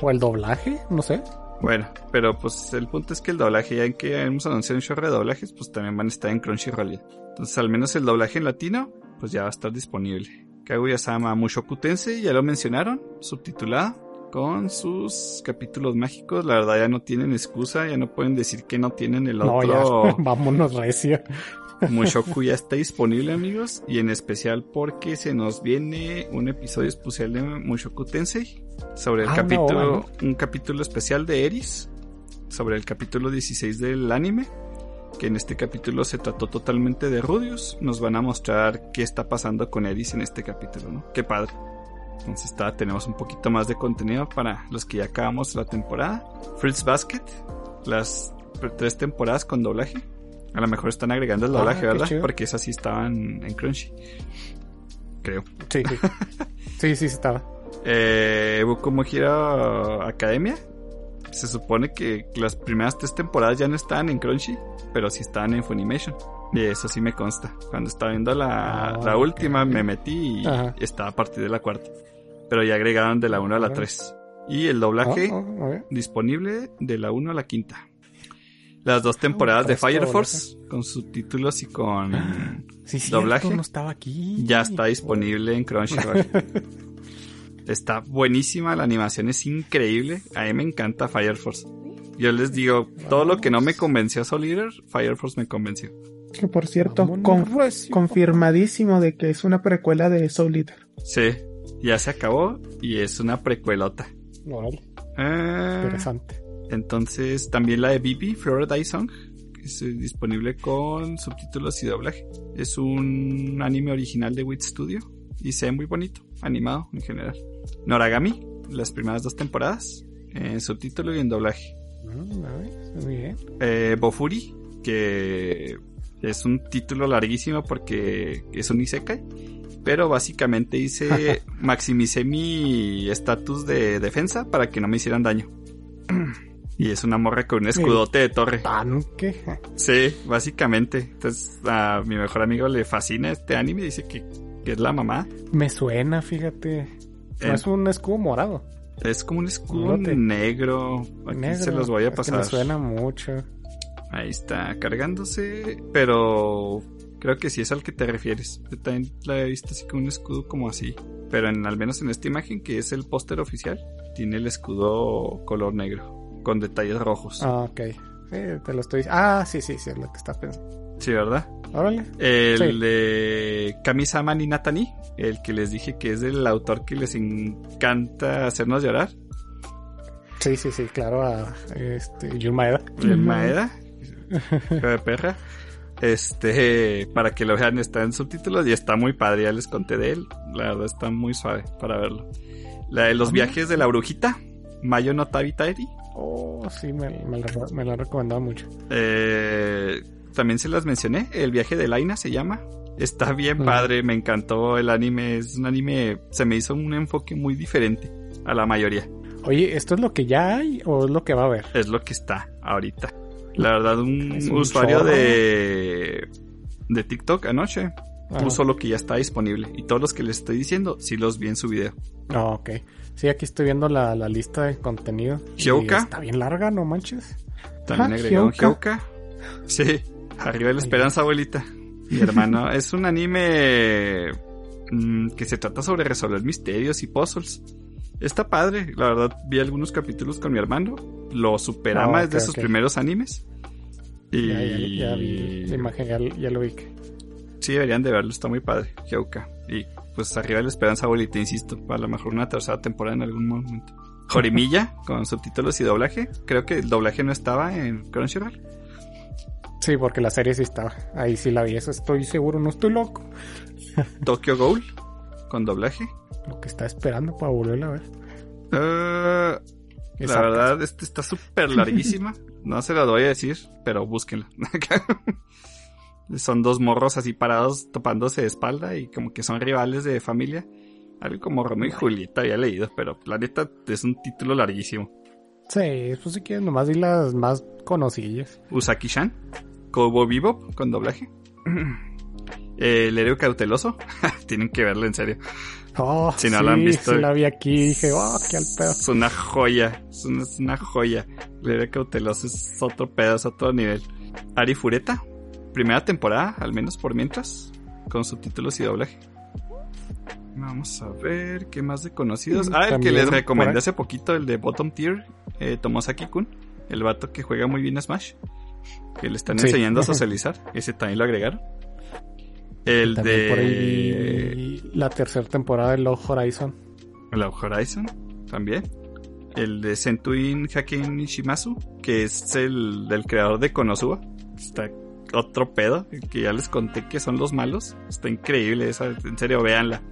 O el doblaje, no sé. Bueno, pero pues el punto es que el doblaje, ya en que hemos anunciado un chorro de doblajes, pues también van a estar en Crunchyroll. Entonces, al menos el doblaje en latino, pues ya va a estar disponible. Kaguya-sama Mushoku Tensei, ya lo mencionaron, subtitulada, con sus capítulos mágicos. La verdad ya no tienen excusa, ya no pueden decir que no tienen el No, otro... ya, vámonos recio. Mushoku ya está disponible, amigos, y en especial porque se nos viene un episodio especial de Mushoku Tensei sobre el Ah, capítulo, un capítulo especial de Eris, sobre el capítulo 16 del anime, que en este capítulo se trató totalmente de Rudius. Nos van a mostrar qué está pasando con Eris en este capítulo, ¿no? Qué padre. Entonces está, tenemos un poquito más de contenido para los que ya acabamos la temporada. Fruits Basket, las tres temporadas con doblaje. A lo mejor están agregando el Ah, doblaje, ¿verdad? chido. Porque esas sí estaban en Crunchy. Creo. Sí, sí. Sí, sí, estaba. Eh, Boku no Hero Academia. Se supone que las primeras tres temporadas ya no estaban en Crunchy, pero sí estaban en Funimation. Y eso sí me consta. Cuando estaba viendo la, Ah, la última, me metí y Ajá. estaba a partir de la cuarta. Pero ya agregaron de la 1 a la Órale. 3. Y el doblaje Ah, ah, disponible de la 1 a la quinta. Las dos temporadas de Fire Force, con subtítulos y con... Sí. Doblaje. No estaba aquí. ya está disponible en Crunchyroll. está buenísima, la animación es increíble. A mí me encanta Fire Force. Yo les digo, todo lo que no me convenció Soul Eater, Fire Force me convenció. Que por cierto, con- confirmadísimo de que es una precuela de Soul Eater. Sí, ya se acabó y es una precuelota. Órale, Ah, interesante. entonces, también la de Bibi, Florida Song, que es eh, disponible con subtítulos y doblaje. Es un anime original de Wit Studio y se ve muy bonito, animado en general. Noragami, las primeras dos temporadas, en subtítulo y en doblaje. Mm, muy bien. Eh, Bofuri, que es un título larguísimo porque es un isekai. Pero básicamente hice, maximicé mi estatus de defensa para que no me hicieran daño. Y es una morra con un escudote de torre. Tanque. Sí, básicamente. Entonces a mi mejor amigo le fascina este anime. Dice que, que es la mamá. Me suena, fíjate. No es un escudo morado. Es como un escudo negro. Aquí Negro. se los voy a Es que pasar. me suena mucho. Ahí está cargándose, pero creo que sí es al que te refieres. Yo también la he visto así con un escudo como así. Pero en, al menos en esta imagen, que es el póster oficial, tiene el escudo color negro, con detalles rojos. Ah, ok. Sí, te lo estoy Ah, sí, sí, sí, es lo que estás pensando. Sí, ¿verdad? Órale. El Sí. de Kamisama ni Natani, el que les dije que es del autor que les encanta hacernos llorar, Sí, sí, sí, claro, a este, Jun Maeda. el de perra. Este, para que lo vean, está en subtítulos y está muy padre. Ya les conté de él. La verdad está muy suave para verlo. La de los Ah, viajes de la brujita, Mayo no Tabitaeri. Oh, sí, me, me la, me la recomendado mucho. Eh, también se las mencioné. El viaje de Laina se llama. Está bien padre, me encantó el anime. Es un anime, se me hizo un enfoque muy diferente a la mayoría. Oye, ¿esto es lo que ya hay o es lo que va a haber? Es lo que está ahorita. La verdad, un, un usuario chorro. de, de TikTok anoche puso lo que ya está disponible. Y todos los que les estoy diciendo, sí los vi en su video. ah, ok. Sí, aquí estoy viendo la, la lista de contenido. y Hyouka. Está bien larga, no manches. También Ah, agregaron. Hyouka. Sí, arriba de la esperanza, abuelita. Mi hermano, es un anime mm, que se trata sobre resolver misterios y puzzles. Está padre, la verdad vi algunos capítulos con mi hermano. Lo superama Ah, es de ok, sus primeros animes. Y Ya, ya, ya vi la imagen, ya, ya lo vi. sí deberían de verlo, está muy padre, Hyouka. Y pues arriba de la esperanza, abuelita, insisto, a lo mejor una tercera temporada en algún momento. Jorimilla, con subtítulos y doblaje. Creo que el doblaje no estaba en Crunchyroll. Sí, porque la serie sí estaba. Ahí sí la vi, eso estoy seguro, no estoy loco. Tokyo Ghoul, con doblaje. Lo que está esperando para volverla a ver. Eh, la verdad, este está súper larguísima. No se la voy a decir, pero búsquenla. son dos morros así parados topándose de espalda y como que son rivales de familia. Algo como Romeo y Julieta había leído, pero la neta es un título larguísimo. Sí, pues si quieres, nomás di las más conocidas. Usaki-chan, Kobo Bebop con doblaje. El héroe cauteloso, tienen que verlo en serio. Oh, Si no sí, la han visto. sí la vi aquí dije, oh, qué al pedo. Es una joya, es una, es una joya. El héroe cauteloso es otro pedo, es otro nivel. Ari Fureta, primera temporada, al menos por mientras, con subtítulos y doblaje. Vamos a ver, ¿qué más de conocidos? Mm, Ah, el que les recomendé hace poquito, el de Bottom Tier, eh, Tomosaki-kun, el vato que juega muy bien Smash. que le están Sí. enseñando a socializar. Ese también lo agregaron. El También de por ahí vi la tercera temporada de Log Horizon. la Horizon también. El de Sentuin Haken Nishimasu, que es el del creador de Konosuba. Está otro pedo, que ya les conté que son los malos. Está increíble esa, en serio, véanla.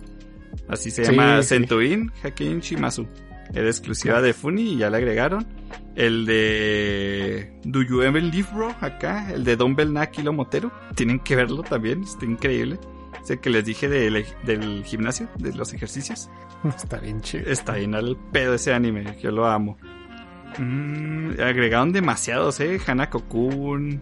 Así se Sí, llama sí. Sentuin Haken Shimasu. Era exclusiva de Funny y ya la agregaron. El de Do You Ever Live Bro acá, el de Dumbbell Nakilo Motero. Tienen que verlo también, está increíble. Ese que les dije del, del gimnasio, de los ejercicios. Está bien chido. Está bien al pedo ese anime, yo lo amo. Mm, agregaron demasiados, eh. Hanako-kun,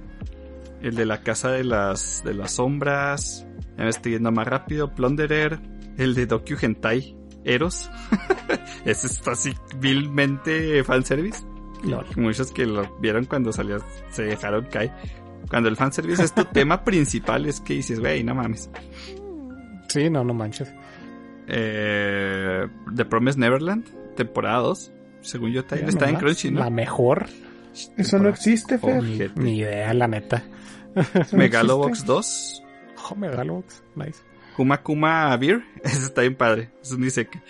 el de la casa de las, de las sombras. Ya me estoy yendo más rápido. Plunderer, el de Dokyu Hentai, Eros. ese está así vilmente fanservice. Y muchos que lo vieron cuando salió se dejaron caer. Cuando el fanservice es tu tema principal, es que dices, wey, no mames. Sí, no, no manches. Eh, The Promised Neverland, temporada 2. Según yo, también está en Crunchy, ¿no? La mejor. Eso no existe, Fer. Oh, Ni, ni idea, la neta. No Megalobox existe. 2. Oh, Megalobox. Nice. Kuma Kuma Beer. Ese está bien padre. Es un que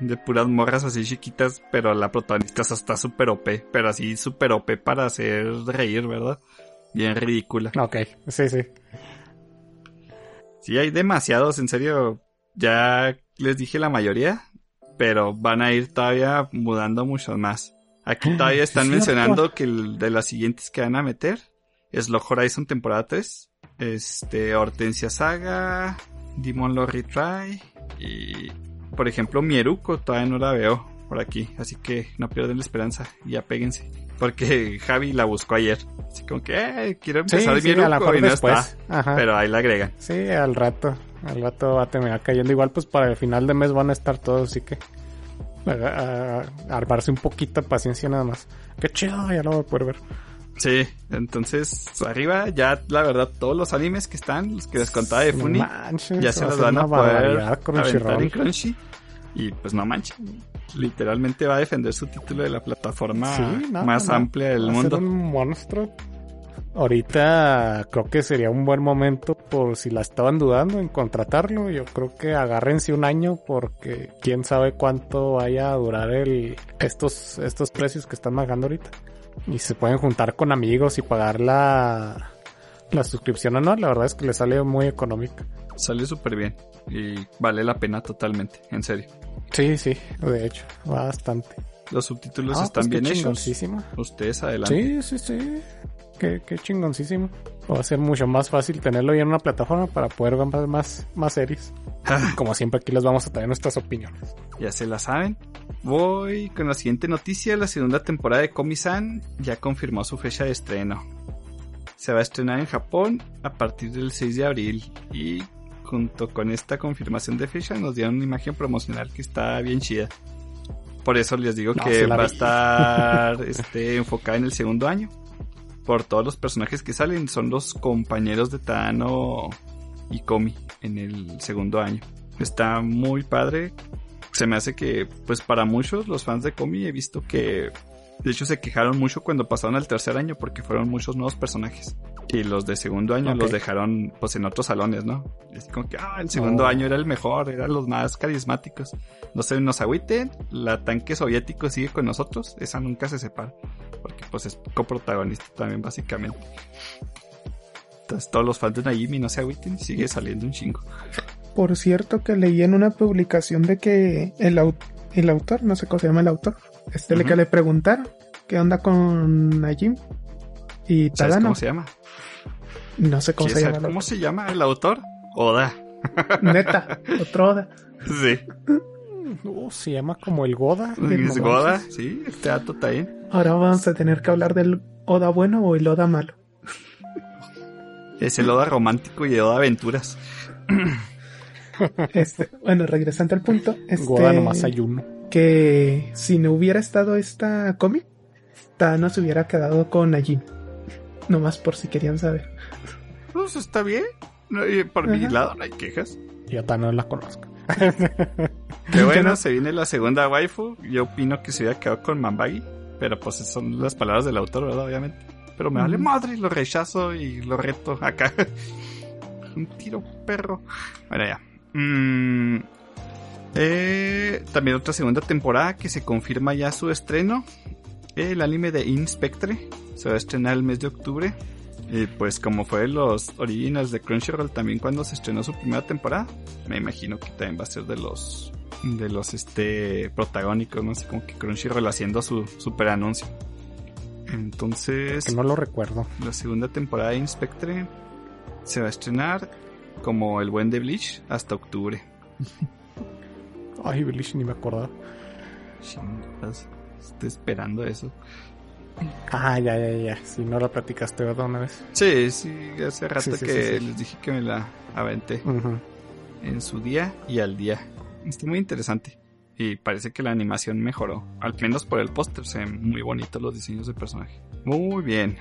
De puras morras así chiquitas, pero la protagonista está súper OP. Pero así súper OP para hacer reír, ¿verdad? Bien ridícula. Ok, sí, sí. Sí, hay demasiados, en serio. Ya les dije la mayoría, pero van a ir todavía mudando muchos más. Aquí todavía están mencionando que el de las siguientes que van a meter es Log Horizon temporada 3, este Hortensia Saga, Demon Lord Retry y por ejemplo Mieruko todavía no la veo por aquí, así que no pierden la esperanza y apéguense. Porque Javi la buscó ayer. Así como que, eh, quiero Sí, empezar sí, a mejor y no está. Ajá. Pero ahí la agregan. Sí, al rato. Al rato va a terminar cayendo. Igual, pues para el final de mes van a estar todos, así que. A, a- a armarse un poquito de paciencia nada más. Qué chido, ya lo voy a poder ver. Sí, entonces arriba ya la verdad todos los animes que están, los que les contaba de No Funny, manches, ya se los van a poder aventar en. Crunchy. Y pues no manchen, literalmente va a defender su título de la plataforma Sí, no, más no, amplia del va a ser mundo. un monstruo. Ahorita creo que sería un buen momento por si la estaban dudando en contratarlo. Yo creo que agárrense un año porque quién sabe cuánto vaya a durar el estos estos precios que están manejando ahorita. Y se pueden juntar con amigos y pagar la la suscripción anual. La verdad es que le sale muy económica. Sale súper bien y vale la pena totalmente, en serio. Sí, sí, de hecho, bastante. Los subtítulos Ah, están pues bien hechos. Ustedes adelante. Sí, sí, sí. Qué, qué chingoncísimo. Va a ser mucho más fácil tenerlo ya en una plataforma para poder ver más, más, series. Como siempre aquí les vamos a traer nuestras opiniones. ya se la saben. Voy con la siguiente noticia. La segunda temporada de Komi-san ya confirmó su fecha de estreno. Se va a estrenar en Japón a partir del 6 de abril. Y junto con esta confirmación de fecha nos dieron una imagen promocional que está bien chida. Por eso les digo No, que va a estar este, enfocada en el segundo año. Por todos los personajes que salen son los compañeros de Tano y Komi en el segundo año. Está muy padre. Se me hace que, pues para muchos, los fans de Komi he visto que, de hecho, se quejaron mucho cuando pasaron al tercer año porque fueron muchos nuevos personajes. Y los de segundo año los dejaron, pues en otros salones, ¿no? Es como que, ah, el segundo Oh. año era el mejor, eran los más carismáticos. No se nos agüiten, la tanque soviético sigue con nosotros, esa nunca se separa. Porque pues es coprotagonista también, básicamente. Entonces todos los fans de Najimi no se agüiten, sigue saliendo un chingo. Por cierto, que leí en una publicación de que el, au- el autor, no sé cómo se llama el autor, este le que le preguntaron qué onda con Najim y ¿Sabes Tadano. cómo se llama? No sé cómo ¿Quieres se llama. cómo se llama el autor? Oda. Neta, otro Oda. Sí. Uh, se llama como el Goda. Es Goda, sí, este dato está bien. Ahora vamos a tener que hablar del Oda bueno o el Oda malo. Es el Oda romántico y el Oda aventuras. Este, bueno, regresando al punto, este, Goda nomás hay uno. que si no hubiera estado esta cómic, Tadano se hubiera quedado con Najim. Nomás por si querían saber. Pues está bien. No, por mi lado no hay quejas. Yo también no la conozco. Qué bueno, no- se viene la segunda waifu. Yo opino que se hubiera quedado con Mambagi. Pero pues son las palabras del autor, ¿verdad? Obviamente. pero me vale madre, lo rechazo y lo reto acá. Un tiro perro. Bueno, ya. Mm, eh, también otra segunda temporada que se confirma ya su estreno. El anime de Inspectre se va a estrenar el mes de octubre. Y pues como fue los originals de Crunchyroll también cuando se estrenó su primera temporada, me imagino que también va a ser de los de los este protagónicos, no sé, como que Crunchyroll haciendo su super anuncio. Entonces, Que no lo recuerdo. la segunda temporada de Inspectre se va a estrenar como el buen de Bleach hasta octubre. Ay, Bleach, ni me acordaba. Estoy esperando eso. Ah, ya, ya, ya. Si no la platicaste, ¿verdad? Una vez. Sí, sí, hace rato Sí, sí, que sí, les dije que me la aventé en su día y al día. Está muy interesante. Y parece que la animación mejoró. Al menos por el póster se ven muy bonitos los diseños de personaje. Muy bien.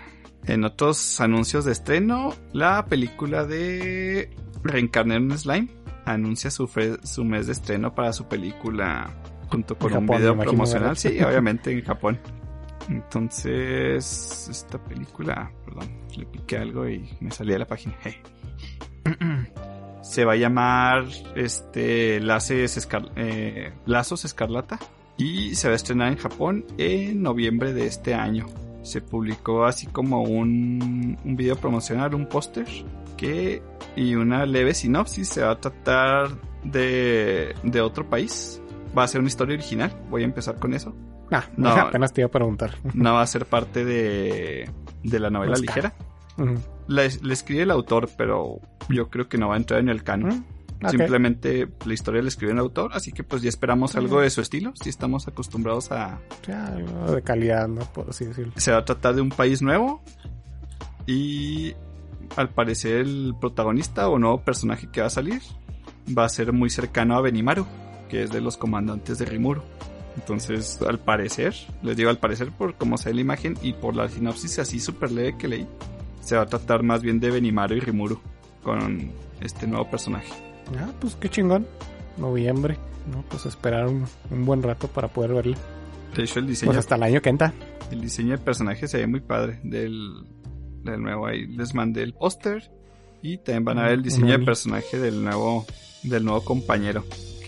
En otros anuncios de estreno, la película de Reencarnar en Slime anuncia su, su mes de estreno para su película junto con un video promocional. Sí, obviamente en Japón. Entonces, esta película, perdón, le piqué algo y me salí de la página. Se va a llamar este Laces eh, Lazos Escarlata y se va a estrenar en Japón en noviembre de este año. Se publicó así como un, un video promocional, un póster que y una leve sinopsis. Se va a tratar de, de otro país. Va a ser una historia original. Voy a empezar con eso. Ah, No. apenas te iba a preguntar. No va a ser parte de, de la novela ligera. Ujú. La, le escribe el autor, pero yo creo que no va a entrar en el canon. Mm. Simplemente la historia la escribió el autor, así que pues ya esperamos algo de su estilo. Si estamos acostumbrados a... Ya, algo de calidad, ¿no? Por así decirlo. Se va a tratar de un país nuevo y al parecer el protagonista o nuevo personaje que va a salir va a ser muy cercano a Benimaru, que es de los comandantes de Rimuru. Entonces, al parecer, les digo al parecer por cómo se ve la imagen y por la sinopsis así súper leve que leí, se va a tratar más bien de Benimaru y Rimuru con este nuevo personaje. Ah, pues qué chingón. Noviembre. No, pues esperar un, un buen rato para poder verlo. De hecho, el diseño Pues hasta el año que entra. El diseño de personaje se ve muy padre del, del nuevo. Ahí les mandé el póster. Y también van a ver el diseño de Ujú. personaje del nuevo, del nuevo compañero.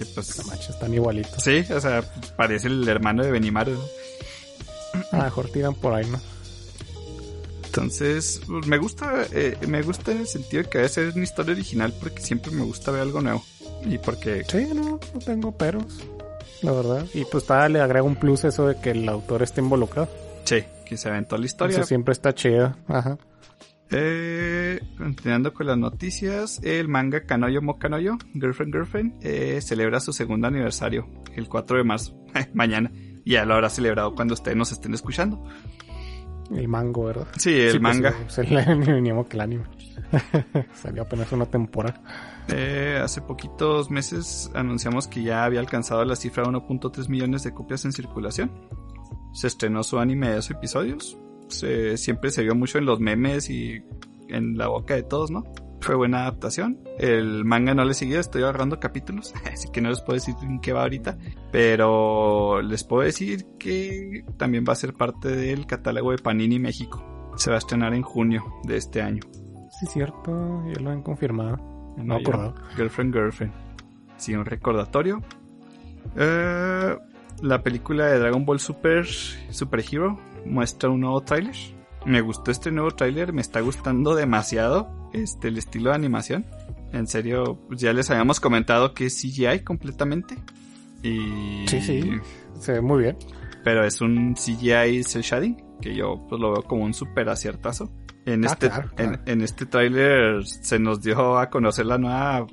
Que No pues. manches, están igualitos. Sí, o sea, parece el hermano de Benimaru. ¿no? A lo mejor tiran por ahí, ¿no? Entonces, pues, me gusta, eh, me gusta en el sentido de que debe ser una historia original porque siempre me gusta ver algo nuevo. Y porque, Sí, no, no tengo peros. La verdad. Y pues todavía le agrega un plus eso de que el autor esté involucrado. sí, que se aventó la historia. Eso siempre está chido. Ajá. Eh, continuando con las noticias, el manga Kanoyo Mokanoyo, Girlfriend Girlfriend, eh, celebra su segundo aniversario, el 4 de marzo, mañana. Y ya lo habrá celebrado cuando ustedes nos estén escuchando. El mango, ¿verdad? Sí, el Sí, pues, manga. sí, es el mismo que el anime. Salió apenas una temporada. Eh, hace poquitos meses anunciamos que ya había alcanzado la cifra de 1.3 millones de copias en circulación. Se estrenó su anime de 2 episodios. Se- siempre se vio mucho en los memes y en la boca de todos, ¿no? Fue buena adaptación. El manga no le siguió, estoy agarrando capítulos, así que no les puedo decir en qué va ahorita. Pero les puedo decir que también va a ser parte del catálogo de Panini México. Se va a estrenar en junio de este año. Sí, cierto. Ya lo han confirmado. No acordaba. Girlfriend, Girlfriend. Sí, un recordatorio. Eh, la película de Dragon Ball Super Super Hero muestra un nuevo tráiler. Me gustó este nuevo tráiler, me está gustando demasiado este el estilo de animación. En serio, pues ya les habíamos comentado que es CGI completamente. Y Sí, sí. Se ve muy bien. pero es un CGI cel shading que yo pues lo veo como un super aciertazo. En Ah, este claro, claro. En, en este tráiler se nos dio a conocer la nueva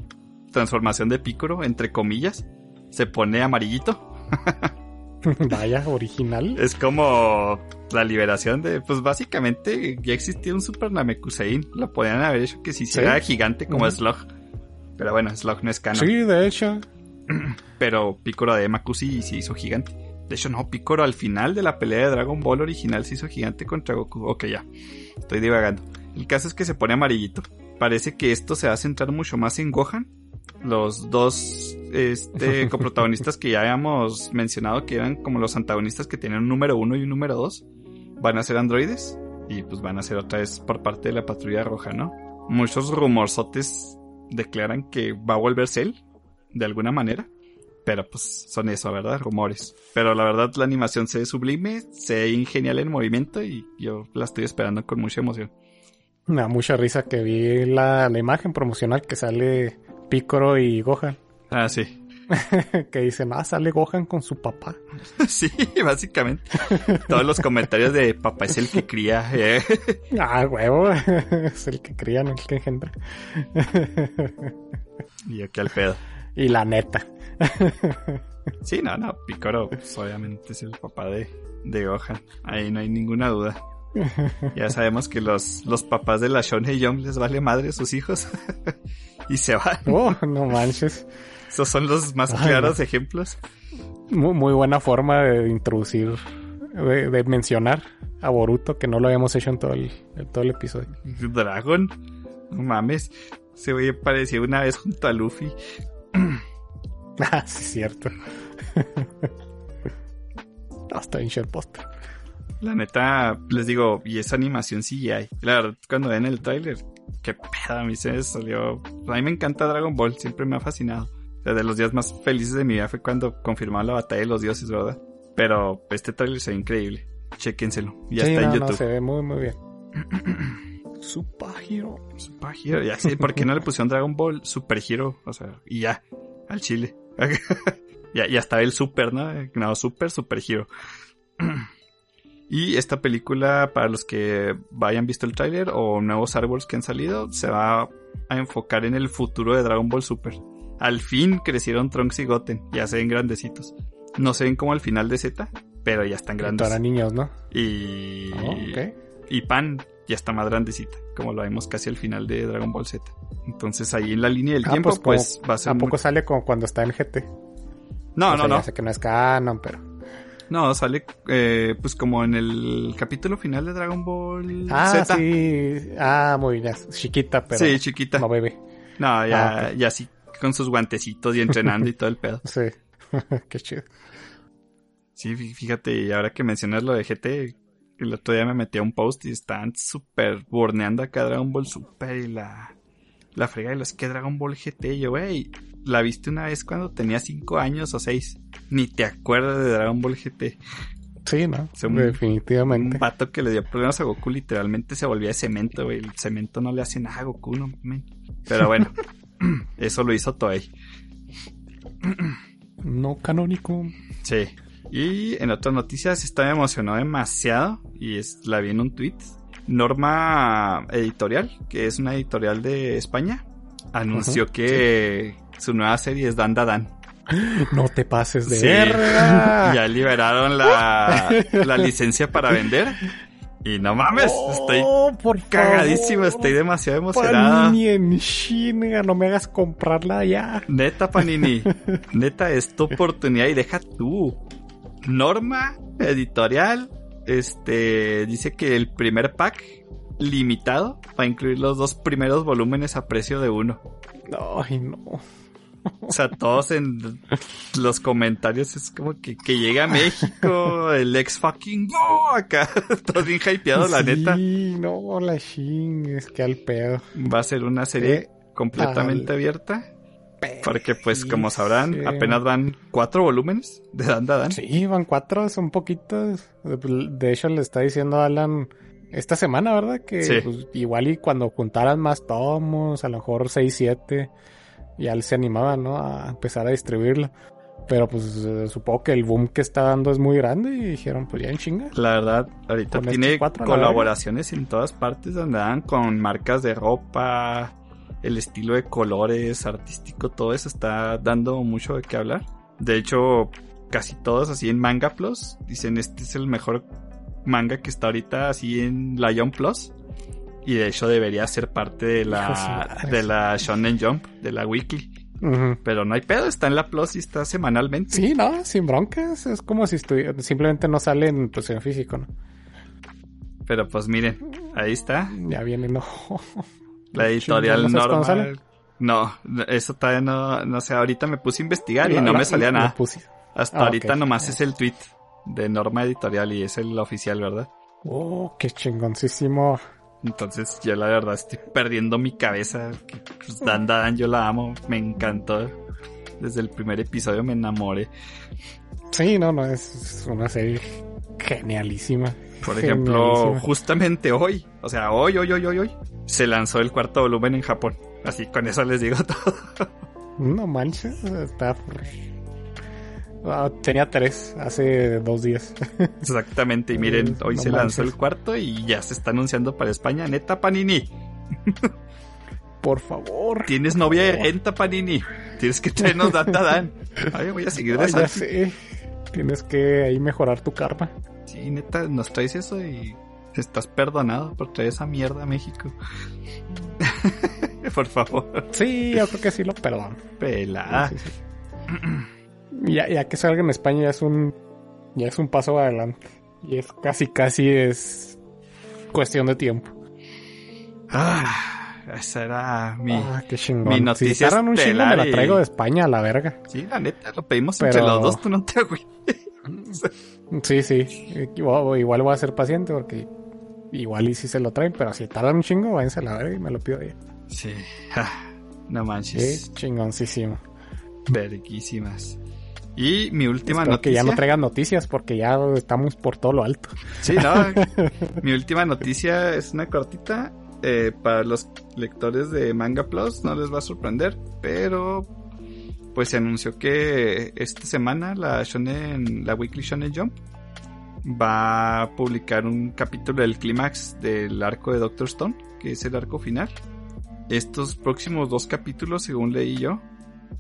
transformación de Piccolo entre comillas. Se pone amarillito. Vaya, original. Es como la liberación de pues básicamente ya existía un Super Namekusein, lo podían haber hecho que se hiciera Sí. gigante como Ujú. Slug. Pero bueno, Slug no es canon. Sí, de hecho. Pero Piccolo de Makusi se hizo gigante. De hecho, no, Piccolo al final de la pelea de Dragon Ball original se hizo gigante contra Goku. Ok, ya. Estoy divagando. El caso es que se pone amarillito. Parece que esto se va a centrar mucho más en Gohan. Los dos este, coprotagonistas que ya habíamos mencionado que eran como los antagonistas que tenían un número uno y un número dos van a ser androides. Y pues van a ser otra vez por parte de la patrulla roja, ¿no? Muchos rumorzotes declaran que va a volver Cell, de alguna manera. Pero pues son eso, ¿verdad? Rumores. Pero la verdad la animación se ve sublime, se ve genial en movimiento y yo la estoy esperando con mucha emoción. Me da mucha risa que vi la, la imagen promocional que sale Picoro y Gohan. Ah, sí. que dicen, ah, sale Gohan con su papá. sí, básicamente. Todos los comentarios de papá es el que cría. eh. Ah, huevo. es el que cría, no el que engendra. y que al pedo. y la neta. Sí, no, no, Picoro pues, obviamente es el papá de, de Gohan. Ahí no hay ninguna duda. Ya sabemos que los, los papás de la Shonen Jump les vale madre a sus hijos. y se van. Oh, no manches. Esos son los más Ay, claros no. ejemplos. Muy, muy buena forma de introducir, de, de mencionar a Boruto, que no lo habíamos hecho en todo el, en todo el episodio. Dragon. No mames. Se güey parecía una vez junto a Luffy. Ah, sí, es cierto. Hasta en. La neta, les digo, y esa animación CGI. La verdad, cuando ven el tráiler, qué pedo, a mí se salió. A mí me encanta Dragon Ball, siempre me ha fascinado. De los días más felices de mi vida fue cuando confirmaron la batalla de los dioses, ¿verdad? Pero este tráiler se ve increíble. Chéquenselo. Ya Sí, está no, en no, YouTube. se ve muy, muy bien. Super Hero. Super Hero, ya sé, ¿por qué no le pusieron Dragon Ball Super Hero? O sea, y ya, al chile. ya, ya estaba el Super, ¿no? No, Super, Super Hero. y esta película, para los que hayan visto el tráiler o nuevos árboles que han salido, se va a enfocar en el futuro de Dragon Ball Super. Al fin crecieron Trunks y Goten, ya se ven grandecitos. No se ven como al final de Z, pero ya están grandes. Para niños, ¿no? Y, Oh, ok. y Pan ya está más grandecita, como lo vemos casi al final de Dragon Ball Z. Entonces ahí en la línea del Ah, tiempo, pues, pues, va a ser... ¿A muy- poco sale como cuando está en GT? No, O sea, no, no. Ya sé que no es canon, pero. No, sale eh, pues como en el capítulo final de Dragon Ball Ah, Z. sí. Ah, muy bien. Chiquita, pero. sí, chiquita. No ya, Ah, ok. ya sí, con sus guantecitos y entrenando y todo el pedo. Sí. Qué chido. Sí, fí- fíjate, y ahora que mencionas lo de GT, el otro día me metí a un post y estaban súper borneando acá Dragon Ball Super y la, la frega de los que Dragon Ball GT. Y yo, güey, la viste una vez cuando tenía 5 años o 6. Ni te acuerdas de Dragon Ball GT. Sí, ¿no? Un- Definitivamente. Un vato que le dio problemas a Goku literalmente se volvía de cemento, güey. El cemento no le hace nada a Goku, no men. Pero bueno, eso lo hizo Toei. No canónico. Sí. Y en otras noticias, esta me emocionó demasiado y es, la vi en un tweet. Norma Editorial, que es una editorial de España, anunció que su nueva serie es Dan Da Dan. No te pases de Sí. verga. ya liberaron la, la licencia para vender. Y no mames, estoy Oh, por cagadísimo, estoy demasiado emocionado. Panini en no me hagas comprarla ya. Neta, Panini. Neta, es tu oportunidad y deja tú. Norma editorial. Este dice que el primer pack limitado va a incluir los dos primeros volúmenes a precio de uno. Ay, no. O sea, todos en los comentarios es como que, que llega a México, el ex fucking go acá. Todos bien hypeados, la sí, neta. no, la ching, es que al pedo. Va a ser una serie Eh, completamente al abierta. Porque, pues, como sabrán, Sí. apenas van cuatro volúmenes de Dan Da Dan. Sí, van cuatro, son poquitos. De hecho, le está diciendo a Alan esta semana, ¿verdad? Que Sí. pues, igual y cuando juntaran más tomos, a lo mejor 6, 7, ya él se animaba, ¿no? A empezar a distribuirlo. Pero pues supongo que el boom que está dando es muy grande y dijeron, pues ya en chinga. La verdad, ahorita tiene colaboraciones en todas partes donde dan con marcas de ropa, el estilo de colores, artístico, todo eso está dando mucho de qué hablar. De hecho, casi todos así en Manga Plus dicen este es el mejor manga que está ahorita así en Jump Plus. Y de hecho debería ser parte de la, de la Shonen Jump, de la. Ujú. Pero no hay pedo, está en la Plus y está semanalmente. Sí, no, sin broncas. Es como si estuviera, simplemente no salen pues en físico, ¿no? Pero pues miren, ahí está. Ya viene, no. La editorial ¿No sale? normal. No, eso todavía no, no sé, ahorita me puse a investigar y no me salía nada. Puse. Hasta Ah, ahorita nomás es el tweet de Norma Editorial y es el oficial, ¿verdad? Oh, qué chingoncísimo. Entonces yo la verdad estoy perdiendo mi cabeza. Pues, Dan Dan yo la amo, me encantó. Desde el primer episodio me enamoré. Sí, no, no, es una serie genialísima. Por ejemplo, Genialísima. justamente hoy, o sea, hoy, hoy, hoy, hoy, hoy, se lanzó el cuarto volumen en Japón. Así con eso les digo todo. No manches, está. Ah, tenía tres hace dos días. Exactamente, y miren, hoy No se lanzó el cuarto y ya se está anunciando para España. Neta Panini, Por favor. tienes novia en Panini. Tienes que traernos Data Dan. Ay, voy a seguir de Santi. sé. Tienes que ahí mejorar tu karma. Sí, neta, nos traes eso y estás perdonado por traer esa mierda a México. por favor, Sí, yo creo que sí lo perdono. pelada. Sí, sí. Ya, ya que salga en España ya es un ya es un paso adelante. Y es casi casi es cuestión de tiempo. Ah, esa era mi... ah, qué mi noticia si tardan un chingo me la traigo de España a la verga. Sí, la neta, lo pedimos Pero- entre los dos, tú no te. Sí, sí. Igual, voy a ser paciente porque igual y si se lo traen, pero si tardan un chingo, váyanse a la verga y me lo pido ya. Sí, no Sí, manches, chingoncísimo. verguísimas. Y mi última Espero que ya noticia... no traigan noticias porque ya estamos por todo lo alto. Sí, no. Mi última noticia es una cortita. eh, para los lectores de Manga Plus no les va a sorprender, pero pues se anunció que esta semana la Shonen, la Weekly Shonen Jump va a publicar un capítulo del clímax del arco de Doctor Stone, que es el arco final. Estos próximos dos capítulos, según leí yo,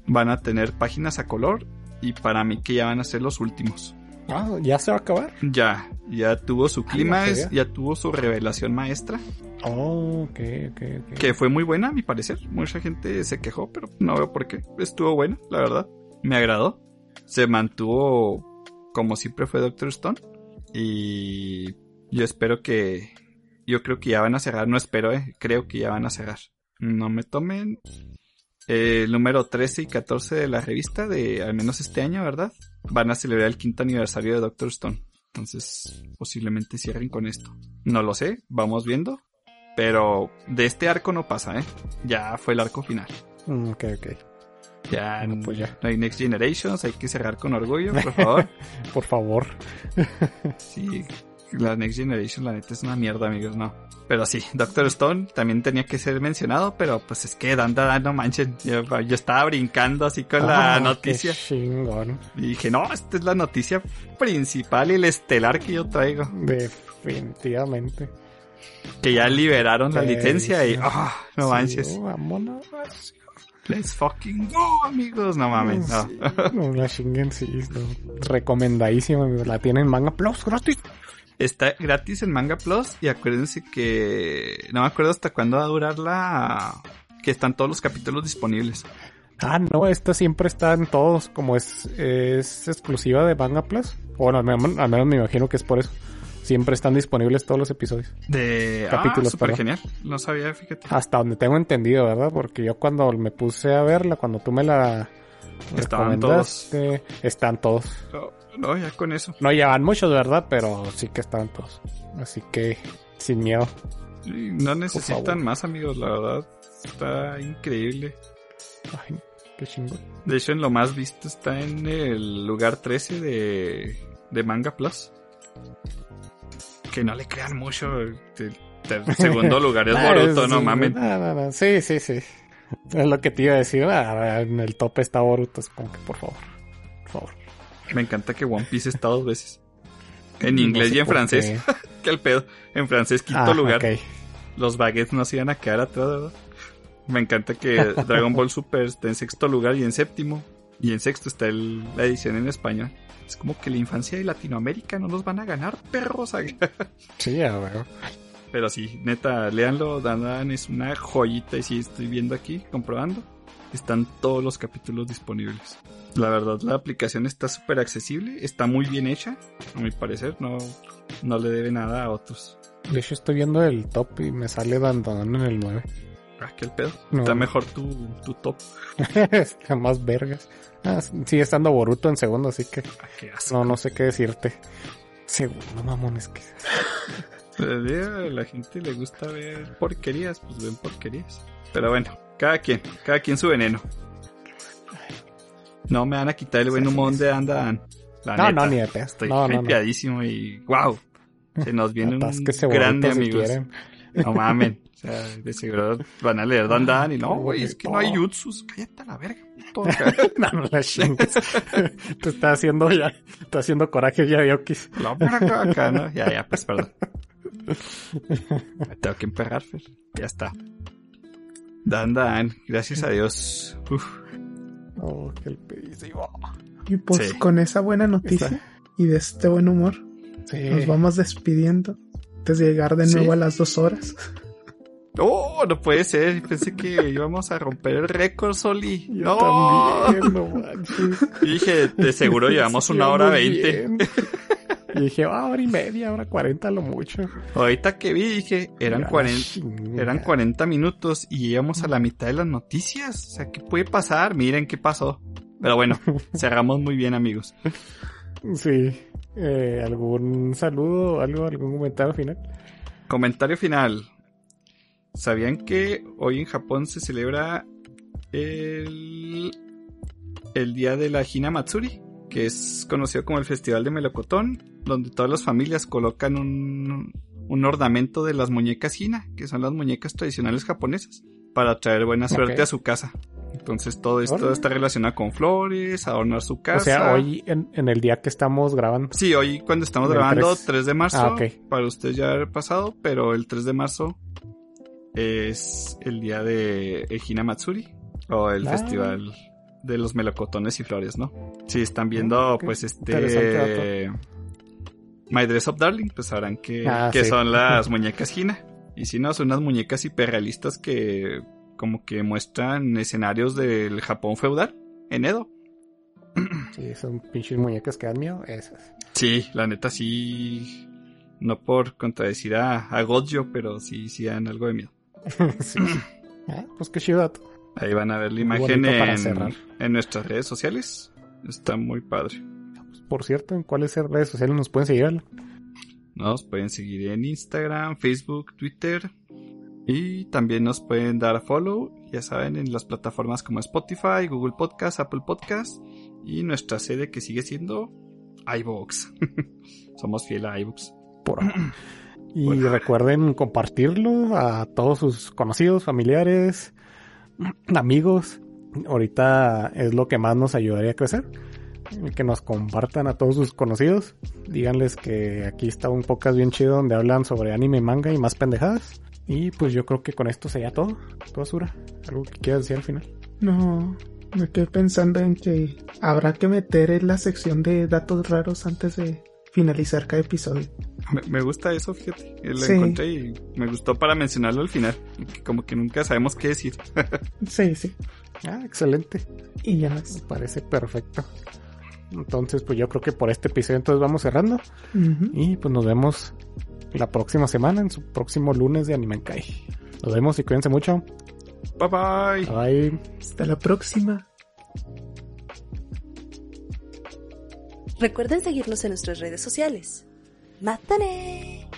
van a tener páginas a color y para mí que ya van a ser los últimos. Ah, ¿ya se va a acabar? Ya, ya tuvo su no clímax, sabía. ya tuvo su revelación maestra, Oh, ok, ok, ok. que fue muy buena a mi parecer. Mucha gente se quejó, pero no veo por qué. Estuvo buena, la verdad. Me agradó. Se mantuvo como siempre fue Doctor Stone. Y yo espero que... Yo creo que ya van a cerrar. No espero, eh. Creo que ya van a cerrar. No me tomen el número 13 y 14 de la revista de al menos este año, ¿verdad? Van a celebrar el quinto aniversario de Doctor Stone. Entonces, posiblemente cierren con esto. No lo sé, vamos viendo. Pero de este arco no pasa, ¿eh? Ya fue el arco final. Mm, Ok, ok. Ya, Bueno, pues ya. no hay Next Generations, hay que cerrar con orgullo, por favor. Por favor. sí, la Next Generation, la neta es una mierda, amigos, no. Pero sí, Doctor Stone también tenía que ser mencionado, pero pues es que dan, dan, no manchen. Yo, yo estaba brincando así con la Ah, noticia. Qué chingón. Y dije, no, esta es la noticia principal y el estelar que yo traigo. Definitivamente. Que ya liberaron la licencia y, ah, no Sí, manches. oh, vámonos. Let's fucking go, amigos. No mames, no. Sí, no la chinguen, sí. no. Recomendadísima. La tienen en Manga Plus gratis. Está gratis en Manga Plus y acuérdense que no me acuerdo hasta cuándo va a durar la que están todos los capítulos disponibles. Ah, no, esta siempre está en todos. Como es, es exclusiva de Manga Plus. Bueno, al menos, al menos me imagino que es por eso. Siempre están disponibles todos los episodios. De Capítulos, ah, perdón. genial. No sabía, fíjate. Hasta donde tengo entendido, ¿verdad? Porque yo cuando me puse a verla, cuando tú me la Estaban recomendaste, están todos. No, no, ya con eso. No llevan muchos, ¿verdad? Pero sí que estaban todos. Así que, sin miedo. No necesitan más amigos, la verdad. Está increíble. Ay, qué chingón. De hecho, en lo más visto está en el lugar 13 de, de Manga Plus. Que no le crean mucho. El, el segundo lugar es Boruto, no mames. no, no, no. Sí, sí, sí. Es lo que te iba a decir. Ah, en el tope está Boruto. Es como que, por favor. Por favor. Me encanta que One Piece está dos veces. En No inglés sé y en francés. qué. ¿Qué el pedo? En francés, quinto Ah, lugar. Los baguettes no se iban a quedar atrás, ¿verdad? Me encanta que Dragon Ball Super está en sexto lugar y en séptimo. Y en sexto está el- la edición en español. Es como que la infancia de Latinoamérica no nos van a ganar, perros. Sí, ya veo. Pero sí, neta, léanlo. Dan Dan es una joyita. Y sí, estoy viendo aquí, comprobando. Están todos los capítulos disponibles. La verdad, la aplicación está súper accesible. Está muy bien hecha. A mi parecer, no, no le debe nada a otros. De hecho, estoy viendo el top y me sale Dandan en el 9. Ah, qué el pedo. No. Está mejor tu, tu top. Está más vergas. Ah, sigue estando Boruto en segundo, así que Ah, qué asco. no, no sé qué decirte. Segundo, mamones que. A la gente le gusta ver porquerías, pues ven porquerías. Pero bueno, cada quien, cada quien su veneno. No me van a quitar el buen humor de Andan. La No, neta, no, ni de pedo. Estoy No, no, no. y wow. Se nos viene un grande, si amigos. No mamen. O sea, de seguro van a leer Dan y no, güey, es que no hay No. jutsus. Cállate a la verga. puto. no, no la chingues. Te está haciendo ya, está haciendo coraje ya, Yokis. La verga acá, ¿no? Ya, ya, pues perdón. Me tengo que emperrar, Fer. Ya está. Dan, Dan, gracias a Dios. Uf. Oh, qué pedísimo. Y pues Sí. con esa buena noticia y de este buen humor, Sí. nos vamos despidiendo antes de llegar de Sí. nuevo a las dos horas. Oh, no puede ser. Pensé que íbamos a romper el récord, Soli. Yo no. también, no manches. Y dije, de seguro llevamos una hora veinte. Y dije, ah, hora y media, hora cuarenta lo mucho. Ahorita que vi, dije, eran Ya, 40, chinga. eran 40 minutos y llegamos a la mitad de las noticias. O sea, ¿qué puede pasar? Miren qué pasó. Pero bueno, cerramos muy bien, amigos. Sí. Eh, ¿Algún saludo, algo, algún comentario final? Comentario final. ¿Sabían que hoy en Japón se celebra el, el día de la Hina Matsuri? Que es conocido como el Festival de Melocotón, donde todas las familias colocan un, un ornamento de las muñecas Hina, que son las muñecas tradicionales japonesas, para traer buena suerte a su casa. Entonces todo esto está relacionado con flores, adornar su casa. O sea, hoy en, en el día que estamos grabando. Sí, hoy cuando estamos grabando, 3. 3, de marzo, Ah, para usted ya haber pasado, pero el 3 de marzo es el día de Ejina Matsuri, o el Ah. festival de los melocotones y flores, ¿no? Si están viendo, Ah, ok. pues este... My Dress Up Darling, pues sabrán que, Ah, que sí. son las muñecas Hina. Y si no, son unas muñecas hiperrealistas que como que muestran escenarios del Japón feudal en Edo. Sí, son pinches muñecas que dan miedo. Esas. Sí, la neta sí. No por contradecir a, a Gojo, pero sí, sí dan algo de miedo. sí. Ah, pues qué chido dato. Ahí van a ver la imagen en, nuestras redes sociales. Está muy padre. Por cierto, ¿en cuáles redes sociales nos pueden seguir? Nos pueden seguir en Instagram, Facebook, Twitter. Y también nos pueden dar follow, ya saben, en las plataformas como Spotify, Google Podcast, Apple Podcast. Y nuestra sede que sigue siendo iVoox. Somos fiel a iVoox. Por ahora. Y recuerden compartirlo a todos sus conocidos, familiares, amigos. Ahorita es lo que más nos ayudaría a crecer. Que nos compartan a todos sus conocidos. Díganles que aquí está un podcast bien chido donde hablan sobre anime, manga y más pendejadas. Y pues yo creo que con esto sería todo. Todo Sura. ¿Algo que quieras decir al final? No, me quedé pensando en que habrá que meter en la sección de datos raros antes de finalizar cada episodio. Me, me gusta eso, fíjate. Lo Sí. encontré y me gustó para mencionarlo al final. Como que nunca sabemos qué decir. Sí, sí. Ah, excelente. Y ya Me más. parece perfecto. Entonces, pues yo creo que por este episodio entonces vamos cerrando. Y pues nos vemos la próxima semana, en su próximo lunes de Anime Kai. Nos vemos y cuídense mucho. Bye bye. Bye. Hasta la próxima. Recuerden seguirnos en nuestras redes sociales. ¡Mátane!